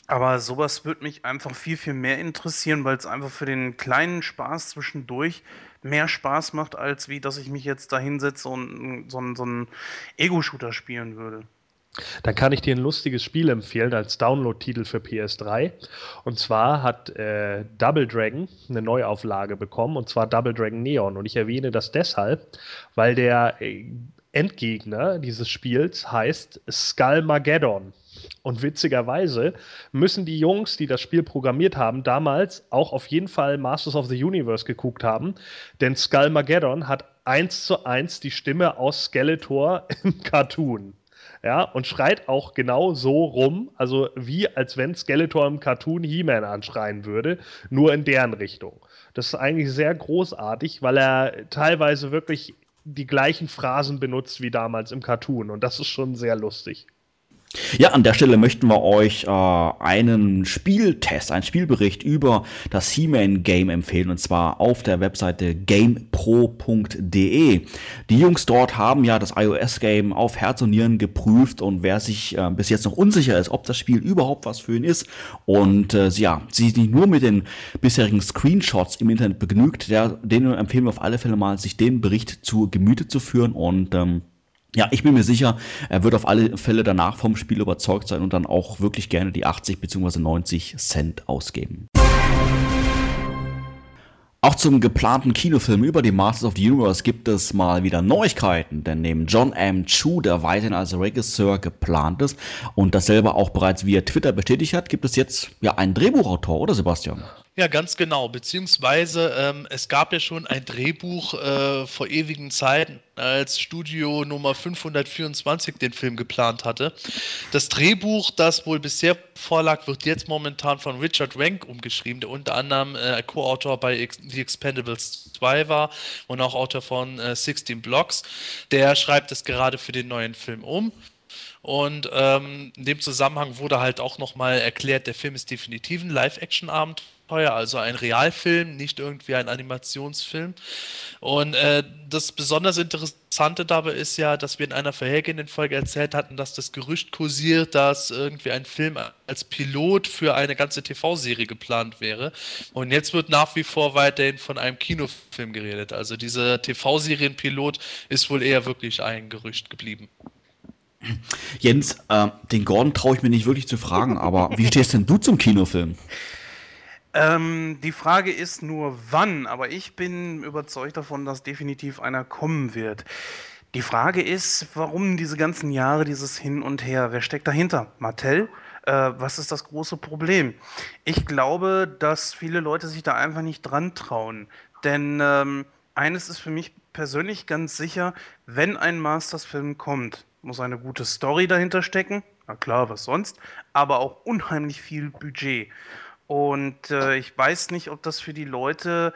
Aber sowas würde mich einfach viel, viel mehr interessieren, weil es einfach für den kleinen Spaß zwischendurch mehr Spaß macht, als wie dass ich mich jetzt da hinsetze und so, so einen Ego-Shooter spielen würde. Dann kann ich dir ein lustiges Spiel empfehlen als Download-Titel für PS3. Und zwar hat äh, Double Dragon eine Neuauflage bekommen, und zwar Double Dragon Neon. Und ich erwähne das deshalb, weil der äh, Endgegner dieses Spiels heißt Skullmageddon. Und witzigerweise müssen die Jungs, die das Spiel programmiert haben, damals auch auf jeden Fall Masters of the Universe geguckt haben, denn Skullmageddon hat eins zu eins die Stimme aus Skeletor im Cartoon. Ja, und schreit auch genau so rum, also wie als wenn Skeletor im Cartoon He-Man anschreien würde, nur in deren Richtung. Das ist eigentlich sehr großartig, weil er teilweise wirklich die gleichen Phrasen benutzt wie damals im Cartoon und das ist schon sehr lustig. Ja, an der Stelle möchten wir euch äh, einen Spieltest, einen Spielbericht über das He-Man-Game empfehlen und zwar auf der Webseite gamepro.de. Die Jungs dort haben ja das iOS-Game auf Herz und Nieren geprüft und wer sich äh, bis jetzt noch unsicher ist, ob das Spiel überhaupt was für ihn ist und äh, ja, sich nicht nur mit den bisherigen Screenshots im Internet begnügt, der, denen empfehlen wir auf alle Fälle mal, sich den Bericht zu Gemüte zu führen und ähm, ja, ich bin mir sicher, er wird auf alle Fälle danach vom Spiel überzeugt sein und dann auch wirklich gerne die 80 bzw. 90 Cent ausgeben. Auch zum geplanten Kinofilm über die Masters of the Universe gibt es mal wieder Neuigkeiten, denn neben John M. Chu, der weiterhin als Regisseur geplant ist und dasselbe auch bereits via Twitter bestätigt hat, gibt es jetzt ja einen Drehbuchautor, oder Sebastian? Ja, ganz genau. Beziehungsweise ähm, es gab ja schon ein Drehbuch äh, vor ewigen Zeiten, als Studio Nummer 524 den Film geplant hatte. Das Drehbuch, das wohl bisher vorlag, wird jetzt momentan von Richard Rank umgeschrieben, der unter anderem äh, Co-Autor bei Ex The Expendables 2 war und auch Autor von äh, 16 Blocks. Der schreibt es gerade für den neuen Film um. Und ähm, in dem Zusammenhang wurde halt auch nochmal erklärt, der Film ist definitiv ein Live-Action-Abenteuer also ein Realfilm, nicht irgendwie ein Animationsfilm. Und äh, das besonders Interessante dabei ist ja, dass wir in einer vorhergehenden Folge erzählt hatten, dass das Gerücht kursiert, dass irgendwie ein Film als Pilot für eine ganze TV-Serie geplant wäre. Und jetzt wird nach wie vor weiterhin von einem Kinofilm geredet. Also dieser TV-Serienpilot ist wohl eher wirklich ein Gerücht geblieben. Jens, äh, den Gordon traue ich mir nicht wirklich zu fragen, aber wie stehst denn du zum Kinofilm? Ähm, die Frage ist nur wann, aber ich bin überzeugt davon, dass definitiv einer kommen wird. Die Frage ist, warum diese ganzen Jahre dieses Hin und Her? Wer steckt dahinter? Mattel? Äh, was ist das große Problem? Ich glaube, dass viele Leute sich da einfach nicht dran trauen. Denn ähm, eines ist für mich persönlich ganz sicher, wenn ein Masters-Film kommt, muss eine gute Story dahinter stecken. Na klar, was sonst. Aber auch unheimlich viel Budget. Und äh, ich weiß nicht, ob das für die Leute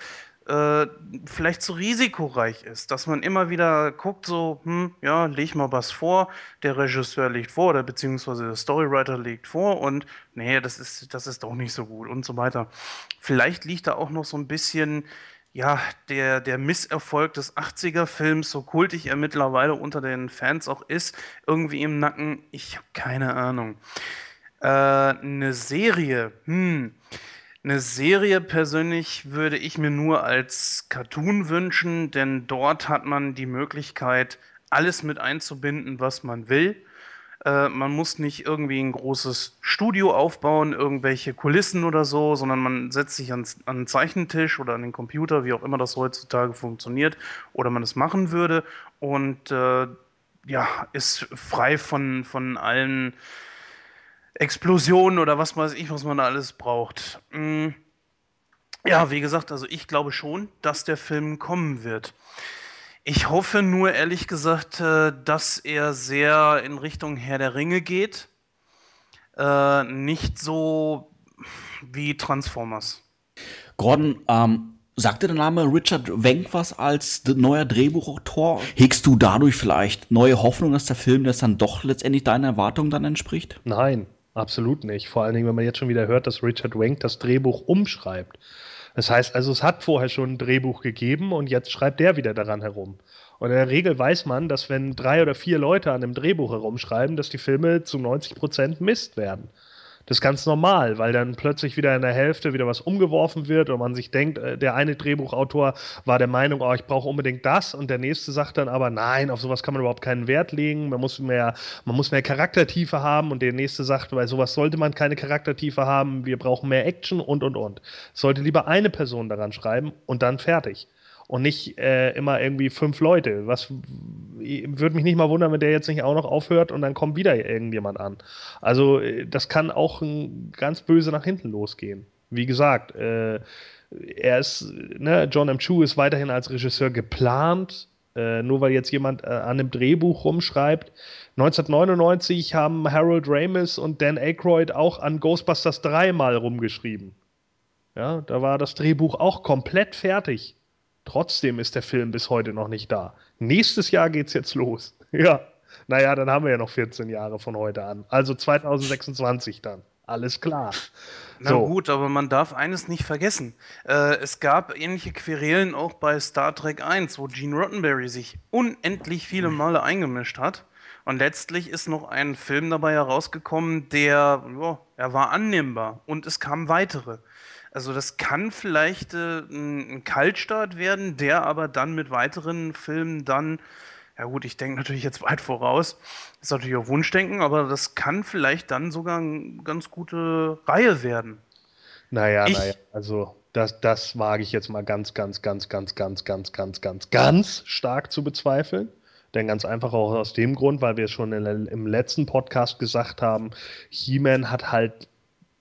äh, vielleicht zu risikoreich ist, dass man immer wieder guckt, so, hm, ja, leg mal was vor, der Regisseur legt vor oder beziehungsweise der Storywriter legt vor und nee, das ist, das ist doch nicht so gut und so weiter. Vielleicht liegt da auch noch so ein bisschen, ja, der, der Misserfolg des 80er-Films, so kultig er mittlerweile unter den Fans auch ist, irgendwie im Nacken. Ich habe keine Ahnung. Äh, eine Serie, hm. Eine Serie persönlich würde ich mir nur als Cartoon wünschen, denn dort hat man die Möglichkeit, alles mit einzubinden, was man will. Äh, man muss nicht irgendwie ein großes Studio aufbauen, irgendwelche Kulissen oder so, sondern man setzt sich ans, an den Zeichentisch oder an den Computer, wie auch immer das heutzutage funktioniert, oder man es machen würde und äh, ja, ist frei von, von allen Explosionen oder was weiß ich, was man da alles braucht. Mm. Ja, wie gesagt, also ich glaube schon, dass der Film kommen wird. Ich hoffe nur ehrlich gesagt, äh, dass er sehr in Richtung Herr der Ringe geht. Äh, nicht so wie Transformers. Gordon, ähm, sagte der Name Richard Wenk was als neuer Drehbuchautor? Hegst du dadurch vielleicht neue Hoffnung, dass der Film das dann doch letztendlich deinen Erwartungen dann entspricht? Nein, Absolut nicht. Vor allen Dingen, wenn man jetzt schon wieder hört, dass Richard Wank das Drehbuch umschreibt. Das heißt also, es hat vorher schon ein Drehbuch gegeben und jetzt schreibt der wieder daran herum. Und in der Regel weiß man, dass wenn drei oder vier Leute an einem Drehbuch herumschreiben, dass die Filme zu 90 Prozent Mist werden. Das ist ganz normal, weil dann plötzlich wieder in der Hälfte wieder was umgeworfen wird und man sich denkt, äh, der eine Drehbuchautor war der Meinung, oh, ich brauche unbedingt das und der nächste sagt dann aber, nein, auf sowas kann man überhaupt keinen Wert legen, man muss mehr, man muss mehr Charaktertiefe haben und der nächste sagt, bei sowas sollte man keine Charaktertiefe haben, wir brauchen mehr Action und und und. Sollte lieber eine Person daran schreiben und dann fertig und nicht äh, immer irgendwie fünf Leute. Was würde mich nicht mal wundern, wenn der jetzt nicht auch noch aufhört und dann kommt wieder irgendjemand an. Also äh, das kann auch ganz böse nach hinten losgehen. Wie gesagt, äh, er ist, ne, John M. Chu ist weiterhin als Regisseur geplant, äh, nur weil jetzt jemand äh, an einem Drehbuch rumschreibt. 1999 haben Harold Ramis und Dan Aykroyd auch an Ghostbusters 3 mal rumgeschrieben. Ja, da war das Drehbuch auch komplett fertig. Trotzdem ist der Film bis heute noch nicht da. Nächstes Jahr geht's jetzt los. Ja. Naja, dann haben wir ja noch 14 Jahre von heute an. Also 2026 dann. Alles klar. Na so. gut, aber man darf eines nicht vergessen. Äh, es gab ähnliche Querelen auch bei Star Trek 1, wo Gene Roddenberry sich unendlich viele Male eingemischt hat. Und letztlich ist noch ein Film dabei herausgekommen, der, ja, er war annehmbar und es kamen weitere. Also das kann vielleicht äh, ein Kaltstart werden, der aber dann mit weiteren Filmen dann, ja gut, ich denke natürlich jetzt weit voraus, ist natürlich auch Wunschdenken, aber das kann vielleicht dann sogar eine ganz gute Reihe werden. Naja, ich, naja, also das, das wage ich jetzt mal ganz, ganz, ganz, ganz, ganz, ganz, ganz, ganz, ganz stark zu bezweifeln. Denn ganz einfach auch aus dem Grund, weil wir es schon in, im letzten Podcast gesagt haben, He-Man hat halt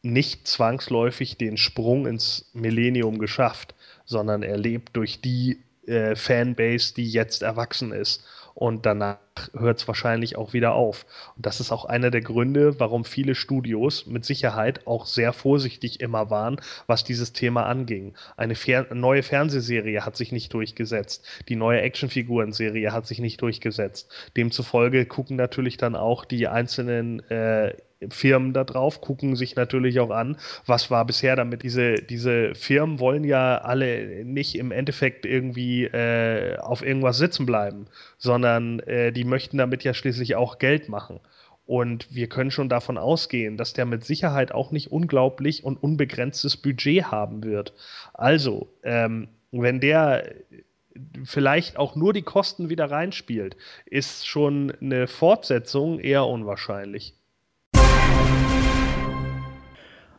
nicht zwangsläufig den Sprung ins Millennium geschafft, sondern er lebt durch die äh, Fanbase, die jetzt erwachsen ist. Und danach hört es wahrscheinlich auch wieder auf. Und das ist auch einer der Gründe, warum viele Studios mit Sicherheit auch sehr vorsichtig immer waren, was dieses Thema anging. Eine Fer neue Fernsehserie hat sich nicht durchgesetzt. Die neue Actionfigurenserie hat sich nicht durchgesetzt. Demzufolge gucken natürlich dann auch die einzelnen äh, Firmen da drauf, gucken sich natürlich auch an, was war bisher damit. Diese, diese Firmen wollen ja alle nicht im Endeffekt irgendwie äh, auf irgendwas sitzen bleiben, sondern äh, die möchten damit ja schließlich auch Geld machen. Und wir können schon davon ausgehen, dass der mit Sicherheit auch nicht unglaublich und unbegrenztes Budget haben wird. Also, ähm, wenn der vielleicht auch nur die Kosten wieder reinspielt, ist schon eine Fortsetzung eher unwahrscheinlich.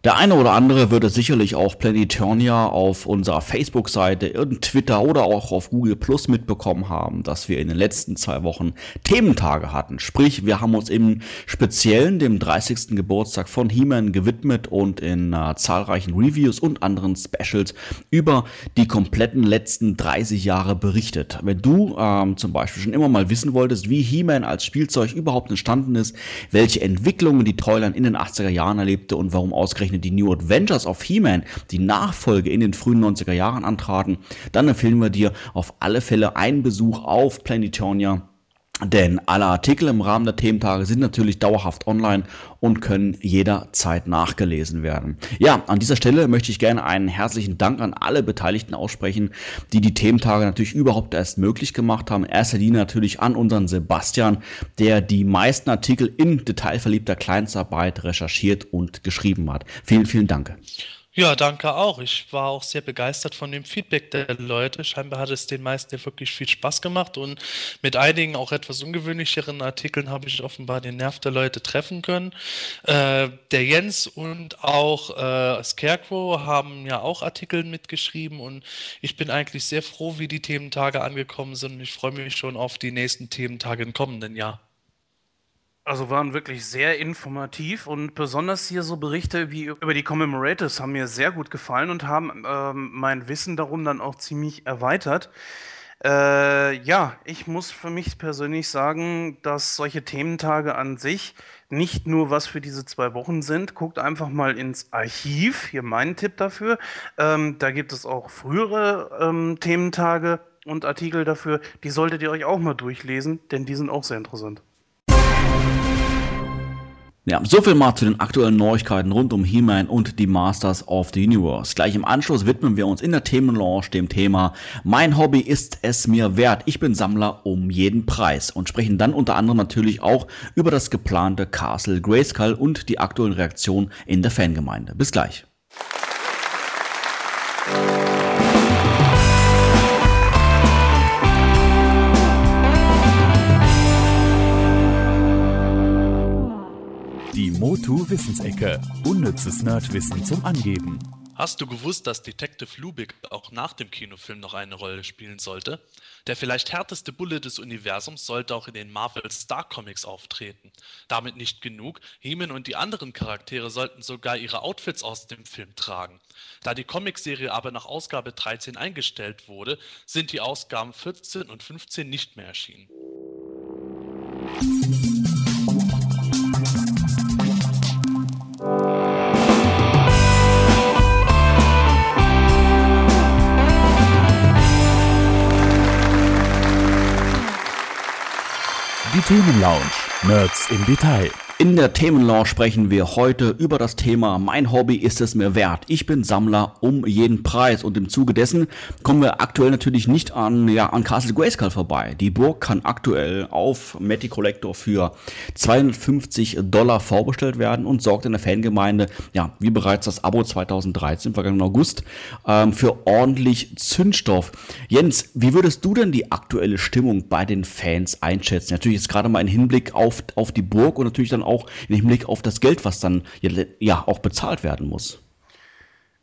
Der eine oder andere würde sicherlich auch Planetonia auf unserer Facebook-Seite, in Twitter oder auch auf Google Plus mitbekommen haben, dass wir in den letzten zwei Wochen Thementage hatten. Sprich, wir haben uns im Speziellen dem 30. Geburtstag von He-Man gewidmet und in äh, zahlreichen Reviews und anderen Specials über die kompletten letzten 30 Jahre berichtet. Wenn du ähm, zum Beispiel schon immer mal wissen wolltest, wie He-Man als Spielzeug überhaupt entstanden ist, welche Entwicklungen die Toyline in den 80er Jahren erlebte und warum ausgerechnet ausgerechnet die New Adventures of He-Man, die Nachfolge in den frühen 90er Jahren antraten, dann empfehlen wir dir auf alle Fälle einen Besuch auf Planetonia. Denn alle Artikel im Rahmen der Thementage sind natürlich dauerhaft online und können jederzeit nachgelesen werden. Ja, an dieser Stelle möchte ich gerne einen herzlichen Dank an alle Beteiligten aussprechen, die die Thementage natürlich überhaupt erst möglich gemacht haben. Erster Linie natürlich an unseren Sebastian, der die meisten Artikel in detailverliebter Kleinstarbeit recherchiert und geschrieben hat. Vielen, vielen Dank. Ja, danke auch. Ich war auch sehr begeistert von dem Feedback der Leute. Scheinbar hat es den meisten ja wirklich viel Spaß gemacht und mit einigen auch etwas ungewöhnlicheren Artikeln habe ich offenbar den Nerv der Leute treffen können. Äh, der Jens und auch äh, Scarecrow haben ja auch Artikel mitgeschrieben und ich bin eigentlich sehr froh, wie die Thementage angekommen sind. Ich freue mich schon auf die nächsten Thementage im kommenden Jahr. Also waren wirklich sehr informativ und besonders hier so Berichte wie über die Commemoratives haben mir sehr gut gefallen und haben ähm, mein Wissen darum dann auch ziemlich erweitert. Äh, ja, ich muss für mich persönlich sagen, dass solche Thementage an sich nicht nur was für diese zwei Wochen sind. Guckt einfach mal ins Archiv, hier mein Tipp dafür. Ähm, da gibt es auch frühere ähm, Thementage und Artikel dafür. Die solltet ihr euch auch mal durchlesen, denn die sind auch sehr interessant. Ja, soviel mal zu den aktuellen Neuigkeiten rund um He-Man und die Masters of the Universe. Gleich im Anschluss widmen wir uns in der Themenlaunch dem Thema Mein Hobby ist es mir wert. Ich bin Sammler um jeden Preis und sprechen dann unter anderem natürlich auch über das geplante Castle Grayskull und die aktuellen Reaktionen in der Fangemeinde. Bis gleich. Motu Wissensecke. Unnützes Nerdwissen zum Angeben. Hast du gewusst, dass Detective Lubick auch nach dem Kinofilm noch eine Rolle spielen sollte? Der vielleicht härteste Bulle des Universums sollte auch in den Marvel Star Comics auftreten. Damit nicht genug, Heeman und die anderen Charaktere sollten sogar ihre Outfits aus dem Film tragen. Da die Comicserie aber nach Ausgabe 13 eingestellt wurde, sind die Ausgaben 14 und 15 nicht mehr erschienen. Die Themenlounge. Nerds im Detail. In der Themenlaw sprechen wir heute über das Thema Mein Hobby ist es mir wert. Ich bin Sammler um jeden Preis und im Zuge dessen kommen wir aktuell natürlich nicht an, ja, an Castle Grayskull vorbei. Die Burg kann aktuell auf Matty Collector für 250 Dollar vorbestellt werden und sorgt in der Fangemeinde, ja, wie bereits das Abo 2013, vergangenen August, ähm, für ordentlich Zündstoff. Jens, wie würdest du denn die aktuelle Stimmung bei den Fans einschätzen? Natürlich jetzt gerade mal ein Hinblick auf, auf die Burg und natürlich dann auch im Hinblick auf das Geld, was dann ja auch bezahlt werden muss?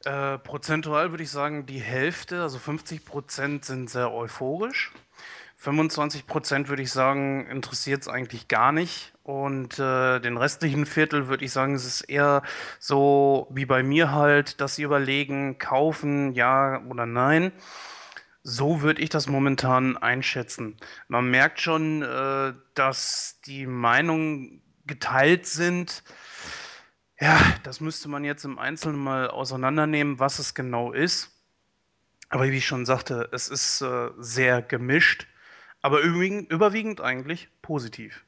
Äh, prozentual würde ich sagen, die Hälfte, also 50 Prozent sind sehr euphorisch. 25 Prozent würde ich sagen, interessiert es eigentlich gar nicht. Und äh, den restlichen Viertel würde ich sagen, es ist eher so wie bei mir halt, dass sie überlegen, kaufen, ja oder nein. So würde ich das momentan einschätzen. Man merkt schon, äh, dass die Meinungen geteilt sind. Ja, das müsste man jetzt im Einzelnen mal auseinandernehmen, was es genau ist. Aber wie ich schon sagte, es ist äh, sehr gemischt, aber überwiegend, überwiegend eigentlich positiv.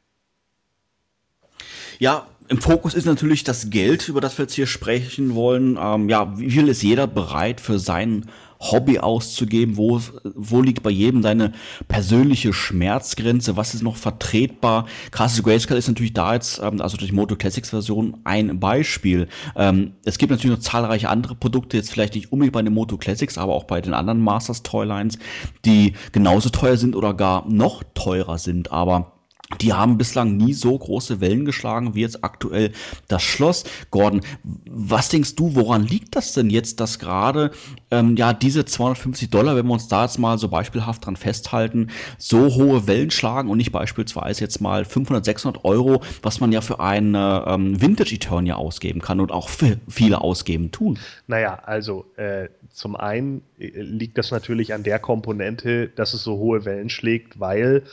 Ja, im Fokus ist natürlich das Geld, über das wir jetzt hier sprechen wollen. Ähm, ja, wie viel ist jeder bereit für sein Hobby auszugeben? Wo, wo liegt bei jedem seine persönliche Schmerzgrenze? Was ist noch vertretbar? Castle Grayskull ist natürlich da jetzt, ähm, also die Moto Classics Version, ein Beispiel. Ähm, es gibt natürlich noch zahlreiche andere Produkte, jetzt vielleicht nicht unbedingt bei den Moto Classics, aber auch bei den anderen Masters Toylines, die genauso teuer sind oder gar noch teurer sind. Aber die haben bislang nie so große Wellen geschlagen wie jetzt aktuell das Schloss. Gordon, was denkst du, woran liegt das denn jetzt, dass gerade ähm, ja diese 250 Dollar, wenn wir uns da jetzt mal so beispielhaft dran festhalten, so hohe Wellen schlagen und nicht beispielsweise jetzt mal 500, 600 Euro, was man ja für eine ähm, Vintage Eternia ausgeben kann und auch viele ausgeben tun? Naja, also äh, zum einen äh, liegt das natürlich an der Komponente, dass es so hohe Wellen schlägt, weil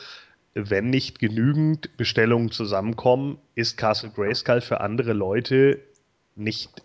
wenn nicht genügend Bestellungen zusammenkommen, ist Castle Grayskull für andere Leute nicht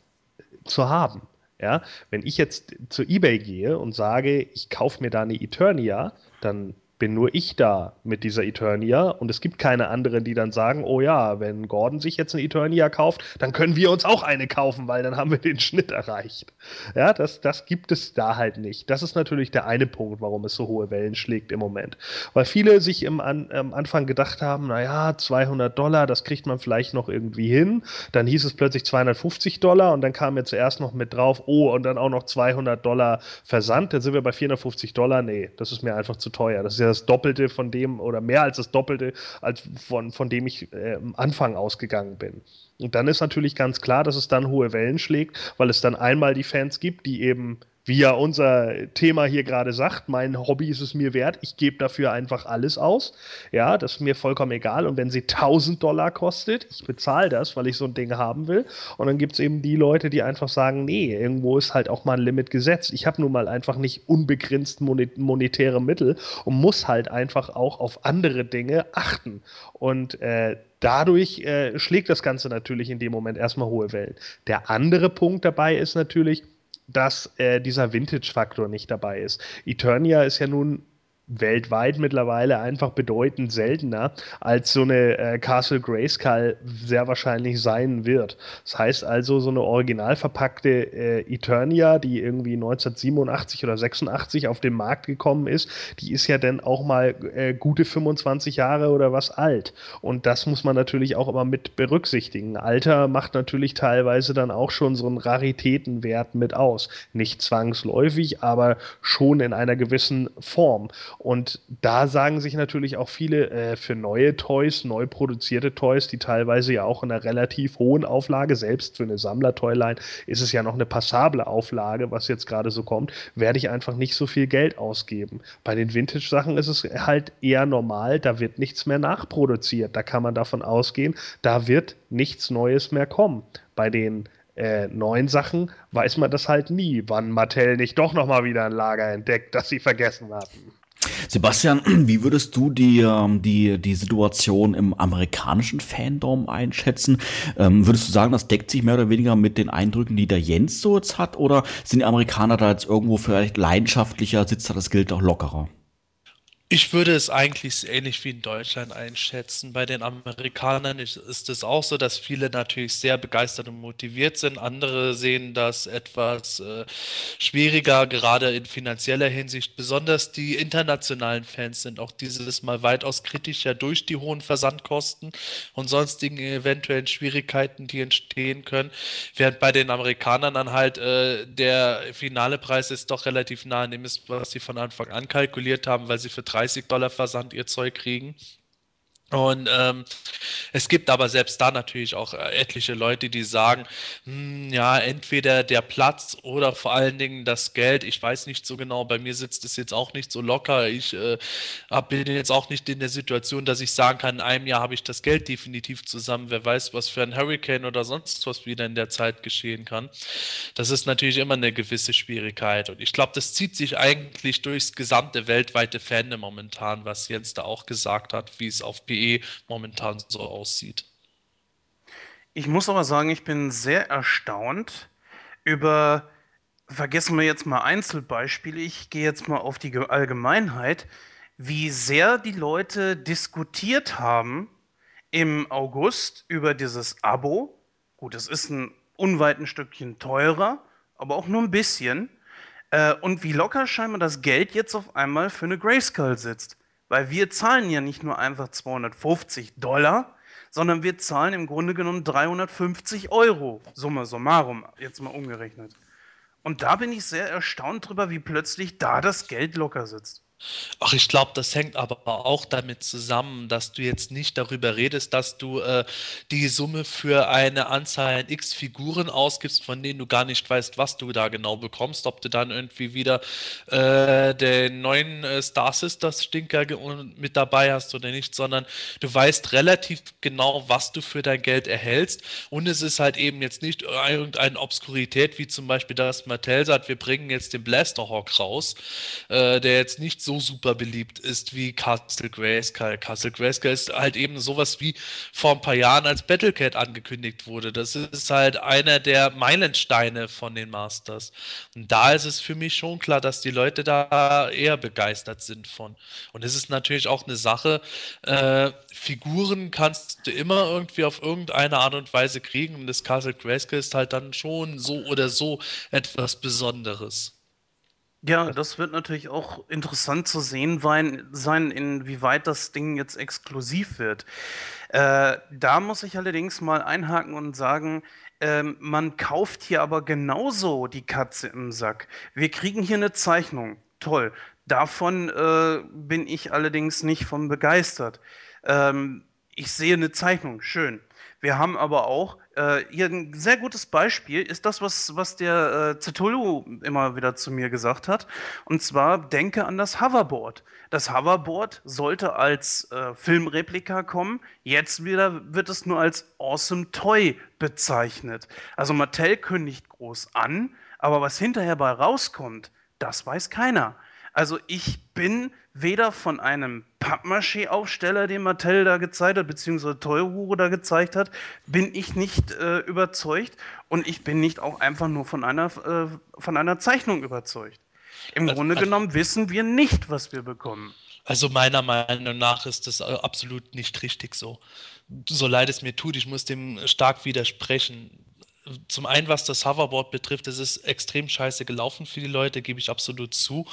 zu haben. Ja, wenn ich jetzt zu eBay gehe und sage, ich kaufe mir da eine Eternia, dann bin nur ich da mit dieser Eternia und es gibt keine anderen, die dann sagen, oh ja, wenn Gordon sich jetzt eine Eternia kauft, dann können wir uns auch eine kaufen, weil dann haben wir den Schnitt erreicht. Ja, das, das gibt es da halt nicht. Das ist natürlich der eine Punkt, warum es so hohe Wellen schlägt im Moment. Weil viele sich im An am Anfang gedacht haben, naja, 200 Dollar, das kriegt man vielleicht noch irgendwie hin. Dann hieß es plötzlich 250 Dollar und dann kam mir zuerst noch mit drauf, oh, und dann auch noch 200 Dollar Versand. Dann sind wir bei 450 Dollar. Nee, das ist mir einfach zu teuer. Das ist ja das Doppelte von dem oder mehr als das Doppelte, als von, von dem ich äh, am Anfang ausgegangen bin. Und dann ist natürlich ganz klar, dass es dann hohe Wellen schlägt, weil es dann einmal die Fans gibt, die eben wie ja unser Thema hier gerade sagt, mein Hobby ist es mir wert, ich gebe dafür einfach alles aus. Ja, das ist mir vollkommen egal. Und wenn sie 1000 Dollar kostet, ich bezahle das, weil ich so ein Ding haben will. Und dann gibt es eben die Leute, die einfach sagen, nee, irgendwo ist halt auch mal ein Limit gesetzt. Ich habe nun mal einfach nicht unbegrenzt monetäre Mittel und muss halt einfach auch auf andere Dinge achten. Und äh, dadurch äh, schlägt das Ganze natürlich in dem Moment erstmal hohe Wellen. Der andere Punkt dabei ist natürlich, dass äh, dieser Vintage-Faktor nicht dabei ist. Eternia ist ja nun weltweit mittlerweile einfach bedeutend seltener, als so eine äh, Castle Grayskull sehr wahrscheinlich sein wird. Das heißt also, so eine original verpackte äh, Eternia, die irgendwie 1987 oder 86 auf den Markt gekommen ist, die ist ja dann auch mal äh, gute 25 Jahre oder was alt. Und das muss man natürlich auch immer mit berücksichtigen. Alter macht natürlich teilweise dann auch schon so einen Raritätenwert mit aus. Nicht zwangsläufig, aber schon in einer gewissen Form. Und da sagen sich natürlich auch viele äh, für neue Toys, neu produzierte Toys, die teilweise ja auch in einer relativ hohen Auflage, selbst für eine Sammler-Toyline ist es ja noch eine passable Auflage, was jetzt gerade so kommt, werde ich einfach nicht so viel Geld ausgeben. Bei den Vintage-Sachen ist es halt eher normal, da wird nichts mehr nachproduziert. Da kann man davon ausgehen, da wird nichts Neues mehr kommen. Bei den äh, neuen Sachen weiß man das halt nie, wann Mattel nicht doch nochmal wieder ein Lager entdeckt, das sie vergessen hatten. Sebastian, wie würdest du die, ähm, die, die Situation im amerikanischen Fandom einschätzen? Ähm, würdest du sagen, das deckt sich mehr oder weniger mit den Eindrücken, die der Jens so jetzt hat? Oder sind die Amerikaner da jetzt irgendwo vielleicht leidenschaftlicher, sitzt da das Gilt auch lockerer? Ich würde es eigentlich ähnlich wie in Deutschland einschätzen. Bei den Amerikanern ist, es auch so, dass viele natürlich sehr begeistert und motiviert sind. Andere sehen das etwas äh, schwieriger, gerade in finanzieller Hinsicht. Besonders die internationalen Fans sind auch dieses Mal weitaus kritischer durch die hohen Versandkosten und sonstigen eventuellen Schwierigkeiten, die entstehen können. Während bei den Amerikanern dann halt äh, der finale Preis ist doch relativ nah an dem was sie von Anfang an kalkuliert haben, weil sie für 30 Dollar Versand ihr Zeug kriegen. Und ähm, es gibt aber selbst da natürlich auch äh, etliche Leute, die sagen, hm, ja, entweder der Platz oder vor allen Dingen das Geld. Ich weiß nicht so genau, bei mir sitzt es jetzt auch nicht so locker. Ich äh, bin jetzt auch nicht in der Situation, dass ich sagen kann, in einem Jahr habe ich das Geld definitiv zusammen. Wer weiß, was für ein Hurricane oder sonst was wieder in der Zeit geschehen kann. Das ist natürlich immer eine gewisse Schwierigkeit. Und ich glaube, das zieht sich eigentlich durchs gesamte weltweite Fandom momentan, was Jens da auch gesagt hat, wie es auf PE momentan so aussieht. Ich muss aber sagen, ich bin sehr erstaunt über, vergessen wir jetzt mal Einzelbeispiele, ich gehe jetzt mal auf die Allgemeinheit, wie sehr die Leute diskutiert haben im August über dieses Abo. Gut, es ist ein unweit ein Stückchen teurer, aber auch nur ein bisschen. Äh, und wie locker scheinbar das Geld jetzt auf einmal für eine Grayskull sitzt. Weil wir zahlen ja nicht nur einfach 250 Dollar, sondern wir zahlen im Grunde genommen 350 Euro, summa summarum, jetzt mal umgerechnet. Und da bin ich sehr erstaunt drüber, wie plötzlich da das Geld locker sitzt. Ach, ich glaube, das hängt aber auch damit zusammen, dass du jetzt nicht darüber redest, dass du äh, die Summe für eine Anzahl an X Figuren ausgibst, von denen du gar nicht weißt, was du da genau bekommst, ob du dann irgendwie wieder äh, den neuen äh, Star Sisters Stinker mit dabei hast oder nicht, sondern du weißt relativ genau, was du für dein Geld erhältst. Und es ist halt eben jetzt nicht irgendeine Obskurität, wie zum Beispiel das Mattel sagt, wir bringen jetzt den Blasterhawk raus, äh, der jetzt nicht so so super beliebt ist wie Castle Grayskull. Castle Grayskull ist halt eben sowas wie vor ein paar Jahren als Battlecat angekündigt wurde. Das ist halt einer der Meilensteine von den Masters. Und da ist es für mich schon klar, dass die Leute da eher begeistert sind von. Und es ist natürlich auch eine Sache, äh, Figuren kannst du immer irgendwie auf irgendeine Art und Weise kriegen und das Castle Grayskull ist halt dann schon so oder so etwas Besonderes. Ja, das wird natürlich auch interessant zu sehen sein, inwieweit das Ding jetzt exklusiv wird. Äh, da muss ich allerdings mal einhaken und sagen, ähm, man kauft hier aber genauso die Katze im Sack. Wir kriegen hier eine Zeichnung. Toll. Davon äh, bin ich allerdings nicht von begeistert. Ähm, ich sehe eine Zeichnung, schön. Wir haben aber auch äh, hier ein sehr gutes Beispiel ist das, was, was der äh, Zetulu immer wieder zu mir gesagt hat. Und zwar denke an das Hoverboard. Das Hoverboard sollte als äh, Filmreplika kommen. Jetzt wieder wird es nur als Awesome Toy bezeichnet. Also Mattel kündigt groß an, aber was hinterher bei rauskommt, das weiß keiner. Also ich bin weder von einem Pappmaché-Aufsteller, den Mattel da gezeigt hat, beziehungsweise Toyhure da gezeigt hat, bin ich nicht äh, überzeugt und ich bin nicht auch einfach nur von einer, äh, von einer Zeichnung überzeugt. Im also, Grunde also, genommen wissen wir nicht, was wir bekommen. Also meiner Meinung nach ist das absolut nicht richtig so. So leid es mir tut, ich muss dem stark widersprechen zum einen, was das Hoverboard betrifft, es ist extrem scheiße gelaufen für die Leute, gebe ich absolut zu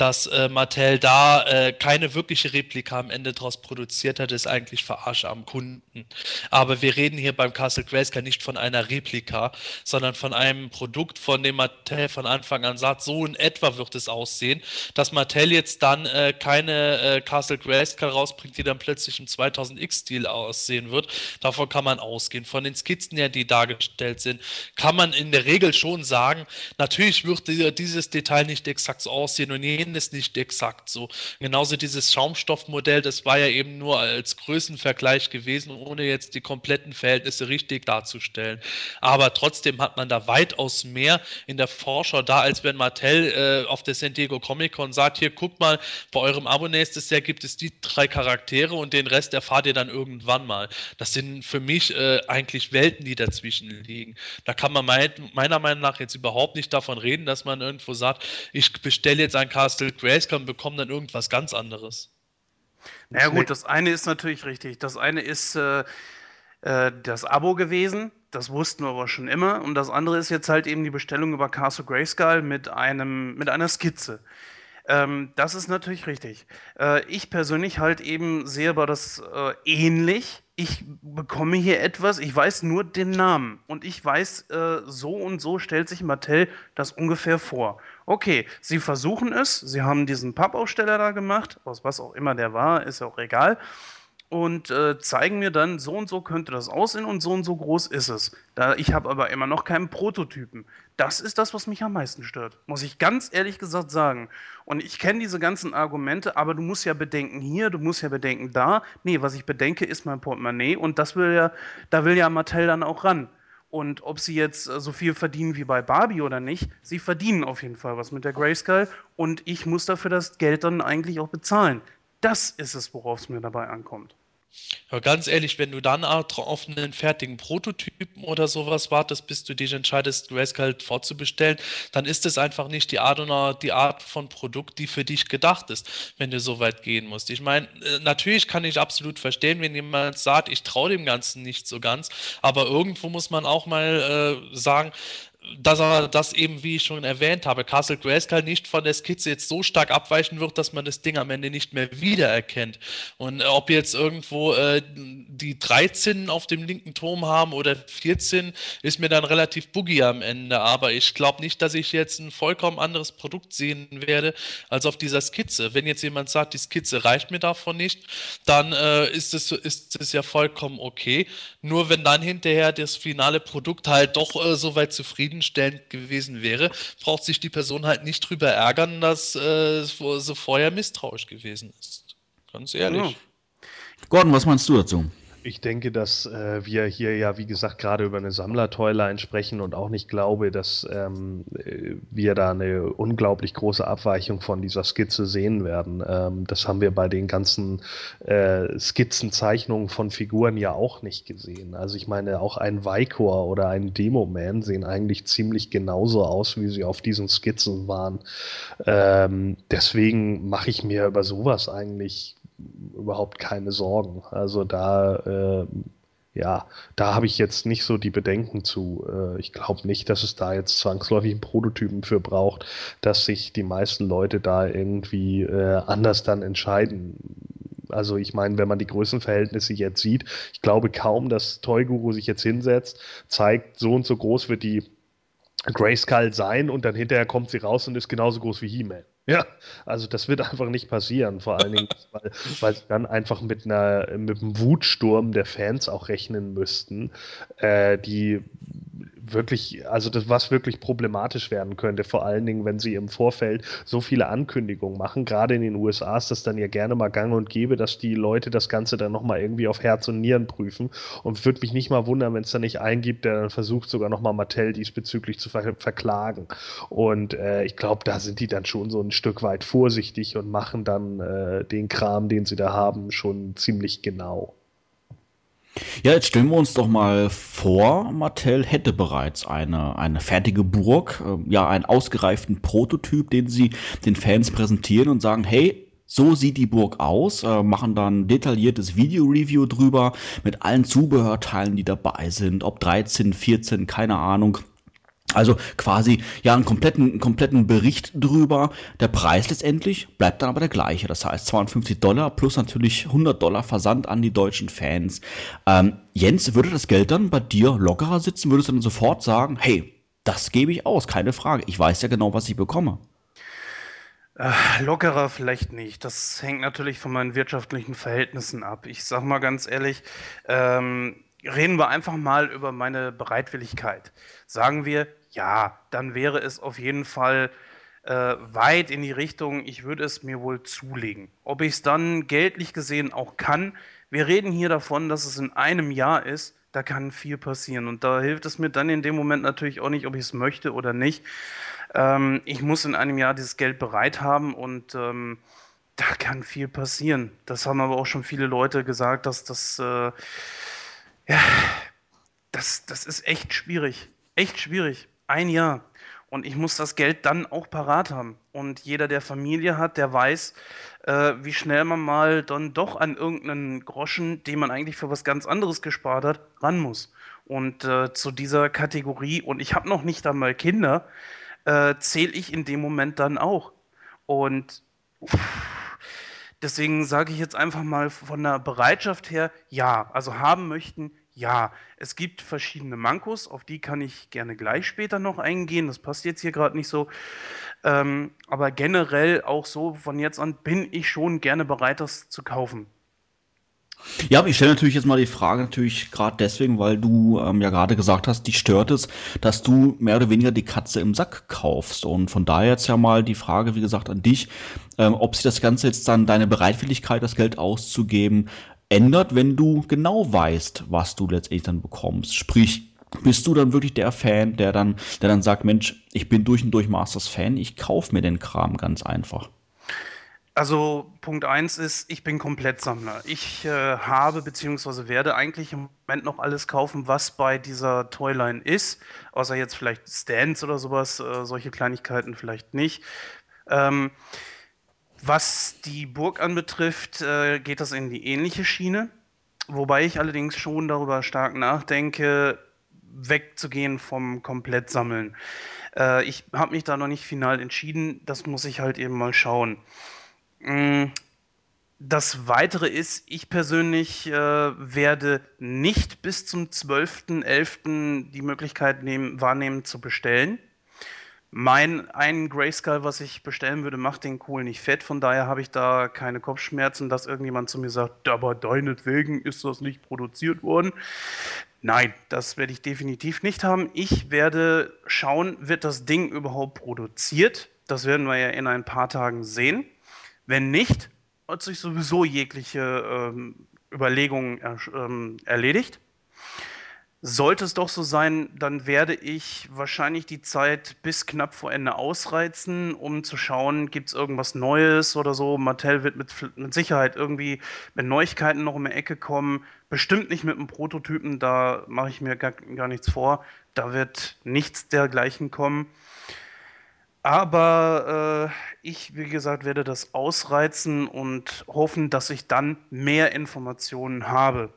dass äh, Mattel da äh, keine wirkliche Replika am Ende daraus produziert hat, ist eigentlich Verarsche am Kunden. Aber wir reden hier beim Castle Grayskull nicht von einer Replika, sondern von einem Produkt, von dem Mattel von Anfang an sagt, so in etwa wird es aussehen. Dass Mattel jetzt dann äh, keine äh, Castle Grayskull rausbringt, die dann plötzlich im 2000X-Stil aussehen wird, davon kann man ausgehen. Von den Skizzen her, die dargestellt sind, kann man in der Regel schon sagen, natürlich wird dieses Detail nicht exakt so aussehen und jeden es nicht exakt so. Genauso dieses Schaumstoffmodell, das war ja eben nur als Größenvergleich gewesen, ohne jetzt die kompletten Verhältnisse richtig darzustellen. Aber trotzdem hat man da weitaus mehr in der Vorschau da, als wenn Mattel äh, auf der San Diego Comic Con sagt, hier guckt mal, bei eurem Abo nächstes Jahr gibt es die drei Charaktere und den Rest erfahrt ihr dann irgendwann mal. Das sind für mich äh, eigentlich Welten, die dazwischen liegen. Da kann man mein, meiner Meinung nach jetzt überhaupt nicht davon reden, dass man irgendwo sagt, ich bestelle jetzt ein Cast Castle Grayskull und bekommen dann irgendwas ganz anderes. Na naja, gut, das eine ist natürlich richtig. Das eine ist äh, äh, das Abo gewesen. Das wussten wir aber schon immer. Und das andere ist jetzt halt eben die Bestellung über Castle Grayskull mit, einem, mit einer Skizze. Ähm, das ist natürlich richtig. Äh, ich persönlich halt eben sehe aber das äh, ähnlich. Ich bekomme hier etwas, ich weiß nur den Namen und ich weiß, äh, so und so stellt sich Mattel das ungefähr vor. Okay, sie versuchen es, sie haben diesen Pappaufsteller da gemacht, aus was auch immer der war, ist ja auch egal. und äh, zeigen mir dann, so und so könnte das aussehen und so und so groß ist es. Da, ich habe aber immer noch keinen Prototypen. Das ist das, was mich am meisten stört, muss ich ganz ehrlich gesagt sagen. Und ich kenne diese ganzen Argumente, aber du musst ja bedenken hier, du musst ja bedenken da. Nee, was ich bedenke, ist mein Portemonnaie und das will ja, da will ja Mattel dann auch ran. Und ob sie jetzt äh, so viel verdienen wie bei Barbie oder nicht, sie verdienen auf jeden Fall was mit der Grayscale und ich muss dafür das Geld dann eigentlich auch bezahlen. Das ist es, worauf es mir dabei ankommt. Ja, ganz ehrlich, wenn du dann auf einen fertigen Prototypen oder sowas wartest, bis du dich entscheidest, Grayscale vorzubestellen, dann ist es einfach nicht die Art, oder die Art von Produkt, die für dich gedacht ist, wenn du so weit gehen musst. Ich meine, äh, natürlich kann ich absolut verstehen, wenn jemand sagt, ich traue dem Ganzen nicht so ganz, aber irgendwo muss man auch mal äh, sagen, dass er das eben, wie ich schon erwähnt habe, Castle Grayskull nicht von der Skizze jetzt so stark abweichen wird, dass man das Ding am Ende nicht mehr wiedererkennt. Und äh, ob jetzt irgendwo äh, die 13 auf dem linken Turm haben oder 14, ist mir dann relativ buggy am Ende. Aber ich glaube nicht, dass ich jetzt ein vollkommen anderes Produkt sehen werde als auf dieser Skizze. Wenn jetzt jemand sagt, die Skizze reicht mir davon nicht, dann äh, ist, es, ist ja vollkommen okay. Nur wenn dann hinterher das finale Produkt halt doch äh, so weit zufrieden zufriedenstellend gewesen wäre, braucht sich die Person halt nicht drüber ärgern, dass äh, sie vorher misstrauisch gewesen ist. Ganz ehrlich. Ja. Gordon, was meinst du dazu? Ich denke, dass äh, wir hier ja, wie gesagt, gerade über eine Sammler-Toyline sprechen und auch nicht glaube, dass ähm, wir da eine unglaublich große Abweichung von dieser Skizze sehen werden. Ähm, das haben wir bei den ganzen äh, Skizzenzeichnungen von Figuren ja auch nicht gesehen. Also ich meine, auch ein Vicor oder ein Demo-Man sehen eigentlich ziemlich genauso aus, wie sie auf diesen Skizzen waren. Ähm, deswegen mache ich mir über sowas eigentlich überhaupt keine Sorgen. Also da, äh, ja, da habe ich jetzt nicht so die Bedenken zu. Äh, ich glaube nicht, dass es da jetzt zwangsläufig einen Prototypen für braucht, dass sich die meisten Leute da irgendwie äh, anders dann entscheiden. Also ich meine, wenn man die Größenverhältnisse jetzt sieht, ich glaube kaum, dass Toy Guru sich jetzt hinsetzt, zeigt, so und so groß wird die Grayskull sein und dann hinterher kommt sie raus und ist genauso groß wie He-Man. Ja, also das wird einfach nicht passieren, vor allen Dingen, weil, weil sie dann einfach mit einer mit einem Wutsturm der Fans auch rechnen müssten, äh, die wirklich, also das, was wirklich problematisch werden könnte, vor allen Dingen, wenn sie im Vorfeld so viele Ankündigungen machen. Gerade in den USA ist das dann ja gerne mal gang und gäbe, dass die Leute das Ganze dann nochmal irgendwie auf Herz und Nieren prüfen. Und würde mich nicht mal wundern, wenn es da nicht einen gibt, der dann versucht, sogar nochmal Mattel diesbezüglich zu ver verklagen. Und äh, ich glaube, da sind die dann schon so ein Stück weit vorsichtig und machen dann äh, den Kram, den sie da haben, schon ziemlich genau. Ja, jetzt stellen wir uns doch mal vor, Mattel hätte bereits eine, eine fertige Burg, äh, ja, einen ausgereiften Prototyp, den sie den Fans präsentieren und sagen, hey, so sieht die Burg aus, äh, machen dann detailliertes Video-Review drüber mit allen Zubehörteilen, die dabei sind, ob 13, 14, keine Ahnung. Also quasi ja einen kompletten, kompletten Bericht drüber. Der Preis letztendlich bleibt dann aber der gleiche. Das heißt 52 Dollar plus natürlich 100 Dollar Versand an die deutschen Fans. Ähm, Jens, würde das Geld dann bei dir lockerer sitzen? Würdest du dann sofort sagen, hey, das gebe ich aus, keine Frage. Ich weiß ja genau, was ich bekomme. Äh, lockerer vielleicht nicht. Das hängt natürlich von meinen wirtschaftlichen Verhältnissen ab. Ich sag mal ganz ehrlich, ähm, reden wir einfach mal über meine Bereitwilligkeit. Sagen wir, ja, dann wäre es auf jeden Fall äh, weit in die Richtung, ich würde es mir wohl zulegen. Ob ich es dann geldlich gesehen auch kann, wir reden hier davon, dass es in einem Jahr ist, da kann viel passieren. Und da hilft es mir dann in dem Moment natürlich auch nicht, ob ich es möchte oder nicht. Ähm, ich muss in einem Jahr dieses Geld bereit haben und ähm, da kann viel passieren. Das haben aber auch schon viele Leute gesagt, dass das, äh, ja, das, das ist echt schwierig. Echt schwierig ein Jahr. Und ich muss das Geld dann auch parat haben. Und jeder, der Familie hat, der weiß, äh, wie schnell man mal dann doch an irgendeinen Groschen, den man eigentlich für was ganz anderes gespart hat, ran muss. Und äh, zu dieser Kategorie, und ich habe noch nicht einmal Kinder, äh, zähle ich in dem Moment dann auch. Und deswegen sage ich jetzt einfach mal von der Bereitschaft her, ja, also haben möchten, ja, es gibt verschiedene Mankos, auf die kann ich gerne gleich später noch eingehen. Das passt jetzt hier gerade nicht so. Ähm, aber generell auch so, von jetzt an bin ich schon gerne bereit, das zu kaufen. Ja, aber ich stelle natürlich jetzt mal die Frage, natürlich gerade deswegen, weil du ähm, ja gerade gesagt hast, die stört es, dass du mehr oder weniger die Katze im Sack kaufst. Und von daher jetzt ja mal die Frage, wie gesagt, an dich, ähm, ob sich das Ganze jetzt dann deine Bereitwilligkeit, das Geld auszugeben, ändert, wenn du genau weißt, was du letztendlich dann bekommst. Sprich, bist du dann wirklich der Fan, der dann, der dann sagt, Mensch, ich bin durch und durch Masters Fan, ich kaufe mir den Kram ganz einfach. Also Punkt 1 ist, ich bin Komplettsammler. Ich äh, habe bzw. werde eigentlich im Moment noch alles kaufen, was bei dieser Toyline ist. Außer jetzt vielleicht Stands oder sowas, äh, solche Kleinigkeiten vielleicht nicht. Ähm, was die Burg anbetrifft, äh, geht das in die ähnliche Schiene. Wobei ich allerdings schon darüber stark nachdenke, wegzugehen vom Komplettsammeln. Äh, ich habe mich da noch nicht final entschieden. Das muss ich halt eben mal schauen. Mm, das Weitere ist, ich persönlich äh, werde nicht bis zum 12.11. die Möglichkeit nehmen, wahrnehmen zu bestellen. Mein ein Grayskull, was ich bestellen würde, macht den Kohl nicht fett. Von daher habe ich da keine Kopfschmerzen, dass irgendjemand zu mir sagt, aber deinetwegen ist das nicht produziert worden. Nein, das werde ich definitiv nicht haben. Ich werde schauen, wird das Ding überhaupt produziert? Das werden wir ja in ein paar Tagen sehen. Wenn nicht, hat sich sowieso jegliche ähm, Überlegungen er, ähm, erledigt. Sollte es doch so sein, dann werde ich wahrscheinlich die Zeit bis knapp vor Ende ausreizen, um zu schauen, gibt es irgendwas Neues oder so. Mattel wird mit, mit Sicherheit irgendwie mit Neuigkeiten noch um die Ecke kommen. Bestimmt nicht mit einem Prototypen, da mache ich mir gar, gar nichts vor. Da wird nichts dergleichen kommen. Aber äh, ich, wie gesagt, werde das ausreizen und hoffen, dass ich dann mehr Informationen habe.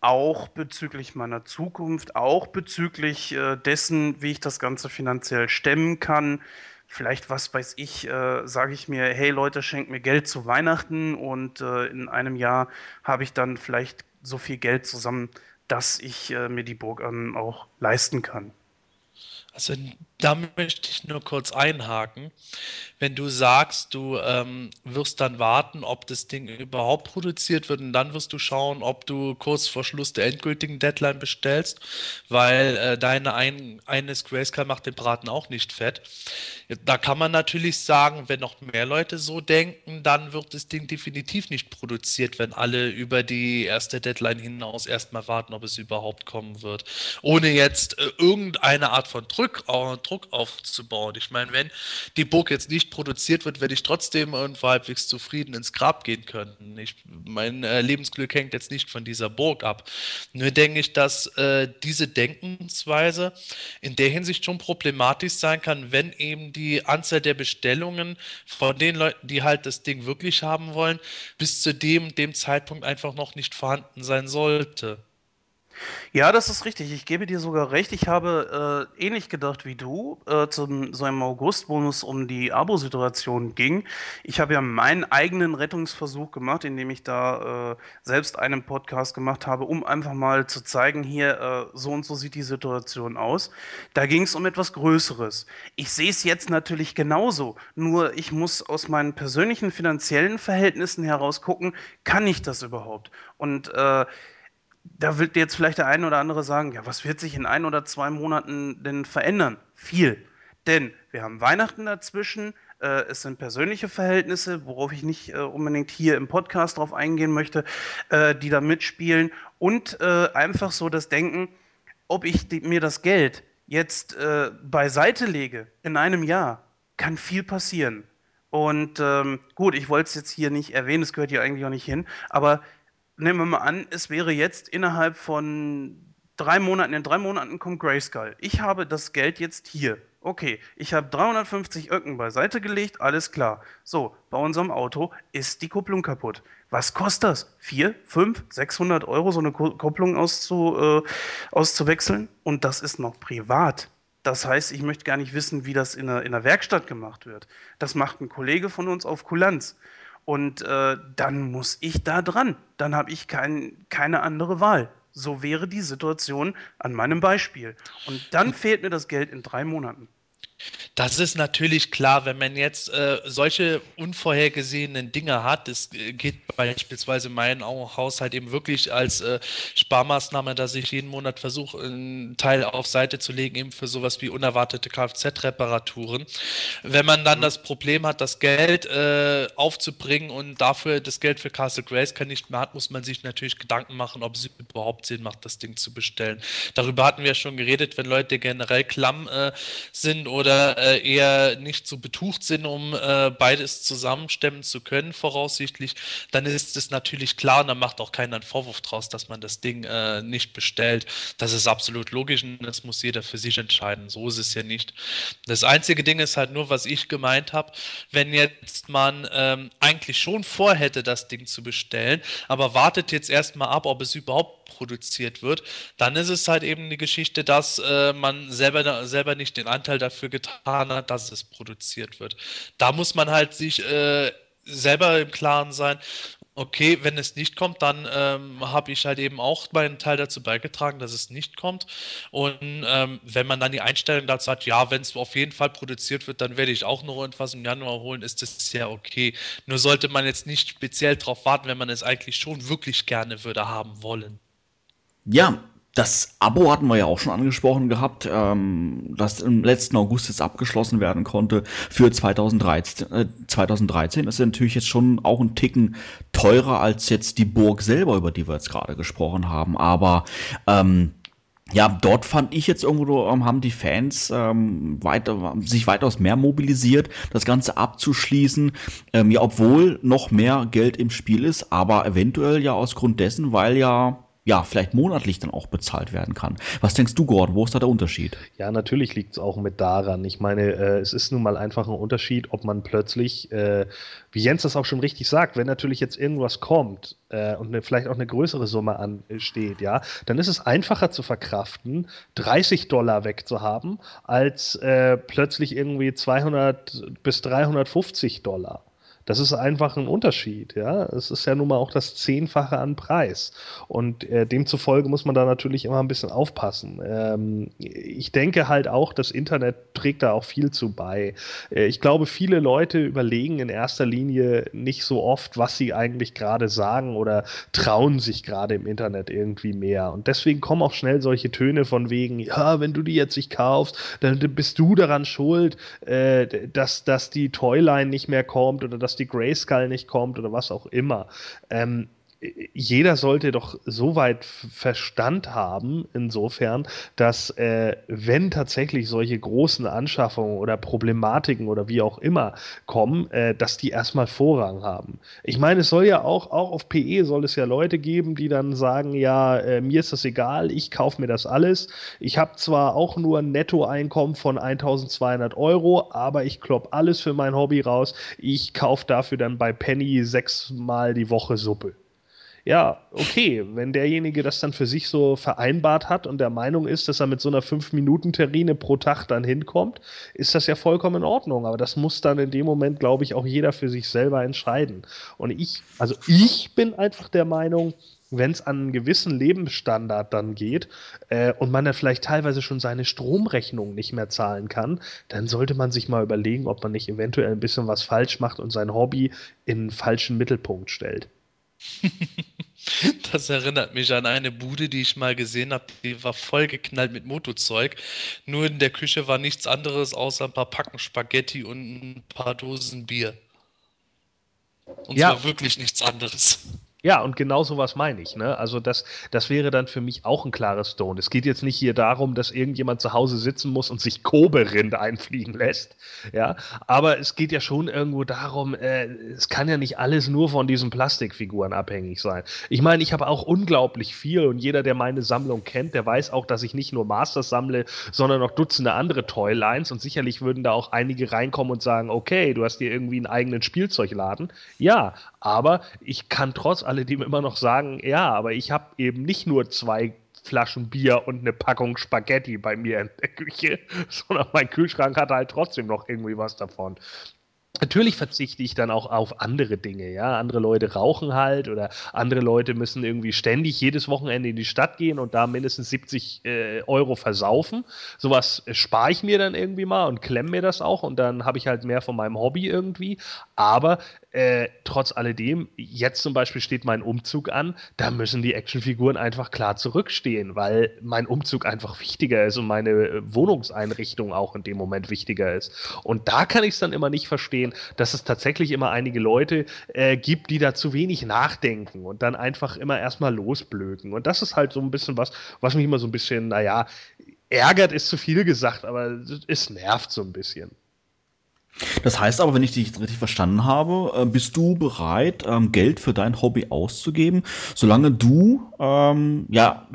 Auch bezüglich meiner Zukunft, auch bezüglich äh, dessen, wie ich das Ganze finanziell stemmen kann. Vielleicht, was weiß ich, äh, sage ich mir, hey Leute, schenkt mir Geld zu Weihnachten und äh, in einem Jahr habe ich dann vielleicht so viel Geld zusammen, dass ich äh, mir die Burg ähm, auch leisten kann. Also da möchte ich nur kurz einhaken. Wenn du sagst, du ähm, wirst dann warten, ob das Ding überhaupt produziert wird und dann wirst du schauen, ob du kurz vor Schluss der endgültigen Deadline bestellst, weil äh, deine ein, eines Grayscale macht den Braten auch nicht fett. Da kann man natürlich sagen, wenn noch mehr Leute so denken, dann wird das Ding definitiv nicht produziert, wenn alle über die erste Deadline hinaus erstmal warten, ob es überhaupt kommen wird. Ohne jetzt äh, irgendeine Art von Druck, äh, Druck aufzubauen. Ich meine, wenn die Burg jetzt nicht produziert wird, werde ich trotzdem irgendwo halbwegs zufrieden ins Grab gehen können. Ich, mein äh, Lebensglück hängt jetzt nicht von dieser Burg ab. Nur denke ich, dass äh, diese Denkensweise in der Hinsicht schon problematisch sein kann, wenn eben die Anzahl der Bestellungen von den Leuten, die halt das Ding wirklich haben wollen, bis zu dem, dem Zeitpunkt einfach noch nicht vorhanden sein sollte. Ja, das ist richtig. Ich gebe dir sogar recht. Ich habe äh, ähnlich gedacht wie du, äh, zum, so im August, wo es um die Abo-Situation ging. Ich habe ja meinen eigenen Rettungsversuch gemacht, indem ich da äh, selbst einen Podcast gemacht habe, um einfach mal zu zeigen, hier, äh, so und so sieht die Situation aus. Da ging es um etwas Größeres. Ich sehe es jetzt natürlich genauso, nur ich muss aus meinen persönlichen finanziellen Verhältnissen heraus gucken, kann ich das überhaupt? Und äh, da wird jetzt vielleicht der eine oder andere sagen, ja, was wird sich in ein oder zwei Monaten denn verändern? Viel. Denn wir haben Weihnachten dazwischen, äh, es sind persönliche Verhältnisse, worauf ich nicht äh, unbedingt hier im Podcast drauf eingehen möchte, äh, die da mitspielen und äh, einfach so das Denken, ob ich die, mir das Geld jetzt äh, beiseite lege in einem Jahr, kann viel passieren. Und ähm, gut, ich wollte es jetzt hier nicht erwähnen, es gehört hier eigentlich auch nicht hin, aber nehmen wir mal an, es wäre jetzt innerhalb von drei Monaten, in drei Monaten kommt Grayskull. Ich habe das Geld jetzt hier. Okay, ich habe 350 Öcken beiseite gelegt, alles klar. So, bei unserem Auto ist die Kupplung kaputt. Was kostet das? 4, 5, 600 Euro, so eine Kupplung auszu, äh, auszuwechseln? Und das ist noch privat. Das heißt, ich möchte gar nicht wissen, wie das in der, in der Werkstatt gemacht wird. Das macht ein Kollege von uns auf Kulanz. Und äh, dann muss ich da dran. Dann habe ich kein, keine andere Wahl. So wäre die Situation an meinem Beispiel. Und dann fehlt mir das Geld in drei Monaten. Das ist natürlich klar, wenn man jetzt äh, solche unvorhergesehenen Dinge hat. Äh, geht beispielsweise mein Haushalt eben wirklich als äh, Sparmaßnahme, dass ich jeden Monat versuche, einen Teil auf Seite zu legen, eben für sowas wie unerwartete Kfz-Reparaturen. Wenn man dann mhm. das Problem hat, das Geld äh, aufzubringen und dafür das Geld für Castle Grace nicht mehr hat, muss man sich natürlich Gedanken machen, ob es überhaupt Sinn macht, das Ding zu bestellen. Darüber hatten wir schon geredet, wenn Leute generell klamm äh, sind oder äh, äh, eher nicht so betucht sind, um äh, beides zusammenstemmen zu können, voraussichtlich, dann ist es natürlich klar und dann macht auch keiner einen Vorwurf draus, dass man das Ding äh, nicht bestellt. Das ist absolut logisch und das muss jeder für sich entscheiden. So ist es ja nicht. Das einzige Ding ist halt nur, was ich gemeint habe, wenn jetzt man ähm, eigentlich schon vorhätte, das Ding zu bestellen, aber wartet jetzt erstmal ab, ob es überhaupt produziert wird, dann ist es halt eben die Geschichte, dass äh, man selber, selber nicht den Anteil dafür getan hat, dass es produziert wird. Da muss man halt sich äh, selber im Klaren sein, okay, wenn es nicht kommt, dann ähm, habe ich halt eben auch meinen Teil dazu beigetragen, dass es nicht kommt. Und ähm, wenn man dann die Einstellung dazu hat, ja, wenn es auf jeden Fall produziert wird, dann werde ich auch noch etwas im Januar holen, ist das ja okay. Nur sollte man jetzt nicht speziell darauf warten, wenn man es eigentlich schon wirklich gerne würde haben wollen. Ja, das Abo hatten wir ja auch schon angesprochen gehabt, ähm, das im letzten August jetzt abgeschlossen werden konnte für 2013. Äh, 2013 ist natürlich jetzt schon auch ein Ticken teurer als jetzt die Burg selber, über die wir jetzt gerade gesprochen haben. Aber ähm, ja, dort fand ich jetzt irgendwo, ähm, haben die Fans ähm, weiter, sich weitaus mehr mobilisiert, das Ganze abzuschließen. Ähm, ja, obwohl noch mehr Geld im Spiel ist, aber eventuell ja aus Grund dessen, weil ja ja, vielleicht monatlich dann auch bezahlt werden kann. Was denkst du, Gordon? Wo ist da der Unterschied? Ja, natürlich liegt es auch mit daran. Ich meine, äh, es ist nun mal einfach ein Unterschied, ob man plötzlich, äh, wie Jens das auch schon richtig sagt, wenn natürlich jetzt irgendwas kommt äh, und eine, vielleicht auch eine größere Summe ansteht, ja, dann ist es einfacher zu verkraften, 30 Dollar wegzuhaben, als äh, plötzlich irgendwie 200 bis 350 Dollar. Das ist einfach ein Unterschied, ja. Es ist ja nun mal auch das Zehnfache an Preis. Und äh, demzufolge muss man da natürlich immer ein bisschen aufpassen. Ähm, ich denke halt auch, das Internet trägt da auch viel zu bei. Äh, ich glaube, viele Leute überlegen in erster Linie nicht so oft, was sie eigentlich gerade sagen oder trauen sich gerade im Internet irgendwie mehr. Und deswegen kommen auch schnell solche Töne von wegen, ja, wenn du die jetzt nicht kaufst, dann bist du daran schuld, äh, dass, dass die Toyline nicht mehr kommt oder dass die Grayskull nicht kommt oder was auch immer. Ähm, jeder sollte doch so weit Verstand haben, insofern, dass äh, wenn tatsächlich solche großen Anschaffungen oder Problematiken oder wie auch immer kommen, äh, dass die erstmal Vorrang haben. Ich meine, es soll ja auch, auch auf PE soll es ja Leute geben, die dann sagen, ja, äh, mir ist das egal, ich kaufe mir das alles. Ich habe zwar auch nur ein Nettoeinkommen von 1200 Euro, aber ich klopp alles für mein Hobby raus. Ich kaufe dafür dann bei Penny sechsmal die Woche Suppe ja, okay, wenn derjenige das dann für sich so vereinbart hat und der Meinung ist, dass er mit so einer 5-Minuten-Terrine pro Tag dann hinkommt, ist das ja vollkommen in Ordnung. Aber das muss dann in dem Moment, glaube ich, auch jeder für sich selber entscheiden. Und ich, also ich bin einfach der Meinung, wenn es an einen gewissen Lebensstandard dann geht äh, und man dann vielleicht teilweise schon seine Stromrechnung nicht mehr zahlen kann, dann sollte man sich mal überlegen, ob man nicht eventuell ein bisschen was falsch macht und sein Hobby in einen falschen Mittelpunkt stellt. Das erinnert mich an eine Bude, die ich mal gesehen habe. Die war vollgeknallt mit Motozeug. Nur in der Küche war nichts anderes außer ein paar Packen Spaghetti und ein paar Dosen Bier. Und ja. zwar wirklich nichts anderes. Ja, und genau sowas meine ich. Ne? Also das, das wäre dann für mich auch ein klares Stone. Es geht jetzt nicht hier darum, dass irgendjemand zu Hause sitzen muss und sich Kobe-Rind einfliegen lässt. Ja, aber es geht ja schon irgendwo darum, äh, es kann ja nicht alles nur von diesen Plastikfiguren abhängig sein. Ich meine, ich habe auch unglaublich viel und jeder, der meine Sammlung kennt, der weiß auch, dass ich nicht nur Masters sammle, sondern noch Dutzende andere Toylines und sicherlich würden da auch einige reinkommen und sagen, okay, du hast dir irgendwie einen eigenen Spielzeugladen. Ja, aber ich kann trotz alledem immer noch sagen, ja, aber ich habe eben nicht nur zwei Flaschen Bier und eine Packung Spaghetti bei mir in der Küche, sondern mein Kühlschrank hat halt trotzdem noch irgendwie was davon. Natürlich verzichte ich dann auch auf andere Dinge, ja. Andere Leute rauchen halt oder andere Leute müssen irgendwie ständig jedes Wochenende in die Stadt gehen und da mindestens 70 äh, Euro versaufen. Sowas äh, spare ich mir dann irgendwie mal und klemme mir das auch und dann habe ich halt mehr von meinem Hobby irgendwie. Aber äh, trotz alledem, jetzt zum Beispiel steht mein Umzug an, da müssen die Actionfiguren einfach klar zurückstehen, weil mein Umzug einfach wichtiger ist und meine äh, Wohnungseinrichtung auch in dem Moment wichtiger ist. Und da kann ich es dann immer nicht verstehen, dass es tatsächlich immer einige Leute äh, gibt, die da zu wenig nachdenken und dann einfach immer erstmal losblöken. Und das ist halt so ein bisschen was, was mich immer so ein bisschen, naja, ärgert ist zu viel gesagt, aber es nervt so ein bisschen. Das heißt aber, wenn ich dich richtig verstanden habe, äh, bist du bereit, ähm, Geld für dein Hobby auszugeben, solange du ähm, ja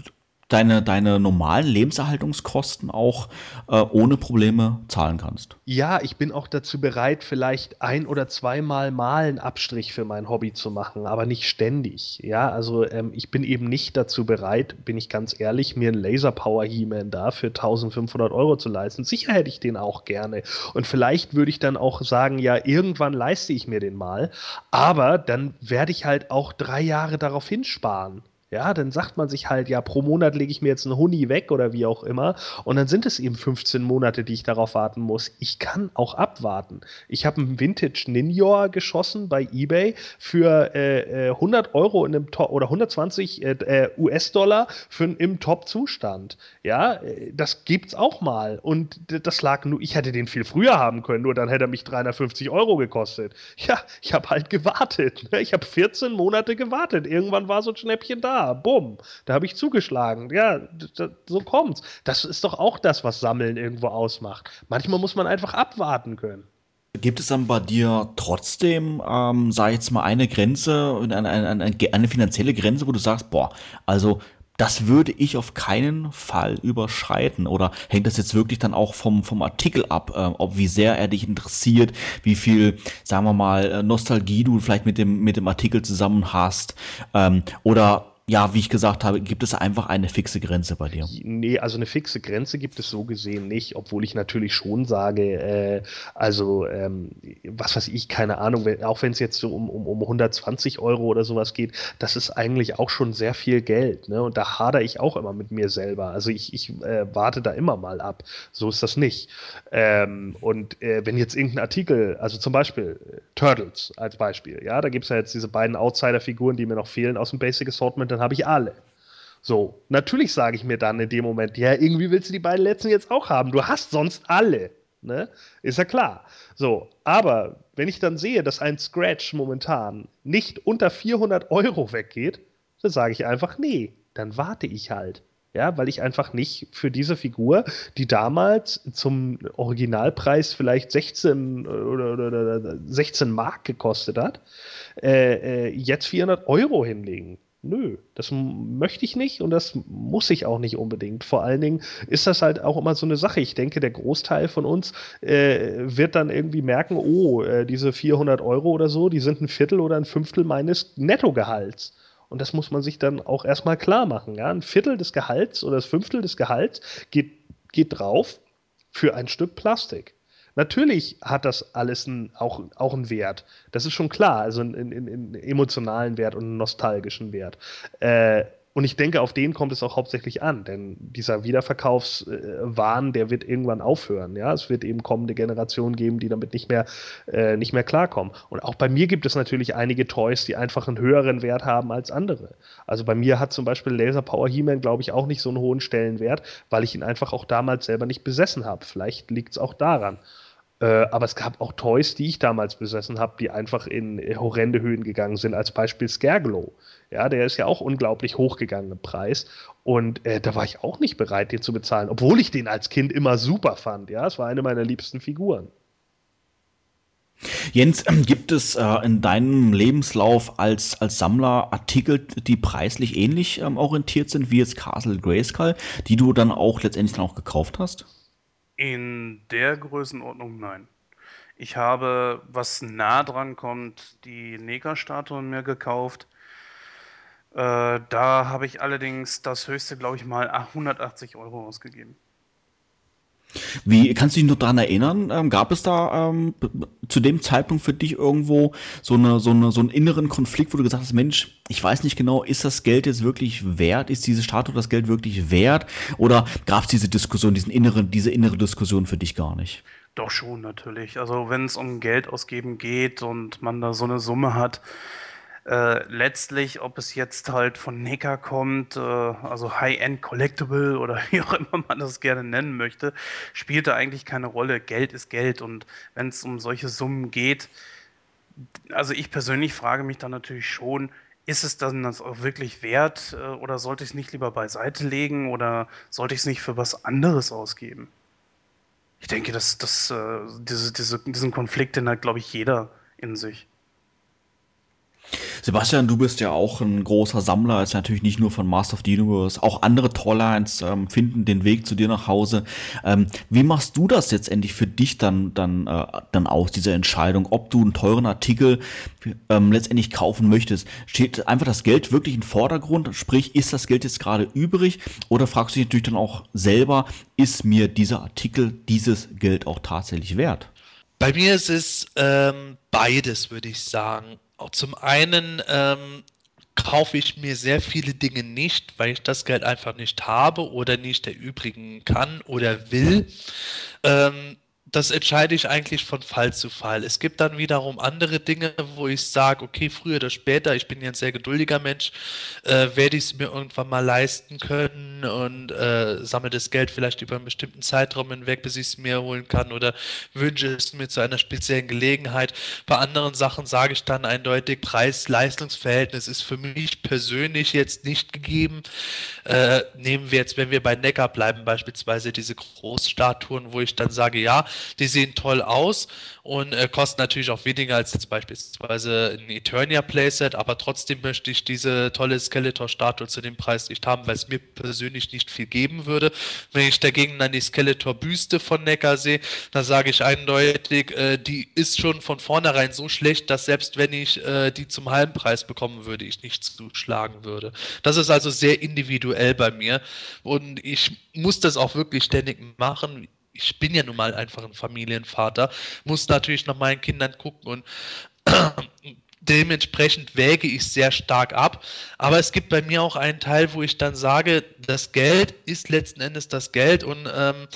deine, deine normalen Lebenserhaltungskosten auch äh, ohne Probleme zahlen kannst. Ja, ich bin auch dazu bereit, vielleicht ein oder zweimal mal einen Abstrich für mein Hobby zu machen, aber nicht ständig. Ja, also ähm, ich bin eben nicht dazu bereit, bin ich ganz ehrlich, mir einen Laser Power He-Man da für 1500 Euro zu leisten. Sicher hätte ich den auch gerne. Und vielleicht würde ich dann auch sagen, ja, irgendwann leiste ich mir den mal, aber dann werde ich halt auch drei Jahre darauf hinsparen. Ja, dann sagt man sich halt, ja, pro Monat lege ich mir jetzt einen Huni weg oder wie auch immer. Und dann sind es eben 15 Monate, die ich darauf warten muss. Ich kann auch abwarten. Ich habe einen Vintage Ninja geschossen bei eBay für äh, 100 äh, Euro in einem Top oder 120 äh, äh US-Dollar im Top-Zustand. Ja, äh, das gibt's auch mal. Und das lag nur, ich hätte den viel früher haben können, nur dann hätte er mich 350 Euro gekostet. Ja, ich habe halt gewartet. Ne? Ich habe 14 Monate gewartet. Irgendwann war so ein Schnäppchen da bumm, da habe ich zugeschlagen. Ja, so kommt's. Das ist doch auch das, was Sammeln irgendwo ausmacht. Manchmal muss man einfach abwarten können. Gibt es dann bei dir trotzdem, ähm, sag ich jetzt mal, eine Grenze, eine, eine, eine, finanzielle Grenze, wo du sagst, boah, also das würde ich auf keinen Fall überschreiten. Oder hängt das jetzt wirklich dann auch vom, vom Artikel ab, äh, ob wie sehr er dich interessiert, wie viel, sagen wir mal, Nostalgie du vielleicht mit dem, mit dem Artikel zusammen hast? Ähm, oder ja, wie ich gesagt habe, gibt es einfach eine fixe Grenze bei dir? Nee, also eine fixe Grenze gibt es so gesehen nicht, obwohl ich natürlich schon sage, äh, also ähm, was weiß ich, keine Ahnung, wenn, auch wenn es jetzt so um, um, um 120 Euro oder sowas geht, das ist eigentlich auch schon sehr viel Geld. Ne? Und da hader ich auch immer mit mir selber. Also ich, ich äh, warte da immer mal ab. So ist das nicht. Ähm, und äh, wenn jetzt irgendein Artikel, also zum Beispiel äh, Turtles als Beispiel, ja, da gibt es ja jetzt diese beiden Outsider-Figuren, die mir noch fehlen aus dem Basic Assortment dann habe ich alle. So, natürlich sage ich mir dann in dem Moment, ja, irgendwie willst du die beiden letzten jetzt auch haben. Du hast sonst alle. Ne? Ist ja klar. So, aber wenn ich dann sehe, dass ein Scratch momentan nicht unter 400 Euro weggeht, dann sage ich einfach, nee, dann warte ich halt. Ja, weil ich einfach nicht für diese Figur, die damals zum Originalpreis vielleicht 16 oder, oder, oder 16 Mark gekostet hat, äh, äh, jetzt 400 Euro hinlegen nö, das möchte ich nicht und das muss ich auch nicht unbedingt. Vor allen Dingen ist das halt auch immer so eine Sache. Ich denke, der Großteil von uns äh, wird dann irgendwie merken, oh, äh, diese 400 Euro oder so, die sind ein Viertel oder ein Fünftel meines Nettogehalts. Und das muss man sich dann auch erstmal klar machen. Ja? Ein Viertel des Gehalts oder das Fünftel des Gehalts geht, geht drauf für ein Stück Plastik. Natürlich hat das alles ein, auch, auch einen Wert. Das ist schon klar. Also einen, emotionalen Wert und einen nostalgischen Wert. Äh, und ich denke, auf den kommt es auch hauptsächlich an, denn dieser Wiederverkaufswahn, der wird irgendwann aufhören. Ja, es wird eben kommende Generationen geben, die damit nicht mehr, äh, nicht mehr klarkommen. Und auch bei mir gibt es natürlich einige Toys, die einfach einen höheren Wert haben als andere. Also bei mir hat zum Beispiel Laser Power He-Man, glaube ich, auch nicht so einen hohen Stellenwert, weil ich ihn einfach auch damals selber nicht besessen habe. Vielleicht liegt es auch daran. Äh, aber es gab auch Toys, die ich damals besessen habe, die einfach in horrende Höhen gegangen sind. Als Beispiel Scareglow. Ja, der ist ja auch unglaublich hochgegangen im Preis. Und äh, da war ich auch nicht bereit, den zu bezahlen, obwohl ich den als Kind immer super fand. Ja, es war eine meiner liebsten Figuren. Jens, ähm, gibt es äh, in deinem Lebenslauf als, als Sammler Artikel, die preislich ähnlich ähm, orientiert sind wie jetzt Castle Grayskull, die du dann auch letztendlich dann auch gekauft hast? In der Größenordnung nein. Ich habe, was nah dran kommt, die Neger-Statuen mir gekauft. Äh, da habe ich allerdings das höchste, glaube ich mal, 180 Euro ausgegeben. Wie kannst du dich noch daran erinnern? Ähm, gab es da ähm, zu dem Zeitpunkt für dich irgendwo so eine, so eine so einen inneren Konflikt, wo du gesagt hast, Mensch, ich weiß nicht genau, ist das Geld jetzt wirklich wert? Ist diese Statue das Geld wirklich wert? Oder gab es diese Diskussion, diesen inneren, diese innere Diskussion für dich gar nicht? Doch schon natürlich. Also wenn es um Geld ausgeben geht und man da so eine Summe hat, äh, letztlich, ob es jetzt halt von Necker kommt, äh, also High-End Collectible oder wie auch immer man das gerne nennen möchte, spielt da eigentlich keine Rolle. Geld ist Geld und wenn es um solche Summen geht, also ich persönlich frage mich dann natürlich schon, ist es dann das auch wirklich wert äh, oder sollte ich es nicht lieber beiseite legen oder sollte ich es nicht für was anderes ausgeben? Ich denke, dass, dass äh, diese, diese, diesen Konflikt, den hat, glaube ich, jeder in sich. Sebastian, du bist ja auch ein großer Sammler, ist natürlich nicht nur von Master of the Universe. Auch andere Toylines ähm, finden den Weg zu dir nach Hause. Ähm, wie machst du das jetzt endlich für dich dann, dann, äh, dann aus, diese Entscheidung, ob du einen teuren Artikel ähm, letztendlich kaufen möchtest? Steht einfach das Geld wirklich im Vordergrund? Sprich, ist das Geld jetzt gerade übrig? Oder fragst du dich natürlich dann auch selber, ist mir dieser Artikel, dieses Geld auch tatsächlich wert? Bei mir ist es ähm, beides, würde ich sagen. Zum einen ähm, kaufe ich mir sehr viele Dinge nicht, weil ich das Geld einfach nicht habe oder nicht erübrigen kann oder will. Ähm, das entscheide ich eigentlich von Fall zu Fall. Es gibt dann wiederum andere Dinge, wo ich sage, okay, früher oder später, ich bin ja ein sehr geduldiger Mensch, äh, werde ich es mir irgendwann mal leisten können und äh, sammle das Geld vielleicht über einen bestimmten Zeitraum hinweg, bis ich es mir holen kann oder wünsche es mir zu einer speziellen Gelegenheit. Bei anderen Sachen sage ich dann eindeutig, Preis-Leistungsverhältnis ist für mich persönlich jetzt nicht gegeben. Äh, nehmen wir jetzt, wenn wir bei Neckar bleiben, beispielsweise diese Großstatuen, wo ich dann sage, ja, die sehen toll aus und äh, kosten natürlich auch weniger als jetzt beispielsweise ein Eternia Playset, aber trotzdem möchte ich diese tolle Skeletor-Statue zu dem Preis nicht haben, weil es mir persönlich nicht viel geben würde. Wenn ich dagegen dann die Skeletor-Büste von Neckar sehe, dann sage ich eindeutig, äh, die ist schon von vornherein so schlecht, dass selbst wenn ich äh, die zum halben Preis bekommen würde, ich nicht zuschlagen würde. Das ist also sehr individuell bei mir und ich muss das auch wirklich ständig machen ich bin ja nun mal einfach ein Familienvater, muss natürlich nach meinen Kindern gucken und dementsprechend wäge ich sehr stark ab. Aber es gibt bei mir auch einen Teil, wo ich dann sage, das Geld ist letzten Endes das Geld und ähm,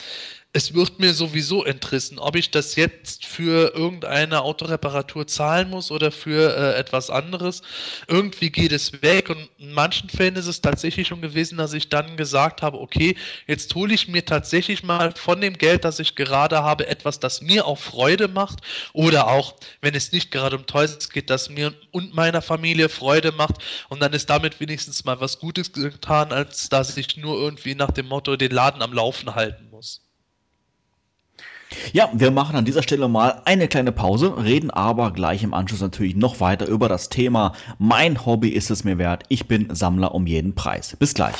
es wird mir sowieso entrissen, ob ich das jetzt für irgendeine Autoreparatur zahlen muss oder für äh, etwas anderes. Irgendwie geht es weg und in manchen Fällen ist es tatsächlich schon gewesen, dass ich dann gesagt habe, okay, jetzt hole ich mir tatsächlich mal von dem Geld, das ich gerade habe, etwas, das mir auch Freude macht oder auch, wenn es nicht gerade um Toys geht, das mir und meiner Familie Freude macht und dann ist damit wenigstens mal was Gutes getan, als dass ich nur irgendwie nach dem Motto den Laden am Laufen halten. Ja, wir machen an dieser Stelle mal eine kleine Pause, reden aber gleich im Anschluss natürlich noch weiter über das Thema Mein Hobby ist es mir wert. Ich bin Sammler um jeden Preis. Bis gleich.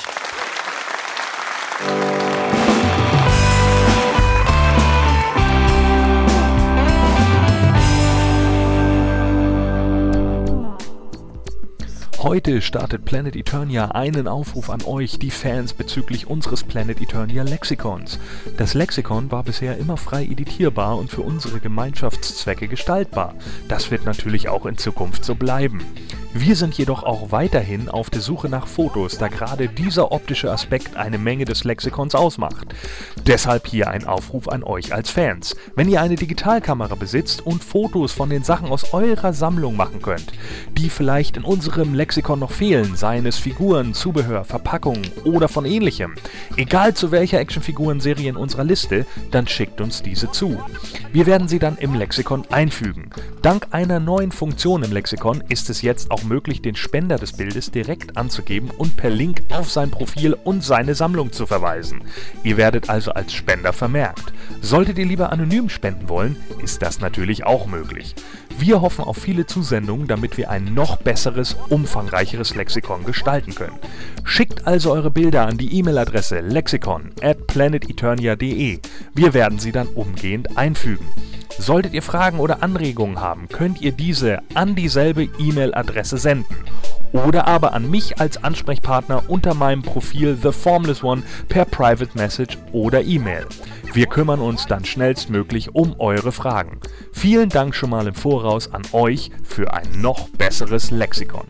Heute startet Planet Eternia einen Aufruf an euch, die Fans, bezüglich unseres Planet Eternia Lexikons. Das Lexikon war bisher immer frei editierbar und für unsere Gemeinschaftszwecke gestaltbar. Das wird natürlich auch in Zukunft so bleiben. Wir sind jedoch auch weiterhin auf der Suche nach Fotos, da gerade dieser optische Aspekt eine Menge des Lexikons ausmacht. Deshalb hier ein Aufruf an euch als Fans. Wenn ihr eine Digitalkamera besitzt und Fotos von den Sachen aus eurer Sammlung machen könnt, die vielleicht in unserem Lexikon noch fehlen, seien es Figuren, Zubehör, Verpackungen oder von ähnlichem, egal zu welcher Actionfiguren-Serie in unserer Liste, dann schickt uns diese zu. Wir werden sie dann im Lexikon einfügen. Dank einer neuen Funktion im Lexikon ist es jetzt auch möglich, den Spender des Bildes direkt anzugeben und per Link auf sein Profil und seine Sammlung zu verweisen. Ihr werdet also als Spender vermerkt. Solltet ihr lieber anonym spenden wollen, ist das natürlich auch möglich. Wir hoffen auf viele Zusendungen, damit wir ein noch besseres, umfangreicheres Lexikon gestalten können. Schickt also eure Bilder an die E-Mail-Adresse lexikon at planeteternia.de. Wir werden sie dann umgehend einfügen. Solltet ihr Fragen oder Anregungen haben, könnt ihr diese an dieselbe E-Mail-Adresse senden. Oder aber an mich als Ansprechpartner unter meinem Profil The Formless One per Private Message oder E-Mail. Wir kümmern uns dann schnellstmöglich um eure Fragen. Vielen Dank schon mal im Voraus an euch für ein noch besseres Lexikon.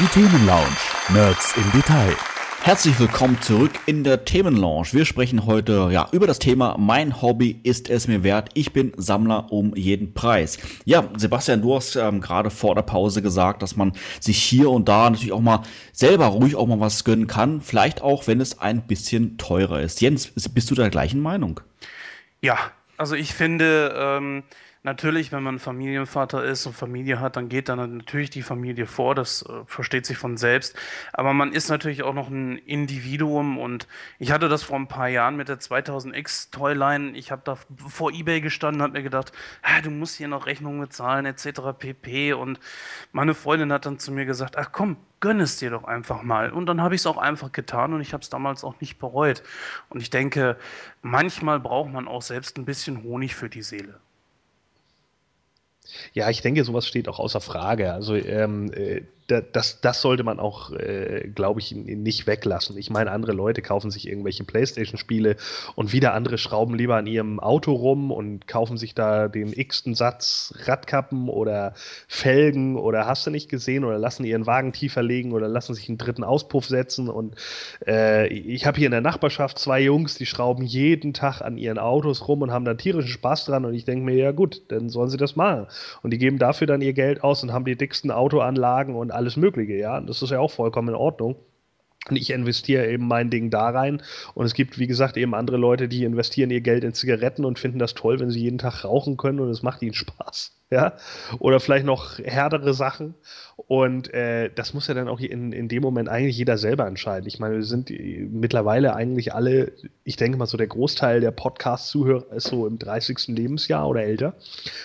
Die Themenlounge. Nerds im Detail. Herzlich willkommen zurück in der Themenlounge. Wir sprechen heute ja über das Thema Mein Hobby ist es mir wert. Ich bin Sammler um jeden Preis. Ja, Sebastian, du hast ähm, gerade vor der Pause gesagt, dass man sich hier und da natürlich auch mal selber ruhig auch mal was gönnen kann. Vielleicht auch, wenn es ein bisschen teurer ist. Jens, bist du der gleichen Meinung? Ja, also ich finde, ähm, Natürlich, wenn man Familienvater ist und Familie hat, dann geht dann natürlich die Familie vor, das äh, versteht sich von selbst. Aber man ist natürlich auch noch ein Individuum und ich hatte das vor ein paar Jahren mit der 2000X Toyline. Ich habe da vor eBay gestanden, habe mir gedacht, ah, du musst hier noch Rechnungen bezahlen etc. pp. Und meine Freundin hat dann zu mir gesagt, ach komm, gönn es dir doch einfach mal. Und dann habe ich es auch einfach getan und ich habe es damals auch nicht bereut. Und ich denke, manchmal braucht man auch selbst ein bisschen Honig für die Seele. Ja, ich denke, sowas steht auch außer Frage. Also ähm, äh, das, das sollte man auch, äh, glaube ich, nicht weglassen. Ich meine, andere Leute kaufen sich irgendwelche Playstation-Spiele und wieder andere schrauben lieber an ihrem Auto rum und kaufen sich da den x-ten Satz Radkappen oder Felgen oder hast du nicht gesehen oder lassen ihren Wagen tiefer legen oder lassen sich einen dritten Auspuff setzen. Und äh, ich habe hier in der Nachbarschaft zwei Jungs, die schrauben jeden Tag an ihren Autos rum und haben da tierischen Spaß dran. Und ich denke mir, ja gut, dann sollen sie das machen. Und die geben dafür dann ihr Geld aus und haben die dicksten Autoanlagen und alles Mögliche, ja. Das ist ja auch vollkommen in Ordnung. Und ich investiere eben mein Ding da rein. Und es gibt, wie gesagt, eben andere Leute, die investieren ihr Geld in Zigaretten und finden das toll, wenn sie jeden Tag rauchen können und es macht ihnen Spaß. Ja? Oder vielleicht noch härtere Sachen. Und äh, das muss ja dann auch in, in dem Moment eigentlich jeder selber entscheiden. Ich meine, wir sind mittlerweile eigentlich alle, ich denke mal so, der Großteil der Podcast-Zuhörer ist so im 30. Lebensjahr oder älter.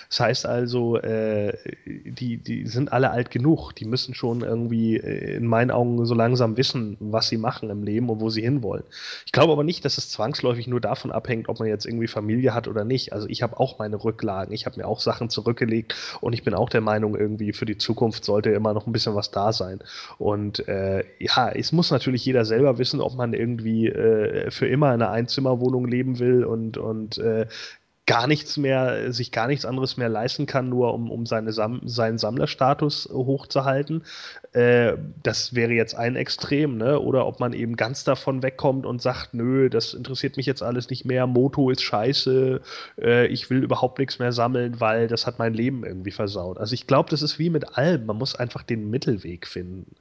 Das heißt also, äh, die, die sind alle alt genug. Die müssen schon irgendwie äh, in meinen Augen so langsam wissen, was sie machen im Leben und wo sie hinwollen. Ich glaube aber nicht, dass es zwangsläufig nur davon abhängt, ob man jetzt irgendwie Familie hat oder nicht. Also ich habe auch meine Rücklagen. Ich habe mir auch Sachen zurückgelegt und ich bin auch der Meinung, irgendwie für die Zukunft sollte immer noch ein bisschen was da sein. Und äh, ja, es muss natürlich jeder selber wissen, ob man irgendwie äh, für immer in einer Einzimmerwohnung leben will und, und äh, gar nichts mehr, sich gar nichts anderes mehr leisten kann, nur um, um seine Sam seinen Sammlerstatus hochzuhalten. Äh, das wäre jetzt ein Extrem, ne? Oder ob man eben ganz davon wegkommt und sagt, nö, das interessiert mich jetzt alles nicht mehr, Moto ist scheiße, äh, ich will überhaupt nichts mehr sammeln, weil das hat mein Leben irgendwie versaut. Also ich glaube, das ist wie mit allem, man muss einfach den Mittelweg finden.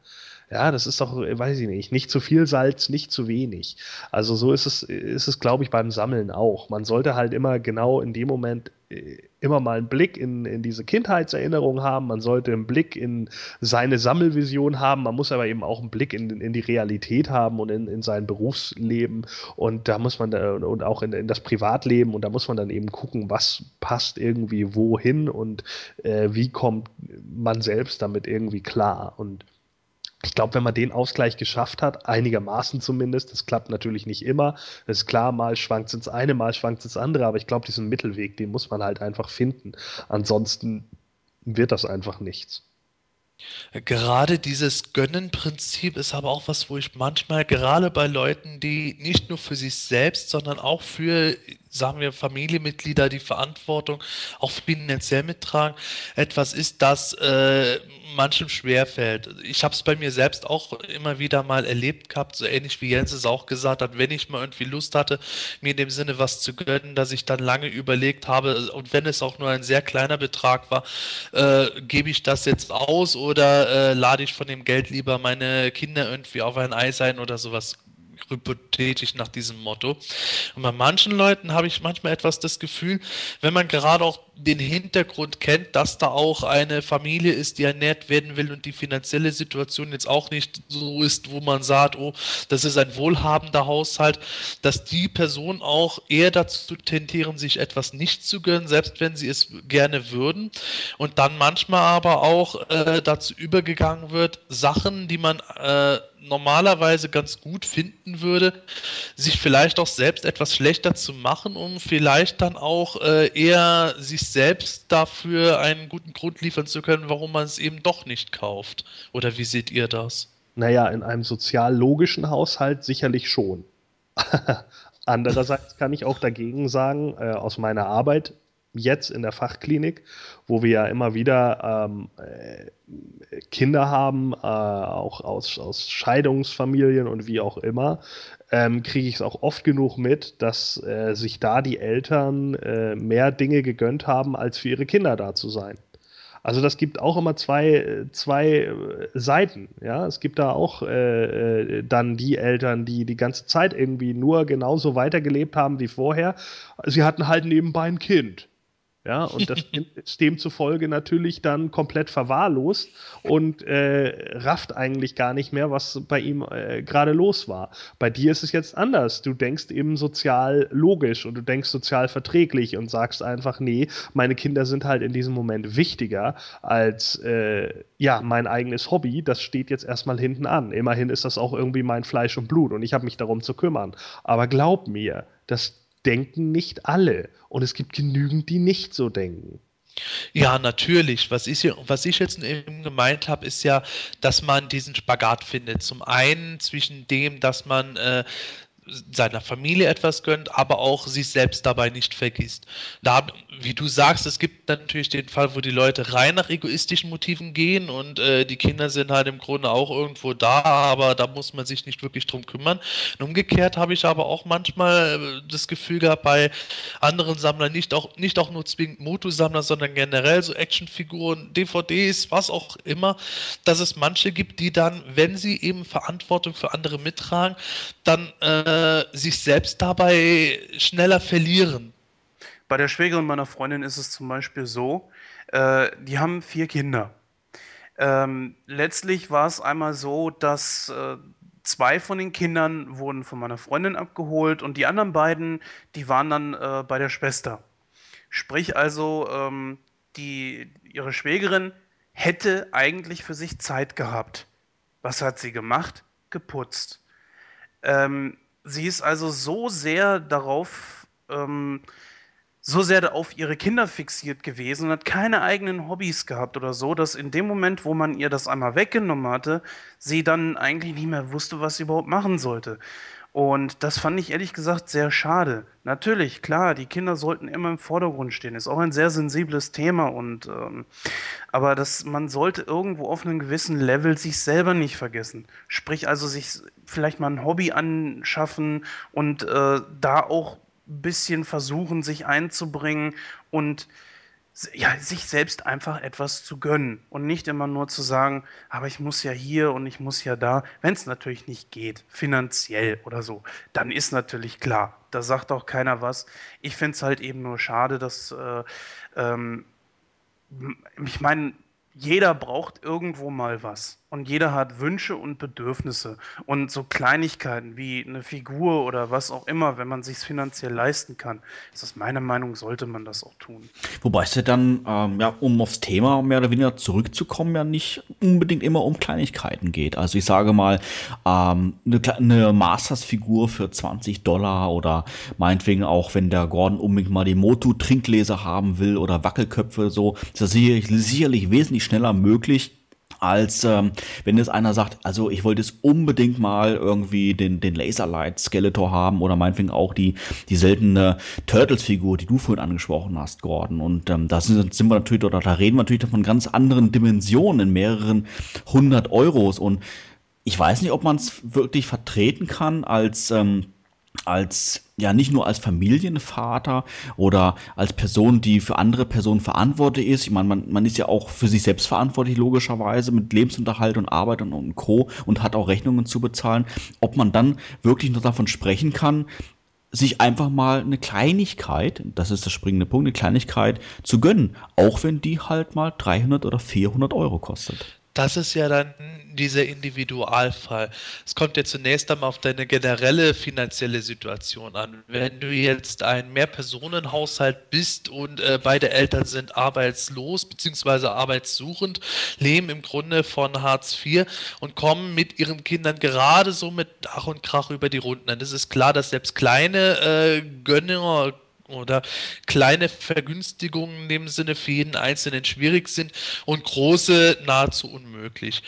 Ja, das ist doch, weiß ich nicht, nicht zu viel Salz, nicht zu wenig. Also so ist es, ist es, glaube ich, beim Sammeln auch. Man sollte halt immer genau in dem Moment äh, immer mal einen Blick in, in diese Kindheitserinnerung haben. Man sollte einen Blick in seine Sammelvision haben. Man muss aber eben auch einen Blick in, in die Realität haben und in, in sein Berufsleben. Und da muss man, da, und auch in, in das Privatleben. Und da muss man dann eben gucken, was passt irgendwie wohin und äh, wie kommt man selbst damit irgendwie klar. Und ich glaube, wenn man den Ausgleich geschafft hat, einigermaßen zumindest, das klappt natürlich nicht immer. Das ist klar, mal schwankt es ins eine, mal schwankt es ins andere, aber ich glaube, diesen Mittelweg, den muss man halt einfach finden. Ansonsten wird das einfach nichts. Gerade dieses Gönnen-Prinzip ist aber auch was, wo ich manchmal gerade bei Leuten, die nicht nur für sich selbst, sondern auch für sagen wir, Familienmitglieder die Verantwortung auch finanziell mittragen, etwas ist, das äh, manchem schwerfällt. Ich habe es bei mir selbst auch immer wieder mal erlebt gehabt, so ähnlich wie Jens es auch gesagt hat, wenn ich mal irgendwie Lust hatte, mir in dem Sinne was zu gönnen, dass ich dann lange überlegt habe, und wenn es auch nur ein sehr kleiner Betrag war, äh, gebe ich das jetzt aus oder äh, lade ich von dem Geld lieber meine Kinder irgendwie auf ein Ei sein oder sowas hypothetisch nach diesem Motto. Und bei manchen Leuten habe ich manchmal etwas das Gefühl, wenn man gerade auch den Hintergrund kennt, dass da auch eine Familie ist, die ernährt werden will und die finanzielle Situation jetzt auch nicht so ist, wo man sagt, oh, das ist ein wohlhabender Haushalt, dass die Person auch eher dazu tendieren, sich etwas nicht zu gönnen, selbst wenn sie es gerne würden. Und dann manchmal aber auch äh, dazu übergegangen wird, Sachen, die man äh, normalerweise ganz gut finden würde, sich vielleicht auch selbst etwas schlechter zu machen, um vielleicht dann auch äh, eher sich selbst dafür einen guten Grund liefern zu können, warum man es eben doch nicht kauft. Oder wie seht ihr das? Naja, in einem sozial logischen Haushalt sicherlich schon. Andererseits kann ich auch dagegen sagen, äh, aus meiner Arbeit jetzt in der Fachklinik, wo wir ja immer wieder ähm, äh, Kinder haben, äh, auch aus, aus Scheidungsfamilien und wie auch immer, ähm, kriege ich es auch oft genug mit, dass äh, sich da die Eltern äh, mehr Dinge gegönnt haben, als für ihre Kinder da zu sein. Also das gibt auch immer zwei, zwei äh, Seiten. Ja, es gibt da auch äh, äh, dann die Eltern, die die ganze Zeit irgendwie nur genauso weitergelebt haben wie vorher. Sie hatten halt nebenbei ein Kind. Ja, und das ist demzufolge natürlich dann komplett verwahrlost und äh, rafft eigentlich gar nicht mehr, was bei ihm äh, gerade los war. Bei dir ist es jetzt anders. Du denkst eben sozial logisch und du denkst sozial verträglich und sagst einfach, nee, meine Kinder sind halt in diesem Moment wichtiger als äh, ja, mein eigenes Hobby. Das steht jetzt erstmal hinten an. Immerhin ist das auch irgendwie mein Fleisch und Blut und ich habe mich darum zu kümmern. Aber glaub mir, das denken nicht alle. Und es gibt genügend, die nicht so denken. Ja, natürlich. Was ich, was ich jetzt eben gemeint habe, ist ja, dass man diesen Spagat findet. Zum einen zwischen dem, dass man äh, seiner Familie etwas gönnt, aber auch sich selbst dabei nicht vergisst. Da, wie du sagst, es gibt natürlich den Fall, wo die Leute rein nach egoistischen Motiven gehen und äh, die Kinder sind halt im Grunde auch irgendwo da, aber da muss man sich nicht wirklich drum kümmern. Und umgekehrt habe ich aber auch manchmal äh, das Gefühl gehabt, bei anderen Sammlern, nicht auch, nicht auch nur zwingend Motu-Sammler, sondern generell so Actionfiguren, DVDs, was auch immer, dass es manche gibt, die dann, wenn sie eben Verantwortung für andere mittragen, dann äh, sich selbst dabei schneller verlieren. Bei der Schwägerin meiner Freundin ist es zum Beispiel so, äh, die haben vier Kinder. Ähm, letztlich war es einmal so, dass äh, zwei von den Kindern wurden von meiner Freundin abgeholt und die anderen beiden, die waren dann äh, bei der Schwester. Sprich also, ähm, die, ihre Schwägerin hätte eigentlich für sich Zeit gehabt. Was hat sie gemacht? Geputzt. Ähm, Sie ist also so sehr darauf, ähm, so sehr auf ihre Kinder fixiert gewesen und hat keine eigenen Hobbys gehabt oder so, dass in dem Moment, wo man ihr das einmal weggenommen hatte, sie dann eigentlich nicht mehr wusste, was sie überhaupt machen sollte. Und das fand ich ehrlich gesagt sehr schade. Natürlich, klar, die Kinder sollten immer im Vordergrund stehen. Ist auch ein sehr sensibles Thema und ähm, aber das, man sollte irgendwo auf einem gewissen Level sich selber nicht vergessen. Sprich also sich vielleicht mal ein Hobby anschaffen und äh, da auch bisschen versuchen, sich einzubringen und ja, sich selbst einfach etwas zu gönnen und nicht immer nur zu sagen, aber ich muss ja hier und ich muss ja da. Wenn es natürlich nicht geht, finanziell oder so, dann ist natürlich klar, da sagt auch keiner was. Ich finde es halt eben nur schade, dass äh, ähm, ich meine, jeder braucht irgendwo mal was. Und jeder hat Wünsche und Bedürfnisse. Und so Kleinigkeiten wie eine Figur oder was auch immer, wenn man sich finanziell leisten kann, ist das meiner Meinung, sollte man das auch tun. Wobei es ja dann, ähm, ja, um aufs Thema mehr oder weniger zurückzukommen, ja nicht unbedingt immer um Kleinigkeiten geht. Also ich sage mal, ähm, eine, eine Masters-Figur für 20 Dollar oder meinetwegen auch, wenn der Gordon unbedingt mal die Motu-Trinkgläser haben will oder Wackelköpfe so, ist das sicherlich, sicherlich wesentlich schneller möglich als ähm, wenn jetzt einer sagt, also ich wollte jetzt unbedingt mal irgendwie den, den Laserlight Skeletor haben oder meinetwegen auch die, die seltene Turtles-Figur, die du vorhin angesprochen hast, Gordon. Und ähm, da sind, sind wir natürlich, oder da reden wir natürlich von ganz anderen Dimensionen in mehreren hundert Euros. Und ich weiß nicht, ob man es wirklich vertreten kann als ähm, als ja nicht nur als Familienvater oder als Person, die für andere Personen verantwortlich ist. Ich meine, man, man ist ja auch für sich selbst verantwortlich, logischerweise, mit Lebensunterhalt und Arbeit und, und Co. und hat auch Rechnungen zu bezahlen. Ob man dann wirklich noch davon sprechen kann, sich einfach mal eine Kleinigkeit, das ist der springende Punkt, eine Kleinigkeit zu gönnen, auch wenn die halt mal 300 oder 400 Euro kostet. Das ist ja dann dieser Individualfall. Es kommt ja zunächst einmal auf deine generelle finanzielle Situation an. Wenn du jetzt ein Mehrpersonenhaushalt bist und äh, beide Eltern sind arbeitslos bzw. arbeitssuchend, leben im Grunde von Hartz IV und kommen mit ihren Kindern gerade so mit Ach und Krach über die Runden. Dann ist es klar, dass selbst kleine äh, Gönner oder kleine Vergünstigungen in dem Sinne für jeden Einzelnen schwierig sind und große nahezu unmöglich.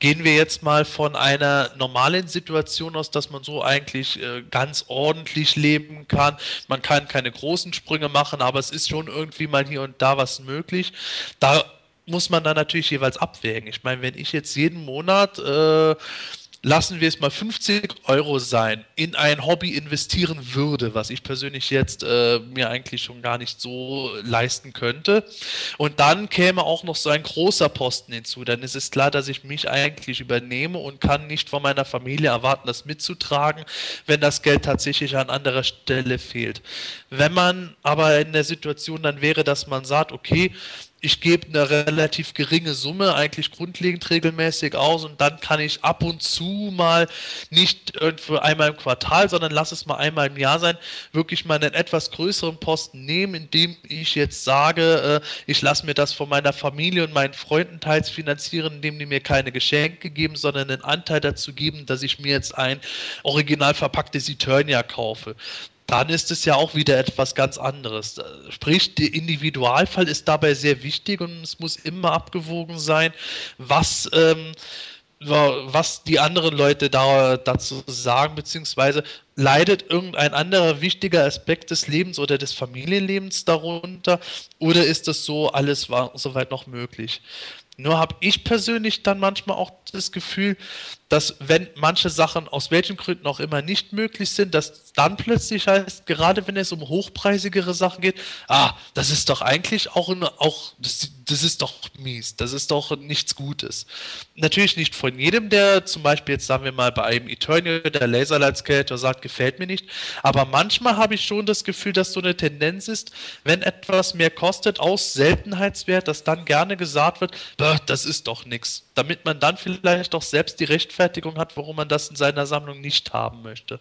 Gehen wir jetzt mal von einer normalen Situation aus, dass man so eigentlich äh, ganz ordentlich leben kann. Man kann keine großen Sprünge machen, aber es ist schon irgendwie mal hier und da was möglich. Da muss man dann natürlich jeweils abwägen. Ich meine, wenn ich jetzt jeden Monat äh, lassen wir es mal 50 Euro sein, in ein Hobby investieren würde, was ich persönlich jetzt äh, mir eigentlich schon gar nicht so leisten könnte. Und dann käme auch noch so ein großer Posten hinzu. Dann ist es klar, dass ich mich eigentlich übernehme und kann nicht von meiner Familie erwarten, das mitzutragen, wenn das Geld tatsächlich an anderer Stelle fehlt. Wenn man aber in der Situation dann wäre, dass man sagt, okay, ich gebe eine relativ geringe Summe eigentlich grundlegend regelmäßig aus und dann kann ich ab und zu mal nicht für einmal im Quartal, sondern lass es mal einmal im Jahr sein, wirklich mal einen etwas größeren Posten nehmen, indem ich jetzt sage, äh, ich lasse mir das von meiner Familie und meinen Freunden teils finanzieren, indem die mir keine Geschenke geben, sondern einen Anteil dazu geben, dass ich mir jetzt ein original verpacktes Eternia kaufe dann ist es ja auch wieder etwas ganz anderes. Sprich, der Individualfall ist dabei sehr wichtig und es muss immer abgewogen sein, was, ähm, was die anderen Leute da, dazu sagen, beziehungsweise leidet irgendein anderer wichtiger Aspekt des Lebens oder des Familienlebens darunter oder ist das so alles soweit noch möglich? Nur habe ich persönlich dann manchmal auch das Gefühl, dass wenn manche Sachen aus welchen Gründen auch immer nicht möglich sind, dass dann plötzlich heißt, gerade wenn es um hochpreisigere Sachen geht, ah, das ist doch eigentlich auch, eine, auch das, das ist doch mies, das ist doch nichts Gutes. Natürlich nicht von jedem, der zum Beispiel jetzt sagen wir mal bei einem Eternal, der Laserlight-Skater sagt, gefällt mir nicht, aber manchmal habe ich schon das Gefühl, dass so eine Tendenz ist, wenn etwas mehr kostet aus Seltenheitswert, dass dann gerne gesagt wird, das ist doch nichts, damit man dann vielleicht auch selbst die Rechtfertigung hat, warum man das in seiner Sammlung nicht haben möchte.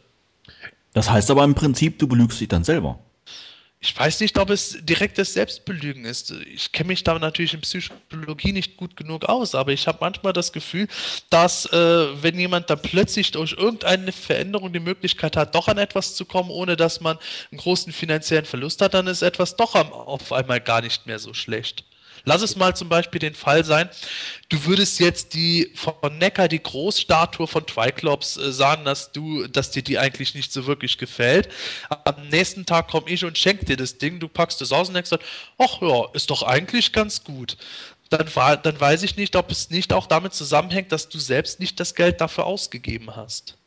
Das heißt aber im Prinzip, du belügst dich dann selber. Ich weiß nicht, ob es direktes Selbstbelügen ist. Ich kenne mich da natürlich in Psychologie nicht gut genug aus, aber ich habe manchmal das Gefühl, dass äh, wenn jemand dann plötzlich durch irgendeine Veränderung die Möglichkeit hat, doch an etwas zu kommen, ohne dass man einen großen finanziellen Verlust hat, dann ist etwas doch auf einmal gar nicht mehr so schlecht. Lass es mal zum Beispiel den Fall sein, du würdest jetzt die von Neckar, die Großstatue von Triclops, äh, sagen, dass du, dass dir die eigentlich nicht so wirklich gefällt. Am nächsten Tag komme ich und schenke dir das Ding, du packst es aus und denkst, ach ja, ist doch eigentlich ganz gut. Dann, dann weiß ich nicht, ob es nicht auch damit zusammenhängt, dass du selbst nicht das Geld dafür ausgegeben hast.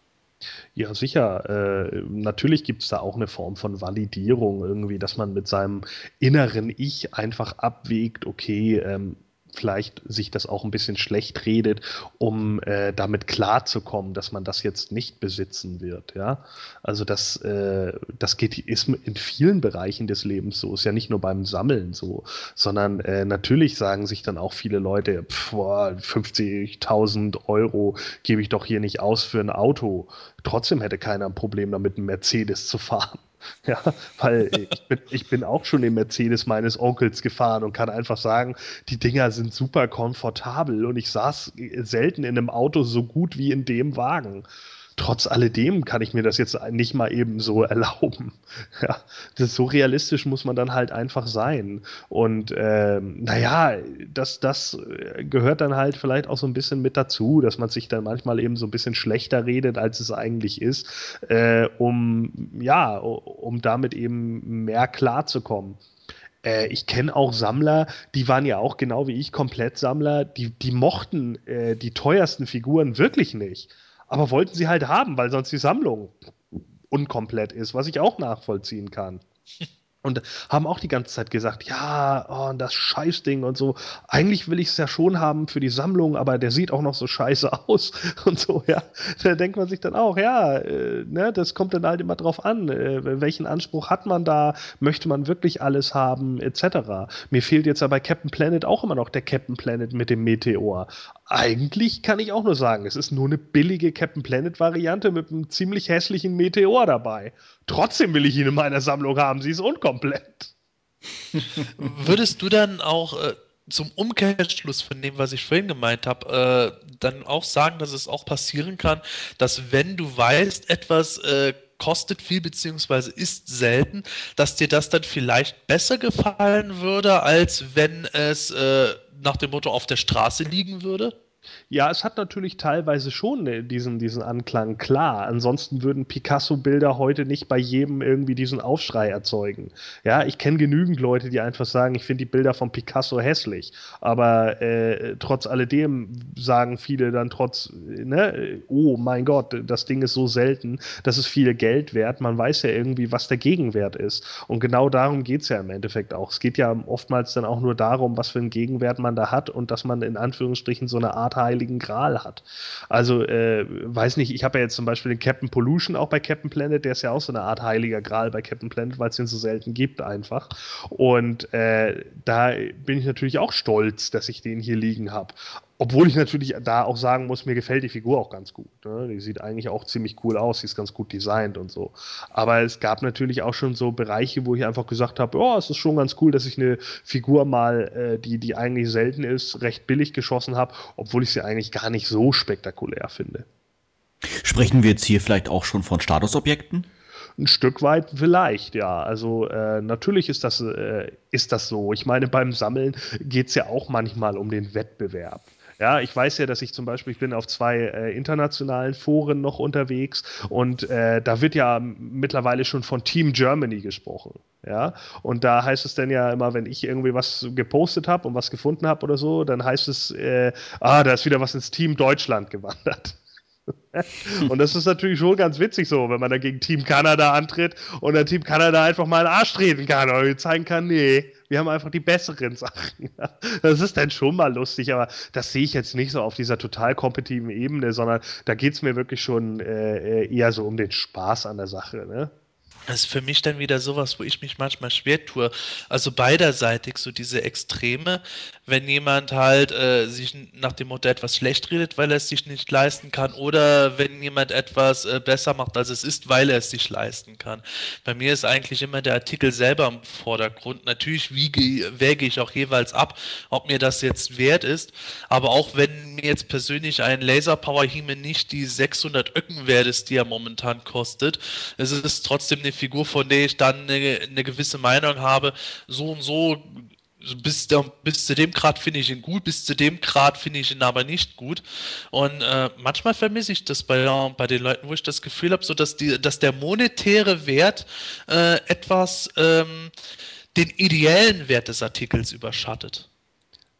Ja, sicher. Äh, natürlich gibt es da auch eine Form von Validierung irgendwie, dass man mit seinem inneren Ich einfach abwägt, okay, ähm, vielleicht sich das auch ein bisschen schlecht redet, um äh, damit klarzukommen, dass man das jetzt nicht besitzen wird. Ja, also das, äh, das geht ist in vielen Bereichen des Lebens so. Ist ja nicht nur beim Sammeln so, sondern äh, natürlich sagen sich dann auch viele Leute, 50.000 Euro gebe ich doch hier nicht aus für ein Auto. Trotzdem hätte keiner ein Problem damit, einen Mercedes zu fahren. Ja, weil ich bin, ich bin auch schon im Mercedes meines Onkels gefahren und kann einfach sagen, die Dinger sind super komfortabel und ich saß selten in einem Auto so gut wie in dem Wagen trotz alledem kann ich mir das jetzt nicht mal eben so erlauben. Ja, das so realistisch muss man dann halt einfach sein. Und ähm, naja, das, das gehört dann halt vielleicht auch so ein bisschen mit dazu, dass man sich dann manchmal eben so ein bisschen schlechter redet, als es eigentlich ist, äh, um ja, um damit eben mehr klarzukommen äh, ich kenne auch Sammler, die waren ja auch genau wie ich Komplettsammler, die, die mochten äh, die teuersten Figuren wirklich nicht aber wollten sie halt haben, weil sonst die Sammlung unkomplett ist, was ich auch nachvollziehen kann. Und haben auch die ganze Zeit gesagt, ja, oh, das Scheißding und so. Eigentlich will ich es ja schon haben für die Sammlung, aber der sieht auch noch so scheiße aus und so, ja. Da denkt man sich dann auch, ja, äh, ne, das kommt dann halt immer drauf an. Äh, welchen Anspruch hat man da? Möchte man wirklich alles haben, etc. Mir fehlt jetzt aber bei Captain Planet auch immer noch der Captain Planet mit dem Meteor. Eigentlich kann ich auch nur sagen, es ist nur eine billige Captain Planet Variante mit einem ziemlich hässlichen Meteor dabei. Trotzdem will ich ihn in meiner Sammlung haben, sie ist unkomplett. Würdest du dann auch äh, zum Umkehrschluss von dem, was ich vorhin gemeint habe, äh, dann auch sagen, dass es auch passieren kann, dass wenn du weißt, etwas äh, kostet viel beziehungsweise ist selten, dass dir das dann vielleicht besser gefallen würde, als wenn es äh, nach dem Motto auf der Straße liegen würde? Ja, es hat natürlich teilweise schon äh, diesen, diesen Anklang, klar. Ansonsten würden Picasso-Bilder heute nicht bei jedem irgendwie diesen Aufschrei erzeugen. Ja, ich kenne genügend Leute, die einfach sagen, ich finde die Bilder von Picasso hässlich. Aber äh, trotz alledem sagen viele dann trotz, ne, oh mein Gott, das Ding ist so selten, das ist viel Geld wert. Man weiß ja irgendwie, was der Gegenwert ist. Und genau darum geht es ja im Endeffekt auch. Es geht ja oftmals dann auch nur darum, was für einen Gegenwert man da hat und dass man in Anführungsstrichen so eine Art Art Heiligen Gral hat. Also, äh, weiß nicht, ich habe ja jetzt zum Beispiel den Captain Pollution auch bei Captain Planet, der ist ja auch so eine Art Heiliger Gral bei Captain Planet, weil es den so selten gibt einfach. Und äh, da bin ich natürlich auch stolz, dass ich den hier liegen habe. Obwohl ich natürlich da auch sagen muss, mir gefällt die Figur auch ganz gut. Ne? Die sieht eigentlich auch ziemlich cool aus, sie ist ganz gut designt und so. Aber es gab natürlich auch schon so Bereiche, wo ich einfach gesagt habe, oh, es ist schon ganz cool, dass ich eine Figur mal, äh, die, die eigentlich selten ist, recht billig geschossen habe, obwohl ich sie eigentlich gar nicht so spektakulär finde. Sprechen wir jetzt hier vielleicht auch schon von Statusobjekten? Ein Stück weit vielleicht, ja. Also äh, natürlich ist das, äh, ist das so. Ich meine, beim Sammeln geht es ja auch manchmal um den Wettbewerb. Ja, ich weiß ja, dass ich zum Beispiel, ich bin auf zwei äh, internationalen Foren noch unterwegs und äh, da wird ja mittlerweile schon von Team Germany gesprochen. Ja, und da heißt es dann ja immer, wenn ich irgendwie was gepostet habe und was gefunden habe oder so, dann heißt es, äh, ah, da ist wieder was ins Team Deutschland gewandert. und das ist natürlich schon ganz witzig so, wenn man dann gegen Team Kanada antritt und dann Team Kanada einfach mal einen Arsch treten kann oder zeigen kann, nee, wir haben einfach die besseren Sachen. Das ist dann schon mal lustig, aber das sehe ich jetzt nicht so auf dieser total kompetitiven Ebene, sondern da geht es mir wirklich schon äh, eher so um den Spaß an der Sache. Ne? Das ist für mich dann wieder sowas, wo ich mich manchmal schwer tue. Also beiderseitig, so diese Extreme, wenn jemand halt äh, sich nach dem Motto etwas schlecht redet, weil er es sich nicht leisten kann, oder wenn jemand etwas äh, besser macht, als es ist, weil er es sich leisten kann. Bei mir ist eigentlich immer der Artikel selber im Vordergrund. Natürlich wiege, wäge ich auch jeweils ab, ob mir das jetzt wert ist, aber auch wenn mir jetzt persönlich ein Laser Power Hime nicht die 600 Öcken wert ist, die er momentan kostet, es ist trotzdem eine Figur, von der ich dann eine, eine gewisse Meinung habe, so und so bis, der, bis zu dem Grad finde ich ihn gut, bis zu dem Grad finde ich ihn aber nicht gut. Und äh, manchmal vermisse ich das bei, bei den Leuten, wo ich das Gefühl habe, so dass, dass der monetäre Wert äh, etwas ähm, den ideellen Wert des Artikels überschattet.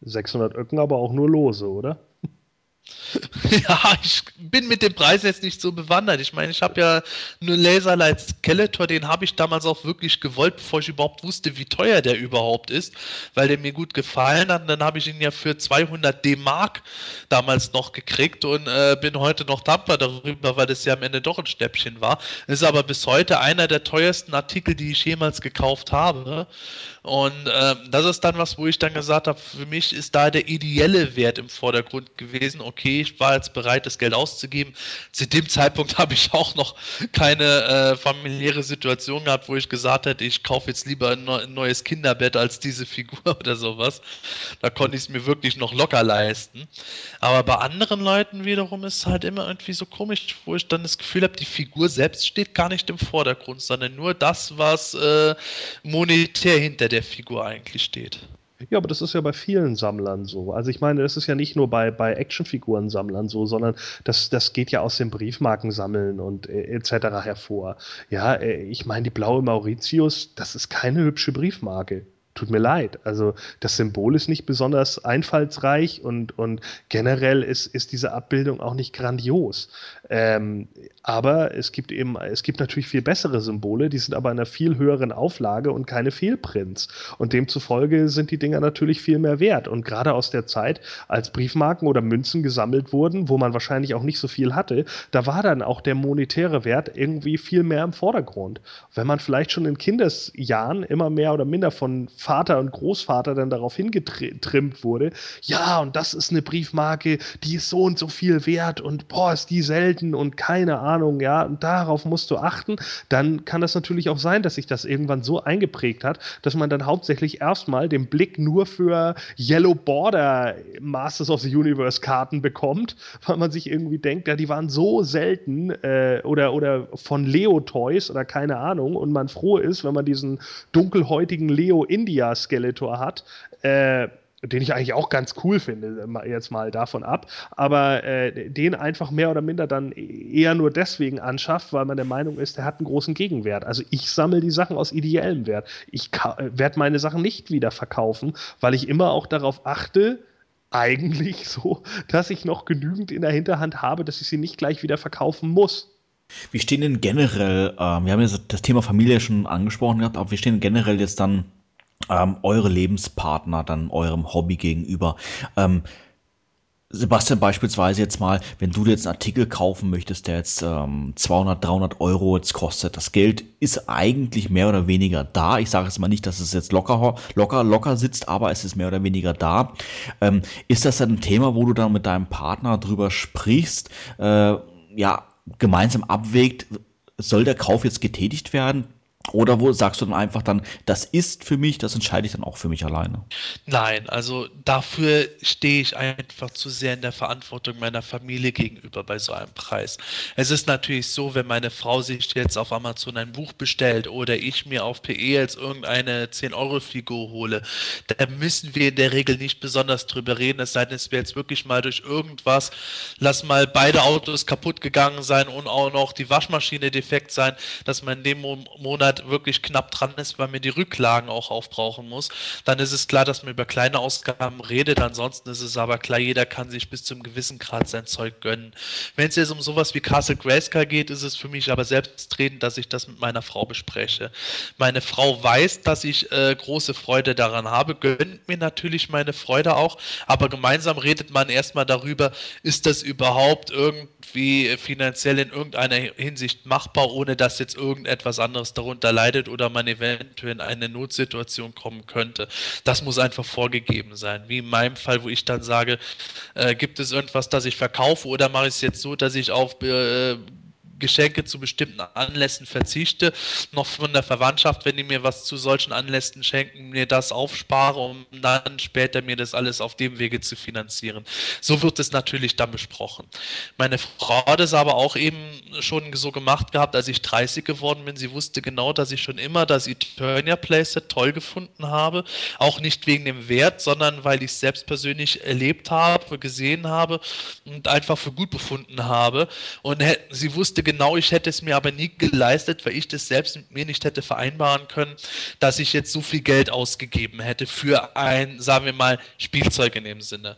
600 Öcken aber auch nur lose, oder? Ja, ich bin mit dem Preis jetzt nicht so bewandert. Ich meine, ich habe ja nur Laserlight Skeletor, den habe ich damals auch wirklich gewollt, bevor ich überhaupt wusste, wie teuer der überhaupt ist, weil der mir gut gefallen hat. Und dann habe ich ihn ja für 200 D-Mark damals noch gekriegt und äh, bin heute noch dankbar darüber, weil das ja am Ende doch ein Schnäppchen war. Ist aber bis heute einer der teuersten Artikel, die ich jemals gekauft habe. Und äh, das ist dann was, wo ich dann gesagt habe, für mich ist da der ideelle Wert im Vordergrund gewesen. Okay, ich war jetzt bereit, das Geld auszugeben. Zu dem Zeitpunkt habe ich auch noch keine äh, familiäre Situation gehabt, wo ich gesagt hätte, ich kaufe jetzt lieber ein, neues Kinderbett als diese Figur oder sowas. Da konnte ich es mir wirklich noch locker leisten. Aber bei anderen Leuten wiederum ist es halt immer irgendwie so komisch, wo ich dann das Gefühl habe, die Figur selbst steht gar nicht im Vordergrund, sondern nur das, was äh, monetär hinter der Figur eigentlich steht. Ja, aber das ist ja bei vielen Sammlern so. Also ich meine, das ist ja nicht nur bei, bei Actionfiguren-Sammlern so, sondern das, das geht ja aus dem Briefmarkensammeln und äh, etc. hervor. Ja, äh, ich meine, die blaue Mauritius, das ist keine hübsche Briefmarke. Tut mir leid. Also das Symbol ist nicht besonders einfallsreich und, und generell ist, ist diese Abbildung auch nicht grandios. Ähm, Aber es gibt eben, es gibt natürlich viel bessere Symbole, die sind aber in einer viel höheren Auflage und keine Fehlprints. Und demzufolge sind die Dinger natürlich viel mehr wert. Und gerade aus der Zeit, als Briefmarken oder Münzen gesammelt wurden, wo man wahrscheinlich auch nicht so viel hatte, da war dann auch der monetäre Wert irgendwie viel mehr im Vordergrund. Wenn man vielleicht schon in Kindesjahren immer mehr oder minder von Vater und Großvater dann darauf hingetrimmt wurde, ja, und das ist eine Briefmarke, die ist so und so viel wert und boah, ist die selten und keine Ahnung Ahnung, ja, und darauf musst du achten, dann kann das natürlich auch sein, dass sich das irgendwann so eingeprägt hat, dass man dann hauptsächlich erstmal den Blick nur für Yellow Border Masters of the Universe Karten bekommt, weil man sich irgendwie denkt, ja, die waren so selten äh, oder, oder von Leo Toys oder keine Ahnung und man froh ist, wenn man diesen dunkelhäutigen Leo India Skeletor hat. Äh, den ich eigentlich auch ganz cool finde, jetzt mal davon ab, aber äh, den einfach mehr oder minder dann eher nur deswegen anschafft, weil man der Meinung ist, der hat einen großen Gegenwert. Also ich sammle die Sachen aus ideellem Wert. Ich äh, werde meine Sachen nicht wieder verkaufen, weil ich immer auch darauf achte, eigentlich so, dass ich noch genügend in der Hinterhand habe, dass ich sie nicht gleich wieder verkaufen muss. Wie stehen denn generell, äh, wir haben ja das Thema Familie schon angesprochen gehabt, aber wie stehen generell jetzt dann ähm, eure Lebenspartner dann eurem Hobby gegenüber. Ähm, Sebastian beispielsweise jetzt mal, wenn du jetzt einen Artikel kaufen möchtest, der jetzt ähm, 200, 300 Euro jetzt kostet, das Geld ist eigentlich mehr oder weniger da. Ich sage jetzt mal nicht, dass es jetzt locker, locker, locker sitzt, aber es ist mehr oder weniger da. Ähm, ist das dann ein Thema, wo du dann mit deinem Partner drüber sprichst, äh, ja, gemeinsam abwägt, soll der Kauf jetzt getätigt werden? Oder wo sagst du dann einfach dann, das ist für mich, das entscheide ich dann auch für mich alleine? Nein, also dafür stehe ich einfach zu sehr in der Verantwortung meiner Familie gegenüber bei so einem Preis. Es ist natürlich so, wenn meine Frau sich jetzt auf Amazon ein Buch bestellt oder ich mir auf PE jetzt irgendeine 10-Euro-Figur hole, da müssen wir in der Regel nicht besonders drüber reden, es sei denn, es wäre jetzt wirklich mal durch irgendwas, lass mal beide Autos kaputt gegangen sein und auch noch die Waschmaschine defekt sein, dass man in dem Monat Monat wirklich knapp dran ist, weil mir die Rücklagen auch aufbrauchen muss, dann ist es klar, dass man über kleine Ausgaben redet. Ansonsten ist es aber klar, jeder kann sich bis zu einem gewissen Grad sein Zeug gönnen. Wenn es jetzt um sowas wie Castle Grayskull geht, ist es für mich aber selbstredend, dass ich das mit meiner Frau bespreche. Meine Frau weiß, dass ich äh, große Freude daran habe, gönnt mir natürlich meine Freude auch, aber gemeinsam redet man erstmal darüber, ist das überhaupt irgendwie finanziell in irgendeiner Hinsicht machbar, ohne dass jetzt irgendetwas anderes darunter darunter leidet oder man eventuell in eine Notsituation kommen könnte. Das muss einfach vorgegeben sein. Wie in meinem Fall, wo ich dann sage, äh, gibt es irgendwas, das ich verkaufe oder mache ich es jetzt so, dass ich auf äh, Geschenke zu bestimmten Anlässen verzichte, noch von der Verwandtschaft, wenn die mir was zu solchen Anlässen schenken, mir das aufspare, um dann später mir das alles auf dem Wege zu finanzieren. So wird es natürlich dann besprochen. Meine Frau hat es aber auch eben schon so gemacht gehabt, als ich 30 geworden bin. Sie wusste genau, dass ich schon immer das Eternia Playset toll gefunden habe. Auch nicht wegen dem Wert, sondern weil ich es selbst persönlich erlebt habe, gesehen habe und einfach für gut befunden habe. Und sie wusste genau, genau, ich hätte es mir aber nie geleistet, weil ich das selbst mit mir nicht hätte vereinbaren können, dass ich jetzt so viel Geld ausgegeben hätte für ein, sagen wir mal, Spielzeug in dem Sinne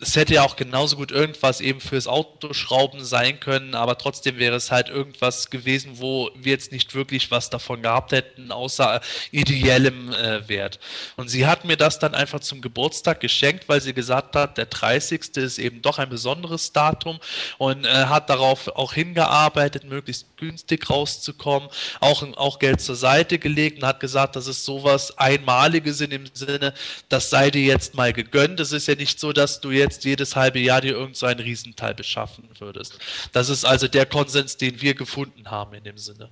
es hätte ja auch genauso gut irgendwas eben fürs Autoschrauben sein können, aber trotzdem wäre es halt irgendwas gewesen, wo wir jetzt nicht wirklich was davon gehabt hätten, außer ideellem äh, Wert. Und sie hat mir das dann einfach zum Geburtstag geschenkt, weil sie gesagt hat, der 30. ist eben doch ein besonderes Datum und äh, hat darauf auch hingearbeitet, möglichst günstig rauszukommen, auch, auch Geld zur Seite gelegt und hat gesagt, das ist sowas Einmaliges in dem Sinne, das sei dir jetzt mal gegönnt. Es ist ja nicht so, dass du jetzt jetzt jedes halbe Jahr dir irgend so Riesenteil beschaffen würdest. Das ist also der Konsens, den wir gefunden haben in dem Sinne.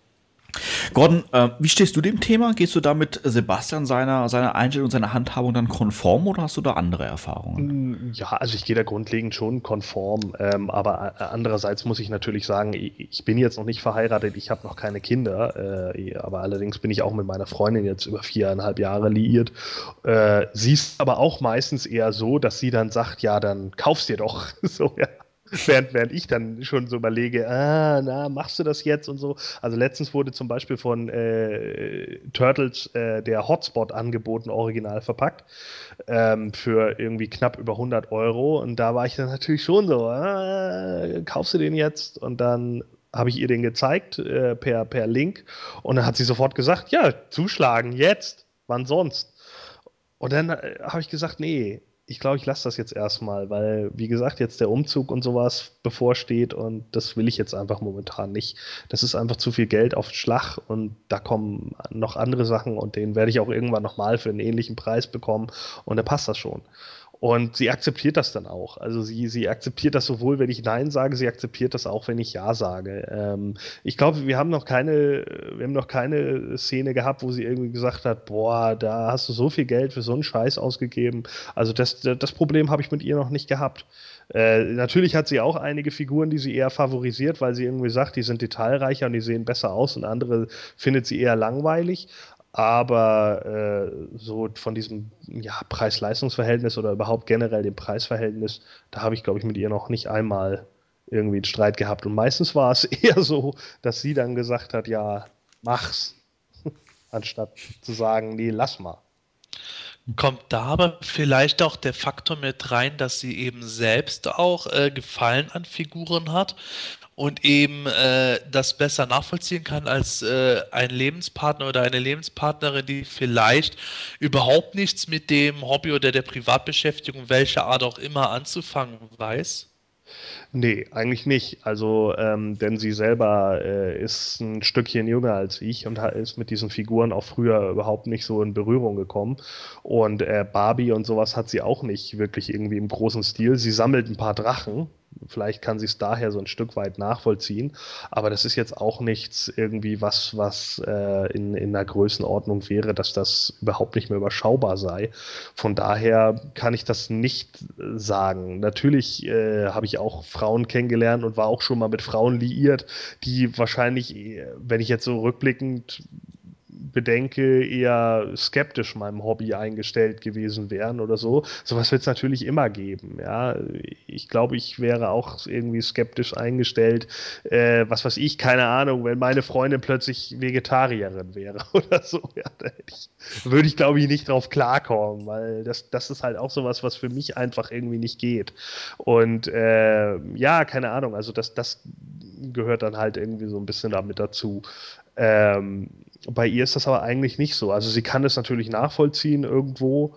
Gordon, äh, wie stehst du dem Thema? Gehst du da mit Sebastian seiner, seiner Einstellung, seiner Handhabung dann konform oder hast du da andere Erfahrungen? Mm, ja, also ich gehe da grundlegend schon konform, ähm, aber äh, andererseits muss ich natürlich sagen, ich, bin jetzt noch nicht verheiratet, ich habe noch keine Kinder, äh, aber allerdings bin ich auch mit meiner Freundin jetzt über viereinhalb Jahre liiert. Äh, sie ist aber auch meistens eher so, dass sie dann sagt, ja, dann kaufst dir doch. so, ja. Während, während ich dann schon so überlege, ah, na, machst du das jetzt und so. Also letztens wurde zum Beispiel von äh, Turtles äh, der Hotspot angeboten, original verpackt, ähm, für irgendwie knapp über 100 Euro. Und da war ich dann natürlich schon so, ah, kaufst du den jetzt? Und dann habe ich ihr den gezeigt äh, per, per Link und dann hat sie sofort gesagt, ja, zuschlagen, jetzt, wann sonst? Und dann äh, habe ich gesagt, nee, ich glaube, ich lasse das jetzt erstmal, weil, wie gesagt, jetzt der Umzug und sowas bevorsteht und das will ich jetzt einfach momentan nicht. Das ist einfach zu viel Geld auf den Schlag und da kommen noch andere Sachen und den werde ich auch irgendwann nochmal für einen ähnlichen Preis bekommen und da passt das schon. Und sie akzeptiert das dann auch. Also sie, sie akzeptiert das sowohl, wenn ich Nein sage, sie akzeptiert das auch, wenn ich Ja sage. Ähm, ich glaube, wir haben noch keine, wir haben noch keine Szene gehabt, wo sie irgendwie gesagt hat, boah, da hast du so viel Geld für so einen Scheiß ausgegeben. Also das, das Problem habe ich mit ihr noch nicht gehabt. Äh, natürlich hat sie auch einige Figuren, die sie eher favorisiert, weil sie irgendwie sagt, die sind detailreicher und die sehen besser aus und andere findet sie eher langweilig aber äh, so von diesem ja, Preis-Leistungs-Verhältnis oder überhaupt generell dem Preisverhältnis, da habe ich, glaube ich, mit ihr noch nicht einmal irgendwie einen Streit gehabt. Und meistens war es eher so, dass sie dann gesagt hat, ja, mach's, anstatt zu sagen, nee, lass mal. Kommt da aber vielleicht auch der Faktor mit rein, dass sie eben selbst auch äh, Gefallen an Figuren hat und eben äh, das besser nachvollziehen kann als äh, ein Lebenspartner oder eine Lebenspartnerin, die vielleicht überhaupt nichts mit dem Hobby oder der Privatbeschäftigung, welcher Art auch immer, anzufangen weiß? Nee, eigentlich nicht. Also, ähm, denn sie selber äh, ist ein Stückchen jünger als ich und ist mit diesen Figuren auch früher überhaupt nicht so in Berührung gekommen. Und äh, Barbie und sowas hat sie auch nicht wirklich irgendwie im großen Stil. Sie sammelt ein paar Drachen, Vielleicht kann sie es daher so ein Stück weit nachvollziehen. Aber das ist jetzt auch nichts irgendwie was, was äh, in, in einer Größenordnung wäre, dass das überhaupt nicht mehr überschaubar sei. Von daher kann ich das nicht sagen. Natürlich äh, habe ich auch Frauen kennengelernt und war auch schon mal mit Frauen liiert, die wahrscheinlich, äh, wenn ich jetzt so rückblickend bedenke, eher skeptisch meinem Hobby eingestellt gewesen wären oder so. Sowas wird es natürlich immer geben. Ja, ich glaube, ich wäre auch irgendwie skeptisch eingestellt. Äh, was weiß ich, keine Ahnung, wenn meine Freundin plötzlich Vegetarierin wäre oder so. Ja, ich, würde ich glaube ich nicht drauf klarkommen, weil das, das ist halt auch sowas, was für mich einfach irgendwie nicht geht. Und äh, ja, keine Ahnung, also das, das gehört dann halt irgendwie so ein bisschen damit dazu. Ähm, bei ihr ist das aber eigentlich nicht so. Also sie kann es natürlich nachvollziehen irgendwo.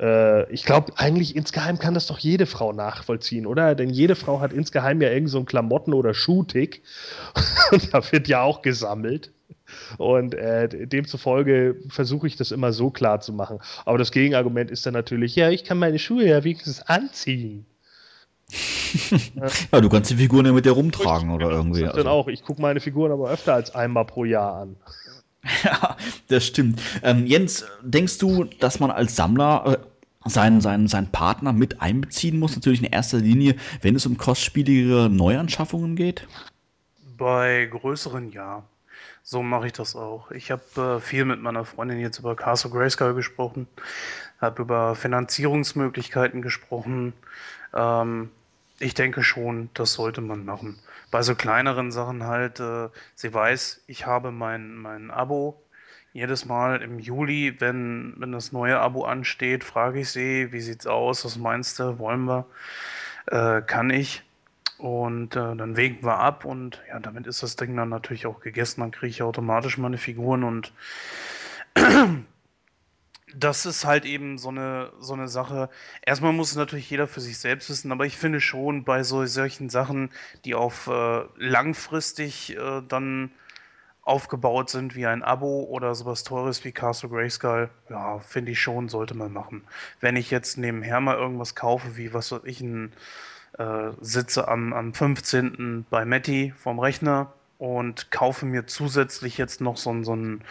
Äh, ich glaube, eigentlich insgeheim kann das doch jede Frau nachvollziehen, oder? Denn jede Frau hat insgeheim ja irgend so einen Klamotten- oder Schuhtick. Und da wird ja auch gesammelt. Und äh, demzufolge versuche ich das immer so klar zu machen. Aber das Gegenargument ist dann natürlich, ja, ich kann meine Schuhe ja wenigstens anziehen. ja, du kannst die Figuren ja mit dir rumtragen oder irgendwie. Ich also. dann auch. Ich gucke meine Figuren aber öfter als einmal pro Jahr an. Ja, das stimmt. Ähm, Jens, denkst du, dass man als Sammler äh, seinen, seinen, seinen Partner mit einbeziehen muss? Natürlich in erster Linie, wenn es um kostspieligere Neuanschaffungen geht? Bei größeren ja. So mache ich das auch. Ich habe äh, viel mit meiner Freundin jetzt über Castle Grayskull gesprochen, habe über Finanzierungsmöglichkeiten gesprochen. Ähm, ich denke schon, das sollte man machen bei so kleineren Sachen halt, äh, sie weiß, ich habe mein, mein Abo. Jedes Mal im Juli, wenn, wenn das neue Abo ansteht, frage ich sie, wie sieht's aus, was meinst du, wollen wir, äh, kann ich. Und äh, dann wägen wir ab und ja, damit ist das Ding dann natürlich auch gegessen. Dann kriege ich automatisch meine Figuren und das ist halt eben so eine, so eine Sache. Erstmal muss es natürlich jeder für sich selbst wissen, aber ich finde schon bei so solchen Sachen, die auf äh, langfristig äh, dann aufgebaut sind, wie ein Abo oder sowas Teures wie Castle Grayskull, ja, finde ich schon, sollte man machen. Wenn ich jetzt nebenher mal irgendwas kaufe, wie was weiß ich, ein, äh, sitze am, am 15. bei Matti vom Rechner und kaufe mir zusätzlich jetzt noch so, so ein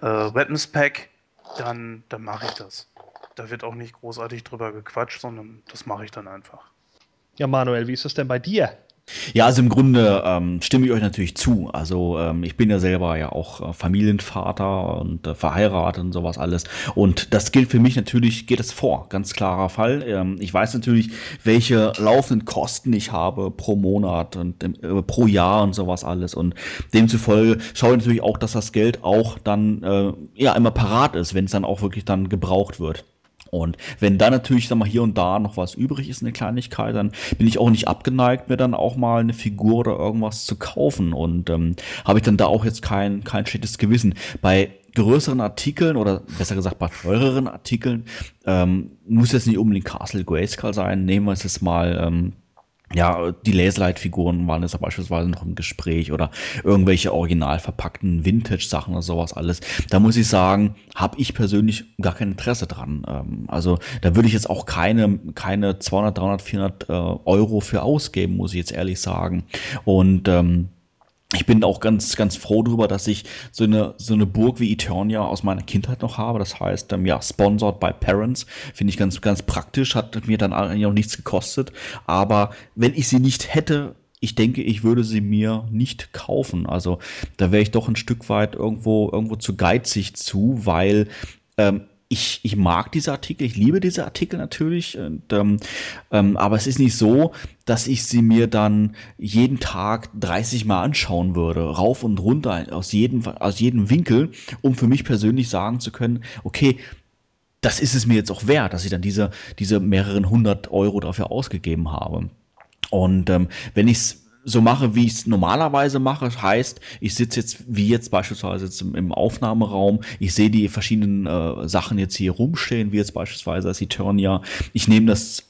äh, Weapons Pack, dann, dann mache ich das. Da wird auch nicht großartig drüber gequatscht, sondern das mache ich dann einfach. Ja, Manuel, wie ist das denn bei dir? Ja, also im Grunde ähm, stimme ich euch natürlich zu. Also ähm, ich bin ja selber ja auch äh, Familienvater und äh, verheiratet und sowas alles. Und das gilt für mich natürlich, geht es vor, ganz klarer Fall. Ähm, ich weiß natürlich, welche laufenden Kosten ich habe pro Monat und äh, pro Jahr und sowas alles. Und demzufolge schaue ich natürlich auch, dass das Geld auch dann äh, ja immer parat ist, wenn es dann auch wirklich dann gebraucht wird. Und wenn da natürlich, sag mal, hier und da noch was übrig ist, eine Kleinigkeit, dann bin ich auch nicht abgeneigt, mir dann auch mal eine Figur oder irgendwas zu kaufen. Und ähm, habe ich dann da auch jetzt kein, kein schlechtes Gewissen. Bei größeren Artikeln oder besser gesagt bei teureren Artikeln ähm, muss jetzt nicht unbedingt Castle Grayskull sein. Nehmen wir es jetzt mal ähm, ja, die Laserlight-Figuren waren jetzt beispielsweise noch im Gespräch oder irgendwelche original verpackten Vintage-Sachen oder sowas alles. Da muss ich sagen, habe ich persönlich gar kein Interesse dran. Ähm, also da würde ich jetzt auch keine, keine 200, 300, 400 äh, Euro für ausgeben, muss ich jetzt ehrlich sagen. Und ähm, ich bin auch ganz, ganz froh darüber, dass ich so eine, so eine Burg wie Eternia aus meiner Kindheit noch habe. Das heißt, ähm, ja, sponsored by Parents. Finde ich ganz, ganz praktisch. Hat mir dann eigentlich auch nichts gekostet. Aber wenn ich sie nicht hätte, ich denke, ich würde sie mir nicht kaufen. Also da wäre ich doch ein Stück weit irgendwo, irgendwo zu geizig zu, weil ähm, ich, ich mag diese Artikel, ich liebe diese Artikel natürlich, und, ähm, ähm, aber es ist nicht so, dass ich sie mir dann jeden Tag 30 Mal anschauen würde, rauf und runter, aus jedem, aus jedem Winkel, um für mich persönlich sagen zu können, okay, das ist es mir jetzt auch wert, dass ich dann diese, diese mehreren hundert Euro dafür ausgegeben habe. Und ähm, wenn ich es so mache, wie ich es normalerweise mache. Heißt, ich sitze jetzt, wie jetzt beispielsweise jetzt im, im Aufnahmeraum, ich sehe die verschiedenen äh, Sachen jetzt hier rumstehen, wie jetzt beispielsweise das Eternia. Ich nehme das,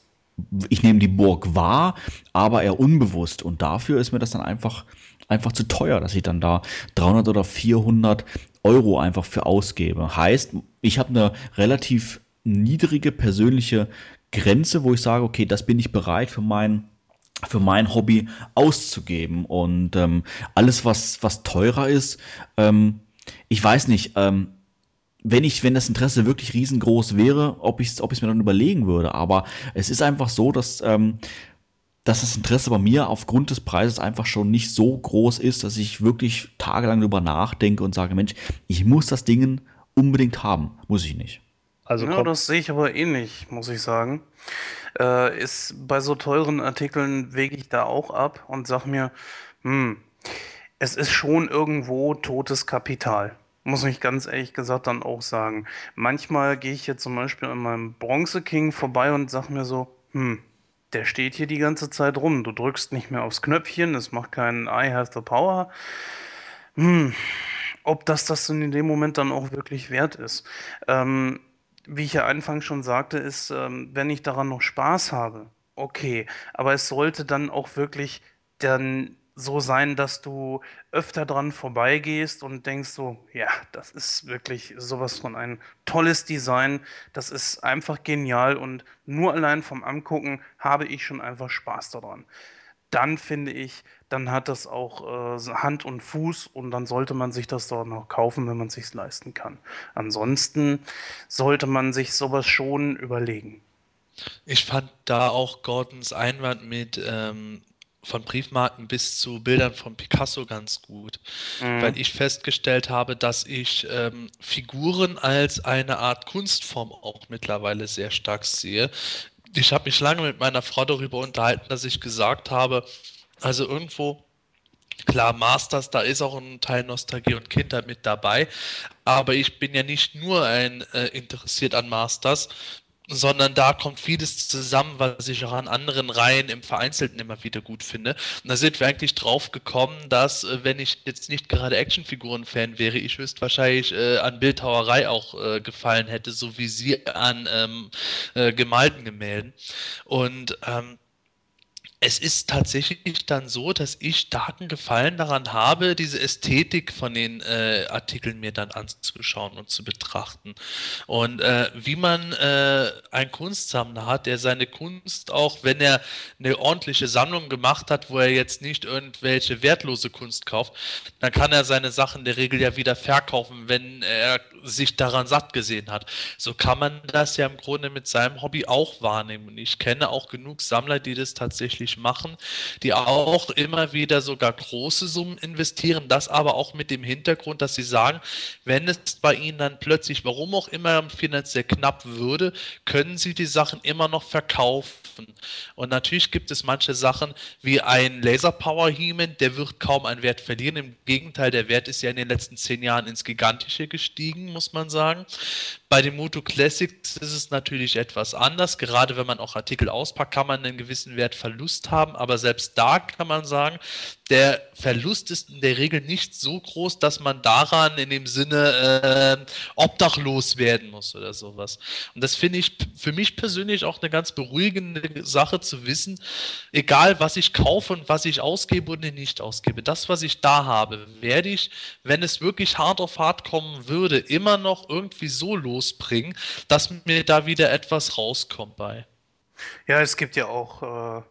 ich nehme die Burg wahr, aber eher unbewusst. Und dafür ist mir das dann einfach, einfach zu teuer, dass ich dann da 300 oder 400 Euro einfach für ausgebe. Heißt, ich habe eine relativ niedrige persönliche Grenze, wo ich sage, okay, das bin ich bereit für meinen für mein Hobby auszugeben. Und ähm, alles, was, was teurer ist, ähm, ich weiß nicht, ähm, wenn ich, wenn das Interesse wirklich riesengroß wäre, ob ich es ob ich's mir dann überlegen würde. Aber es ist einfach so, dass, ähm, dass das Interesse bei mir aufgrund des Preises einfach schon nicht so groß ist, dass ich wirklich tagelang darüber nachdenke und sage, Mensch, ich muss das Ding unbedingt haben. Muss ich nicht. Also ja, das sehe ich aber ähnlich, muss ich sagen. Äh, ist bei so teuren Artikeln wege ich da auch ab und sage mir, hm, es ist schon irgendwo totes Kapital. Muss ich ganz ehrlich gesagt dann auch sagen. Manchmal gehe ich jetzt zum Beispiel an meinem Bronze King vorbei und sage mir so, hm, der steht hier die ganze Zeit rum. Du drückst nicht mehr aufs Knöpfchen, es macht keinen I have the power. Hm, ob das das in dem Moment dann auch wirklich wert ist. Ähm, wie ich ja anfangs schon sagte, ist, ähm, wenn ich daran noch Spaß habe, okay. Aber es sollte dann auch wirklich dann so sein, dass du öfter dran vorbeigehst und denkst so, ja, das ist wirklich sowas von ein tolles Design, das ist einfach genial und nur allein vom Angucken habe ich schon einfach Spaß daran. Dann finde ich, dann hat das auch äh, Hand und Fuß und dann sollte man sich das doch noch kaufen, wenn man es sich leisten kann. Ansonsten sollte man sich sowas schon überlegen. Ich fand da auch Gordons Einwand mit ähm, von Briefmarken bis zu Bildern von Picasso ganz gut, mhm. weil ich festgestellt habe, dass ich ähm, Figuren als eine Art Kunstform auch mittlerweile sehr stark sehe. Ich habe mich lange mit meiner Frau darüber unterhalten, dass ich gesagt habe, also irgendwo, klar, Masters, da ist auch ein Teil Nostalgie und Kindheit mit dabei, aber ich bin ja nicht nur ein äh, interessiert an Masters, sondern da kommt vieles zusammen, was ich auch an anderen Reihen im Vereinzelten immer wieder gut finde. Und da sind wir eigentlich drauf gekommen, dass, äh, wenn ich jetzt nicht gerade Actionfiguren-Fan wäre, ich höchstwahrscheinlich äh, an Bildhauerei auch äh, gefallen hätte, so wie sie an ähm, äh, gemalten Gemälden. Und ähm, es ist tatsächlich dann so, dass ich starken Gefallen daran habe, diese Ästhetik von den äh, Artikeln mir dann anzuschauen und zu betrachten. Und äh, wie man äh, einen Kunstsammler hat, der seine Kunst auch, wenn er eine ordentliche Sammlung gemacht hat, wo er jetzt nicht irgendwelche wertlose Kunst kauft, dann kann er seine Sachen der Regel ja wieder verkaufen, wenn er sich daran satt gesehen hat. So kann man das ja im Grunde mit seinem Hobby auch wahrnehmen. Und ich kenne auch genug Sammler, die das tatsächlich natürlich machen, die auch immer wieder sogar große Summen investieren, das aber auch mit dem Hintergrund, dass sie sagen, wenn es bei ihnen dann plötzlich, warum auch immer, finanziell knapp würde, können sie die Sachen immer noch verkaufen. Und natürlich gibt es manche Sachen wie ein Laser Power Heman, der wird kaum einen Wert verlieren. Im Gegenteil, der Wert ist ja in den letzten zehn Jahren ins Gigantische gestiegen, muss man sagen. Bei dem Moto Classics ist es natürlich etwas anders. Gerade wenn man auch Artikel auspackt, kann man einen gewissen Wertverlust haben. Aber selbst da kann man sagen, der Verlust ist in der Regel nicht so groß, dass man daran in dem Sinne äh, obdachlos werden muss oder sowas. Und das finde ich für mich persönlich auch eine ganz beruhigende Sache zu wissen, egal was ich kaufe und was ich ausgebe und nicht ausgebe, das, was ich da habe, werde ich, wenn es wirklich hart auf hart kommen würde, immer noch irgendwie so losbringen, dass mir da wieder etwas rauskommt bei. Ja, es gibt ja auch äh,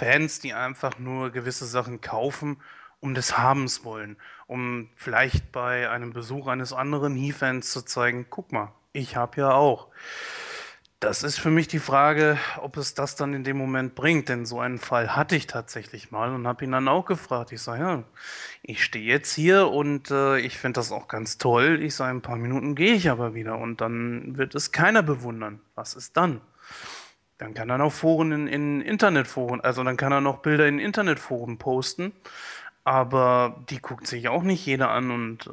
Fans, die einfach nur gewisse Sachen kaufen, um des Habens wollen, um vielleicht bei einem Besuch eines anderen He-Fans zu zeigen, guck mal, ich habe ja auch. Das ist für mich die Frage, ob es das dann in dem Moment bringt, denn so einen Fall hatte ich tatsächlich mal und habe ihn dann auch gefragt. Ich sage, ja, ich stehe jetzt hier und äh, ich finde das auch ganz toll. Ich sage, ein paar Minuten gehe ich aber wieder und dann wird es keiner bewundern. Was ist dann? Dann kann er noch Foren in, in Internetforen, also dann kann er noch Bilder in Internetforen posten. Aber die guckt sich auch nicht jeder an und äh,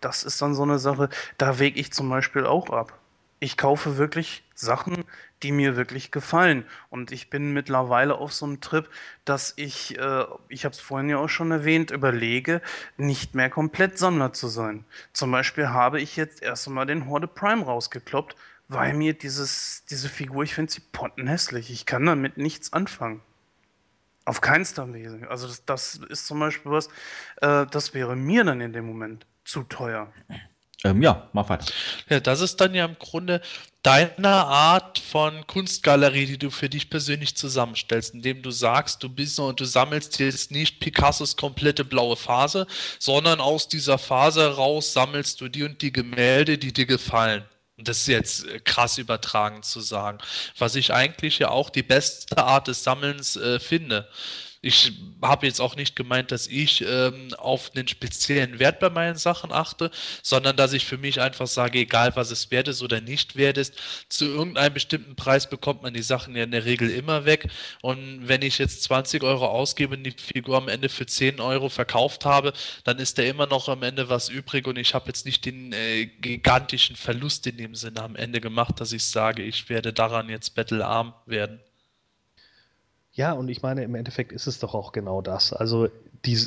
das ist dann so eine Sache, da wege ich zum Beispiel auch ab. Ich kaufe wirklich Sachen, die mir wirklich gefallen. Und ich bin mittlerweile auf so einem Trip, dass ich, äh, ich habe es vorhin ja auch schon erwähnt, überlege, nicht mehr komplett Sammler zu sein. Zum Beispiel habe ich jetzt erst einmal den Horde Prime rausgekloppt, weil mir dieses, diese Figur, ich finde sie pottenhässlich. Ich kann damit nichts anfangen. Auf keinster Weise. Also das, das ist zum Beispiel was, äh, das wäre mir dann in dem Moment zu teuer. Ähm, ja, mach weiter. Ja, das ist dann ja im Grunde deine Art von Kunstgalerie, die du für dich persönlich zusammenstellst, indem du sagst, du bist und du sammelst jetzt nicht Picassos komplette blaue Phase, sondern aus dieser Phase heraus sammelst du die und die Gemälde, die dir gefallen. Das ist jetzt äh, krass übertragen zu sagen. Was ich eigentlich ja auch die beste Art des Sammelns äh, finde. Ich habe jetzt auch nicht gemeint, dass ich ähm, auf einen speziellen Wert bei meinen Sachen achte, sondern dass ich für mich einfach sage, egal was es wert ist oder nicht wert ist, zu irgendeinem bestimmten Preis bekommt man die Sachen ja in der Regel immer weg. Und wenn ich jetzt 20 Euro ausgebe und die Figur am Ende für 10 Euro verkauft habe, dann ist da immer noch am Ende was übrig und ich habe jetzt nicht den äh, gigantischen Verlust in dem Sinne am Ende gemacht, dass ich sage, ich werde daran jetzt battlearm werden. Ja, und ich meine, im Endeffekt ist es doch auch genau das. Also die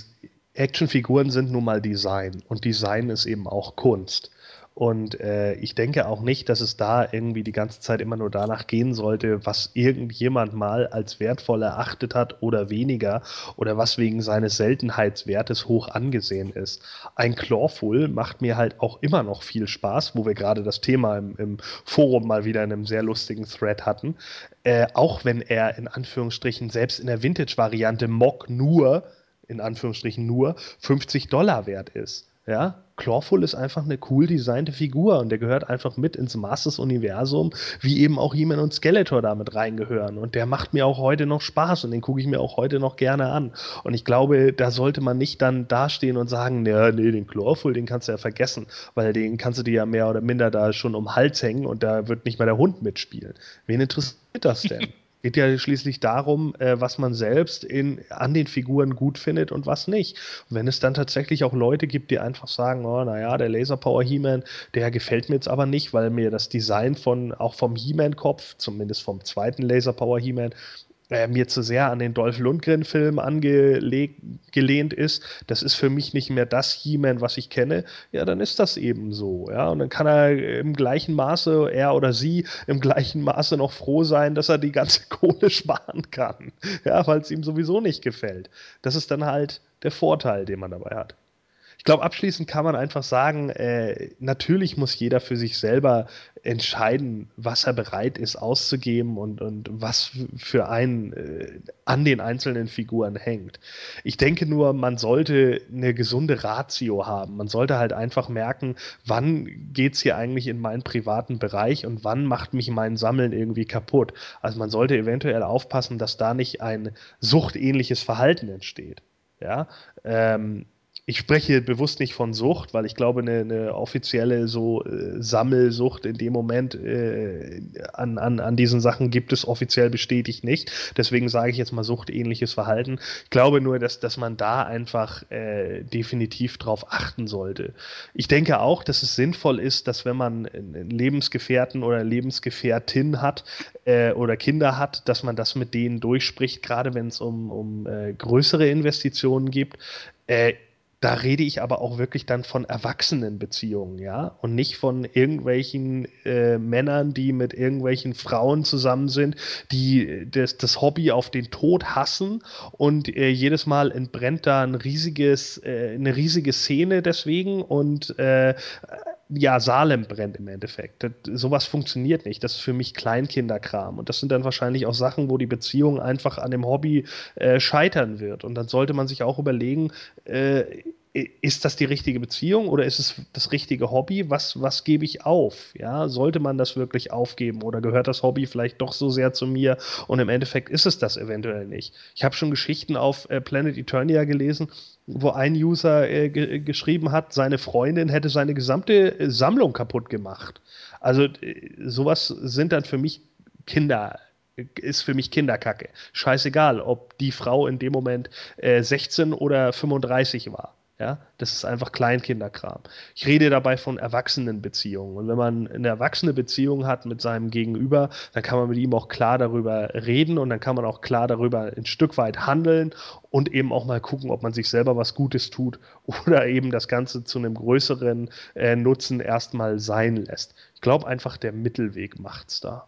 Actionfiguren sind nun mal Design und Design ist eben auch Kunst. Und äh, ich denke auch nicht, dass es da irgendwie die ganze Zeit immer nur danach gehen sollte, was irgendjemand mal als wertvoll erachtet hat oder weniger oder was wegen seines Seltenheitswertes hoch angesehen ist. Ein Clawful macht mir halt auch immer noch viel Spaß, wo wir gerade das Thema im, im Forum mal wieder in einem sehr lustigen Thread hatten. Äh, auch wenn er in Anführungsstrichen selbst in der Vintage-Variante Mock nur, in Anführungsstrichen nur, 50 Dollar wert ist. Ja, Clawful ist einfach eine cool designte Figur und der gehört einfach mit ins Masters-Universum, wie eben auch He-Man und Skeletor damit reingehören. Und der macht mir auch heute noch Spaß und den gucke ich mir auch heute noch gerne an. Und ich glaube, da sollte man nicht dann dastehen und sagen, ja, nee, den Clawful, den kannst du ja vergessen, weil den kannst du dir ja mehr oder minder da schon um den Hals hängen und da wird nicht mal der Hund mitspielen. Wen interessiert das denn? Geht ja schließlich darum, äh, was man selbst in, an den Figuren gut findet und was nicht. Und wenn es dann tatsächlich auch Leute gibt, die einfach sagen, oh, naja, der Laser Power He-Man, der gefällt mir jetzt aber nicht, weil mir das Design von, auch vom He-Man-Kopf, zumindest vom zweiten Laser Power He-Man, äh, mir zu sehr an den Dolph Lundgren-Film angelehnt ist, das ist für mich nicht mehr das He-Man, was ich kenne, ja, dann ist das eben so. Ja? Und dann kann er im gleichen Maße, er oder sie, im gleichen Maße noch froh sein, dass er die ganze Kohle sparen kann. Ja, weil es ihm sowieso nicht gefällt. Das ist dann halt der Vorteil, den man dabei hat. Ich glaube, abschließend kann man einfach sagen, äh, natürlich muss jeder für sich selber entscheiden, was er bereit ist auszugeben und, und was für einen äh, an den einzelnen Figuren hängt. Ich denke nur, man sollte eine gesunde Ratio haben. Man sollte halt einfach merken, wann geht es hier eigentlich in meinen privaten Bereich und wann macht mich mein Sammeln irgendwie kaputt. Also man sollte eventuell aufpassen, dass da nicht ein suchtähnliches Verhalten entsteht. Ja, ähm, ich spreche bewusst nicht von Sucht, weil ich glaube, eine, eine offizielle so äh, Sammelsucht in dem Moment äh, an, an, an diesen Sachen gibt es offiziell bestätigt nicht. Deswegen sage ich jetzt mal suchtähnliches Verhalten. Ich glaube nur, dass, dass man da einfach äh, definitiv drauf achten sollte. Ich denke auch, dass es sinnvoll ist, dass wenn man einen Lebensgefährten oder Lebensgefährtin hat äh, oder Kinder hat, dass man das mit denen durchspricht, gerade wenn es um, um äh, größere Investitionen gibt. Äh, da rede ich aber auch wirklich dann von Erwachsenenbeziehungen, ja, und nicht von irgendwelchen äh, Männern, die mit irgendwelchen Frauen zusammen sind, die das, das Hobby auf den Tod hassen und äh, jedes Mal entbrennt da ein riesiges, äh, eine riesige Szene deswegen und äh, ja, Salem brennt im Endeffekt. Das, sowas funktioniert nicht. Das ist für mich Kleinkinderkram. Und das sind dann wahrscheinlich auch Sachen, wo die Beziehung einfach an dem Hobby äh, scheitern wird. Und dann sollte man sich auch überlegen, äh, ist das die richtige Beziehung oder ist es das richtige Hobby? Was, was gebe ich auf? Ja, sollte man das wirklich aufgeben oder gehört das Hobby vielleicht doch so sehr zu mir und im Endeffekt ist es das eventuell nicht? Ich habe schon Geschichten auf äh, Planet Eternia gelesen, wo ein User äh, ge geschrieben hat, seine Freundin hätte seine gesamte äh, Sammlung kaputt gemacht. Also äh, sowas sind dann für mich Kinder ist für mich Kinderkacke. Scheißegal, ob die Frau in dem Moment äh, 16 oder 35 war. Ja, das ist einfach Kleinkinderkram. Ich rede dabei von Erwachsenenbeziehungen. Und wenn man eine erwachsene Beziehung hat mit seinem Gegenüber, dann kann man mit ihm auch klar darüber reden und dann kann man auch klar darüber ein Stück weit handeln und eben auch mal gucken, ob man sich selber was Gutes tut oder eben das Ganze zu einem größeren äh, Nutzen erstmal sein lässt. Ich glaube einfach, der Mittelweg macht's da.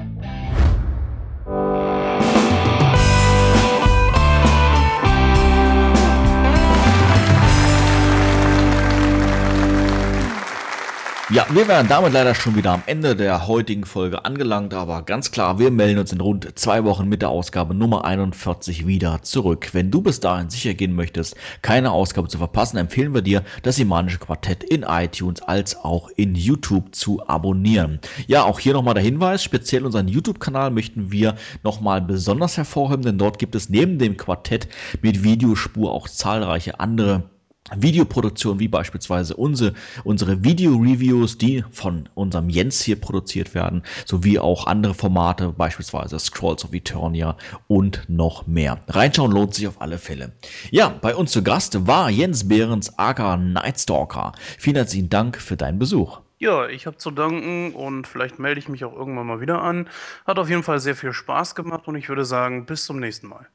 Ja, wir wären damit leider schon wieder am Ende der heutigen Folge angelangt, aber ganz klar, wir melden uns in rund zwei Wochen mit der Ausgabe Nummer 41 wieder zurück. Wenn du bis dahin sicher gehen möchtest, keine Ausgabe zu verpassen, empfehlen wir dir, das Imanische Quartett in iTunes als auch in YouTube zu abonnieren. Ja, auch hier nochmal der Hinweis, speziell unseren YouTube-Kanal möchten wir nochmal besonders hervorheben, denn dort gibt es neben dem Quartett mit Videospur auch zahlreiche andere Videoproduktion wie beispielsweise unsere, unsere Video-Reviews, die von unserem Jens hier produziert werden, sowie auch andere Formate, beispielsweise Scrolls of Eternia und noch mehr. Reinschauen lohnt sich auf alle Fälle. Ja, bei uns zu Gast war Jens Behrens, aka Nightstalker. Vielen herzlichen Dank für deinen Besuch. Ja, ich habe zu danken und vielleicht melde ich mich auch irgendwann mal wieder an. Hat auf jeden Fall sehr viel Spaß gemacht und ich würde sagen, bis zum nächsten Mal.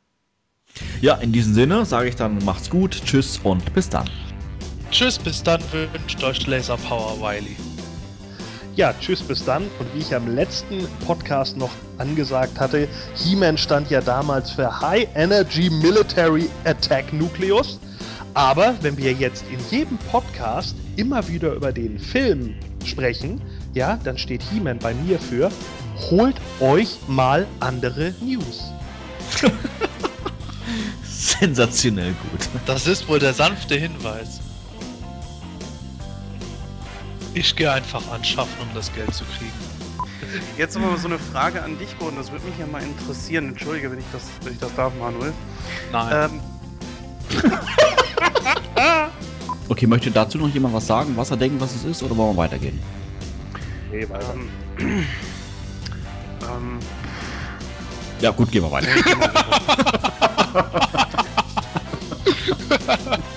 Ja, in diesem Sinne sage ich dann, macht's gut, tschüss und bis dann. Tschüss, bis dann wünscht euch Laser Power Wiley. Ja, tschüss, bis dann. Und wie ich am letzten Podcast noch angesagt hatte, He-Man stand ja damals für High Energy Military Attack Nucleus. Aber wenn wir jetzt in jedem Podcast immer wieder über den Film sprechen, ja, dann steht He-Man bei mir für holt euch mal andere News. Sensationell gut. Das ist wohl der sanfte Hinweis. Ich gehe einfach anschaffen, um das Geld zu kriegen. Jetzt aber so eine Frage an dich, Gordon. Das würde mich ja mal interessieren. Entschuldige, wenn ich das, wenn ich das darf, Manuel. Nein. Ähm, Okay, möchte dazu noch jemand was sagen, was er denkt, was es ist, oder wollen wir weitergehen? Nee, weiter. Ähm, ähm, Ja, gut, gehen wir weiter. ha ha ha